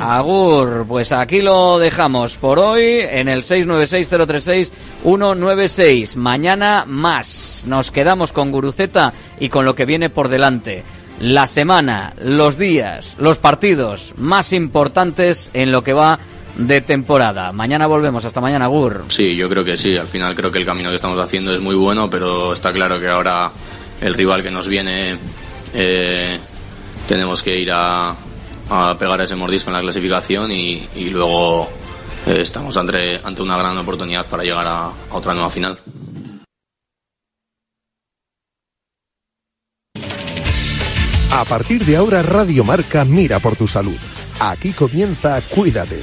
Agur. Pues aquí lo dejamos por hoy en el 696-036-196. Mañana más. Nos quedamos con Guruceta y con lo que viene por delante. La semana, los días, los partidos más importantes en lo que va de temporada. Mañana volvemos. Hasta mañana, Gur. Sí, yo creo que sí. Al final creo que el camino que estamos haciendo es muy bueno, pero está claro que ahora el rival que nos viene eh, tenemos que ir a, a pegar ese mordisco en la clasificación y, y luego eh, estamos ante, ante una gran oportunidad para llegar a, a otra nueva final. A partir de ahora Radio Marca mira por tu salud. Aquí comienza Cuídate.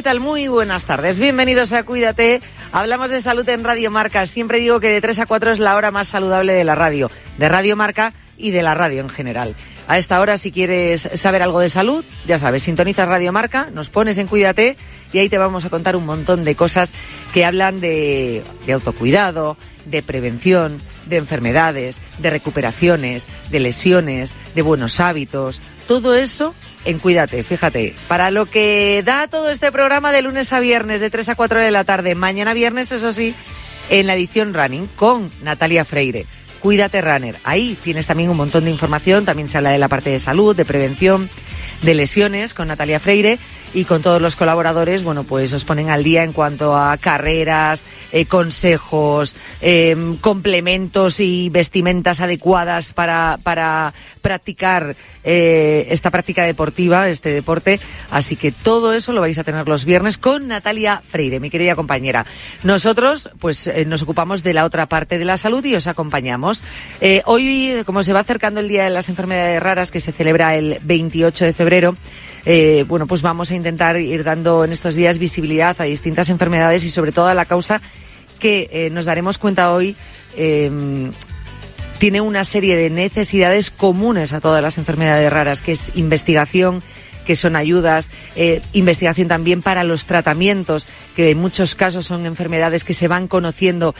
¿Qué tal? Muy buenas tardes. Bienvenidos a Cuídate. Hablamos de salud en Radio Marca. Siempre digo que de 3 a 4 es la hora más saludable de la radio, de Radio Marca y de la radio en general. A esta hora, si quieres saber algo de salud, ya sabes, sintonizas Radio Marca, nos pones en Cuídate y ahí te vamos a contar un montón de cosas que hablan de, de autocuidado, de prevención, de enfermedades, de recuperaciones, de lesiones, de buenos hábitos. Todo eso en Cuídate, fíjate. Para lo que da todo este programa de lunes a viernes, de 3 a 4 de la tarde, mañana viernes, eso sí, en la edición Running con Natalia Freire. Cuídate Runner. Ahí tienes también un montón de información, también se habla de la parte de salud, de prevención, de lesiones con Natalia Freire y con todos los colaboradores, bueno, pues os ponen al día en cuanto a carreras, eh, consejos, eh, complementos y vestimentas adecuadas para, para practicar eh, esta práctica deportiva, este deporte. Así que todo eso lo vais a tener los viernes con Natalia Freire, mi querida compañera. Nosotros, pues, eh, nos ocupamos de la otra parte de la salud y os acompañamos. Hoy, como se va acercando el Día de las Enfermedades Raras, que se celebra el 28 de febrero, eh, bueno, pues vamos a intentar ir dando en estos días visibilidad a distintas enfermedades y sobre todo a la causa que eh, nos daremos cuenta hoy eh, tiene una serie de necesidades comunes a todas las enfermedades raras, que es investigación, que son ayudas, eh, investigación también para los tratamientos, que en muchos casos son enfermedades que se van conociendo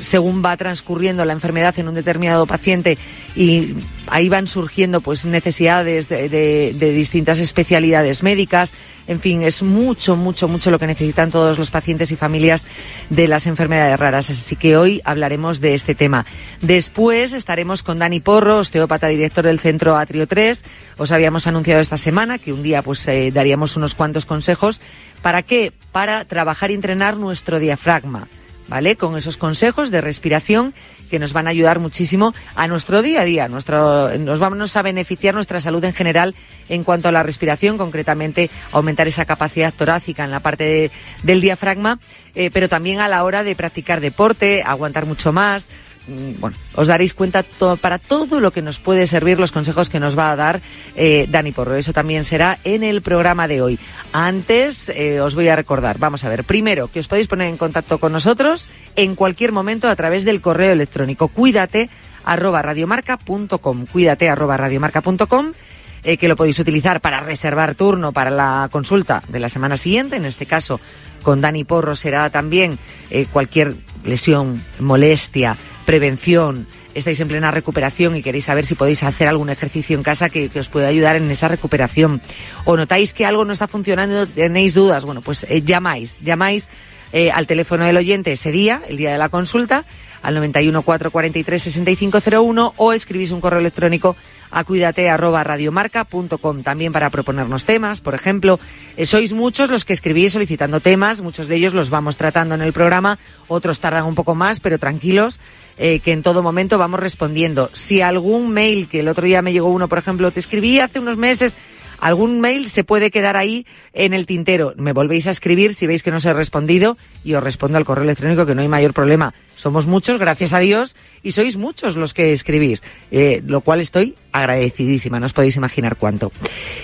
según va transcurriendo la enfermedad en un determinado paciente y ahí van surgiendo pues necesidades de, de, distintas especialidades médicas. En fin, es mucho, mucho, mucho lo que necesitan todos los pacientes y familias de las enfermedades raras. Así que hoy hablaremos de este tema. Después estaremos con Dani Porro, osteópata director del Centro Atrio 3. Os habíamos anunciado esta semana que un día pues eh, daríamos unos cuantos consejos. ¿Para qué? Para trabajar y entrenar nuestro diafragma. ¿Vale? Con esos consejos de respiración que nos van a ayudar muchísimo a nuestro día a día. Nuestro, nos vamos a beneficiar nuestra salud en general en cuanto a la respiración, concretamente aumentar esa capacidad torácica en la parte de, del diafragma, eh, pero también a la hora de practicar deporte, aguantar mucho más. Mm, Bueno, os daréis cuenta para todo lo que nos puede servir los consejos que nos va a dar eh, Dani Porro. Eso también será en el programa de hoy. Antes eh, os voy a recordar, vamos a ver, primero que os podéis poner en contacto con nosotros en cualquier momento a través del correo electrónico. Cuídate arroba radiomarca.com. Cuídate arroba radiomarca.com. Eh, que lo podéis utilizar para reservar turno para la consulta de la semana siguiente. En este caso, con Dani Porro será también eh, cualquier lesión, molestia, prevención, estáis en plena recuperación y queréis saber si podéis hacer algún ejercicio en casa que, os pueda ayudar en esa recuperación, o notáis que algo no está funcionando, tenéis dudas, bueno, pues eh, llamáis, llamáis eh, al teléfono del oyente ese día, el día de la consulta, al 91 443 6501 o escribís un correo electrónico a cuídate arroba radiomarca.com también para proponernos temas. Por ejemplo, eh, sois muchos los que escribís solicitando temas, muchos de ellos los vamos tratando en el programa, otros tardan un poco más, pero tranquilos, eh, que en todo momento vamos respondiendo. Si algún mail, que el otro día me llegó uno, por ejemplo, te escribí hace unos meses, algún mail se puede quedar ahí en el tintero. Me volvéis a escribir si veis que no os he respondido y os respondo al correo electrónico que no hay mayor problema. Somos muchos, gracias a Dios, y sois muchos los que escribís, eh, lo cual estoy agradecidísima, no os podéis imaginar cuánto.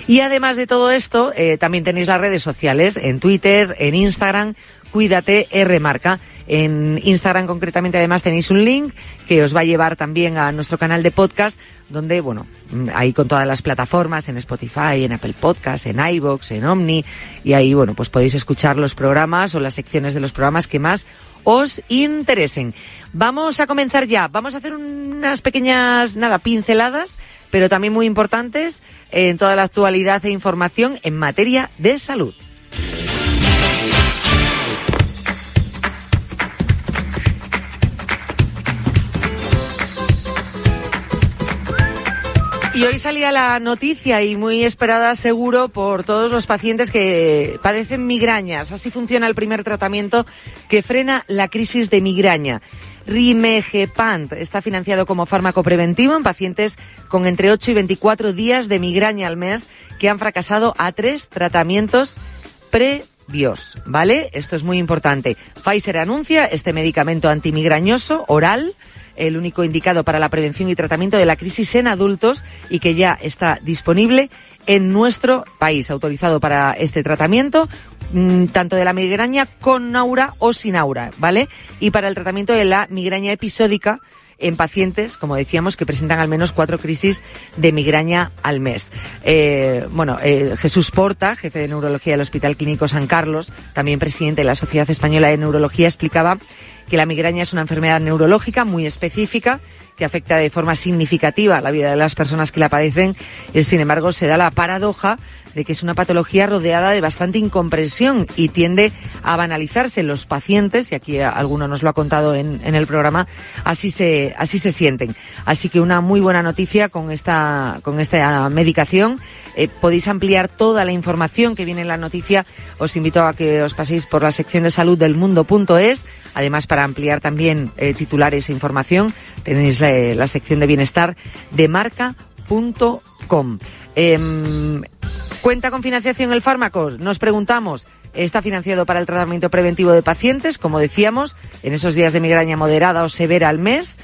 Y además de todo esto, eh, también tenéis las redes sociales en Twitter, en Instagram, Cuídate R Marca En Instagram concretamente además tenéis un link que os va a llevar también a nuestro canal de podcast donde, bueno, ahí con todas las plataformas, en Spotify, en Apple Podcast, en iVoox, en Omni, y ahí, bueno, pues podéis escuchar los programas o las secciones de los programas que más os interesen. Vamos a comenzar ya. Vamos a hacer unas pequeñas, nada, pinceladas, pero también muy importantes en toda la actualidad e información en materia de salud. Y hoy salía la noticia y muy esperada seguro por todos los pacientes que padecen migrañas. Así funciona el primer tratamiento que frena la crisis de migraña. Rimegepant está financiado como fármaco preventivo en pacientes con entre 8 y 24 días de migraña al mes que han fracasado a tres tratamientos previos, ¿vale? Esto es muy importante. Pfizer anuncia este medicamento antimigrañoso oral el único indicado para la prevención y tratamiento de la crisis en adultos y que ya está disponible en nuestro país, autorizado para este tratamiento, mm, tanto de la migraña con aura o sin aura, ¿vale? Y para el tratamiento de la migraña episódica en pacientes, como decíamos, que presentan al menos cuatro crisis de migraña al mes. Eh, bueno, eh, Jesús Porta, jefe de neurología del Hospital Clínico San Carlos, también presidente de la Sociedad Española de Neurología, explicaba que la migraña es una enfermedad neurológica muy específica que afecta de forma significativa la vida de las personas que la padecen. Y, sin embargo, se da la paradoja de que es una patología rodeada de bastante incomprensión y tiende a banalizarse los pacientes, y aquí alguno nos lo ha contado en, el programa, así se, así se sienten. Así que una muy buena noticia con esta, con esta medicación. Eh, podéis ampliar toda la información que viene en la noticia. Os invito a que os paséis por la sección de salud del mundo.es. Además, para ampliar también eh, titulares e información, tenéis la sección de bienestar de marca.com. Eh, ¿Cuenta con financiación el fármaco? Nos preguntamos. Está financiado para el tratamiento preventivo de pacientes, como decíamos, en esos días de migraña moderada o severa al mes.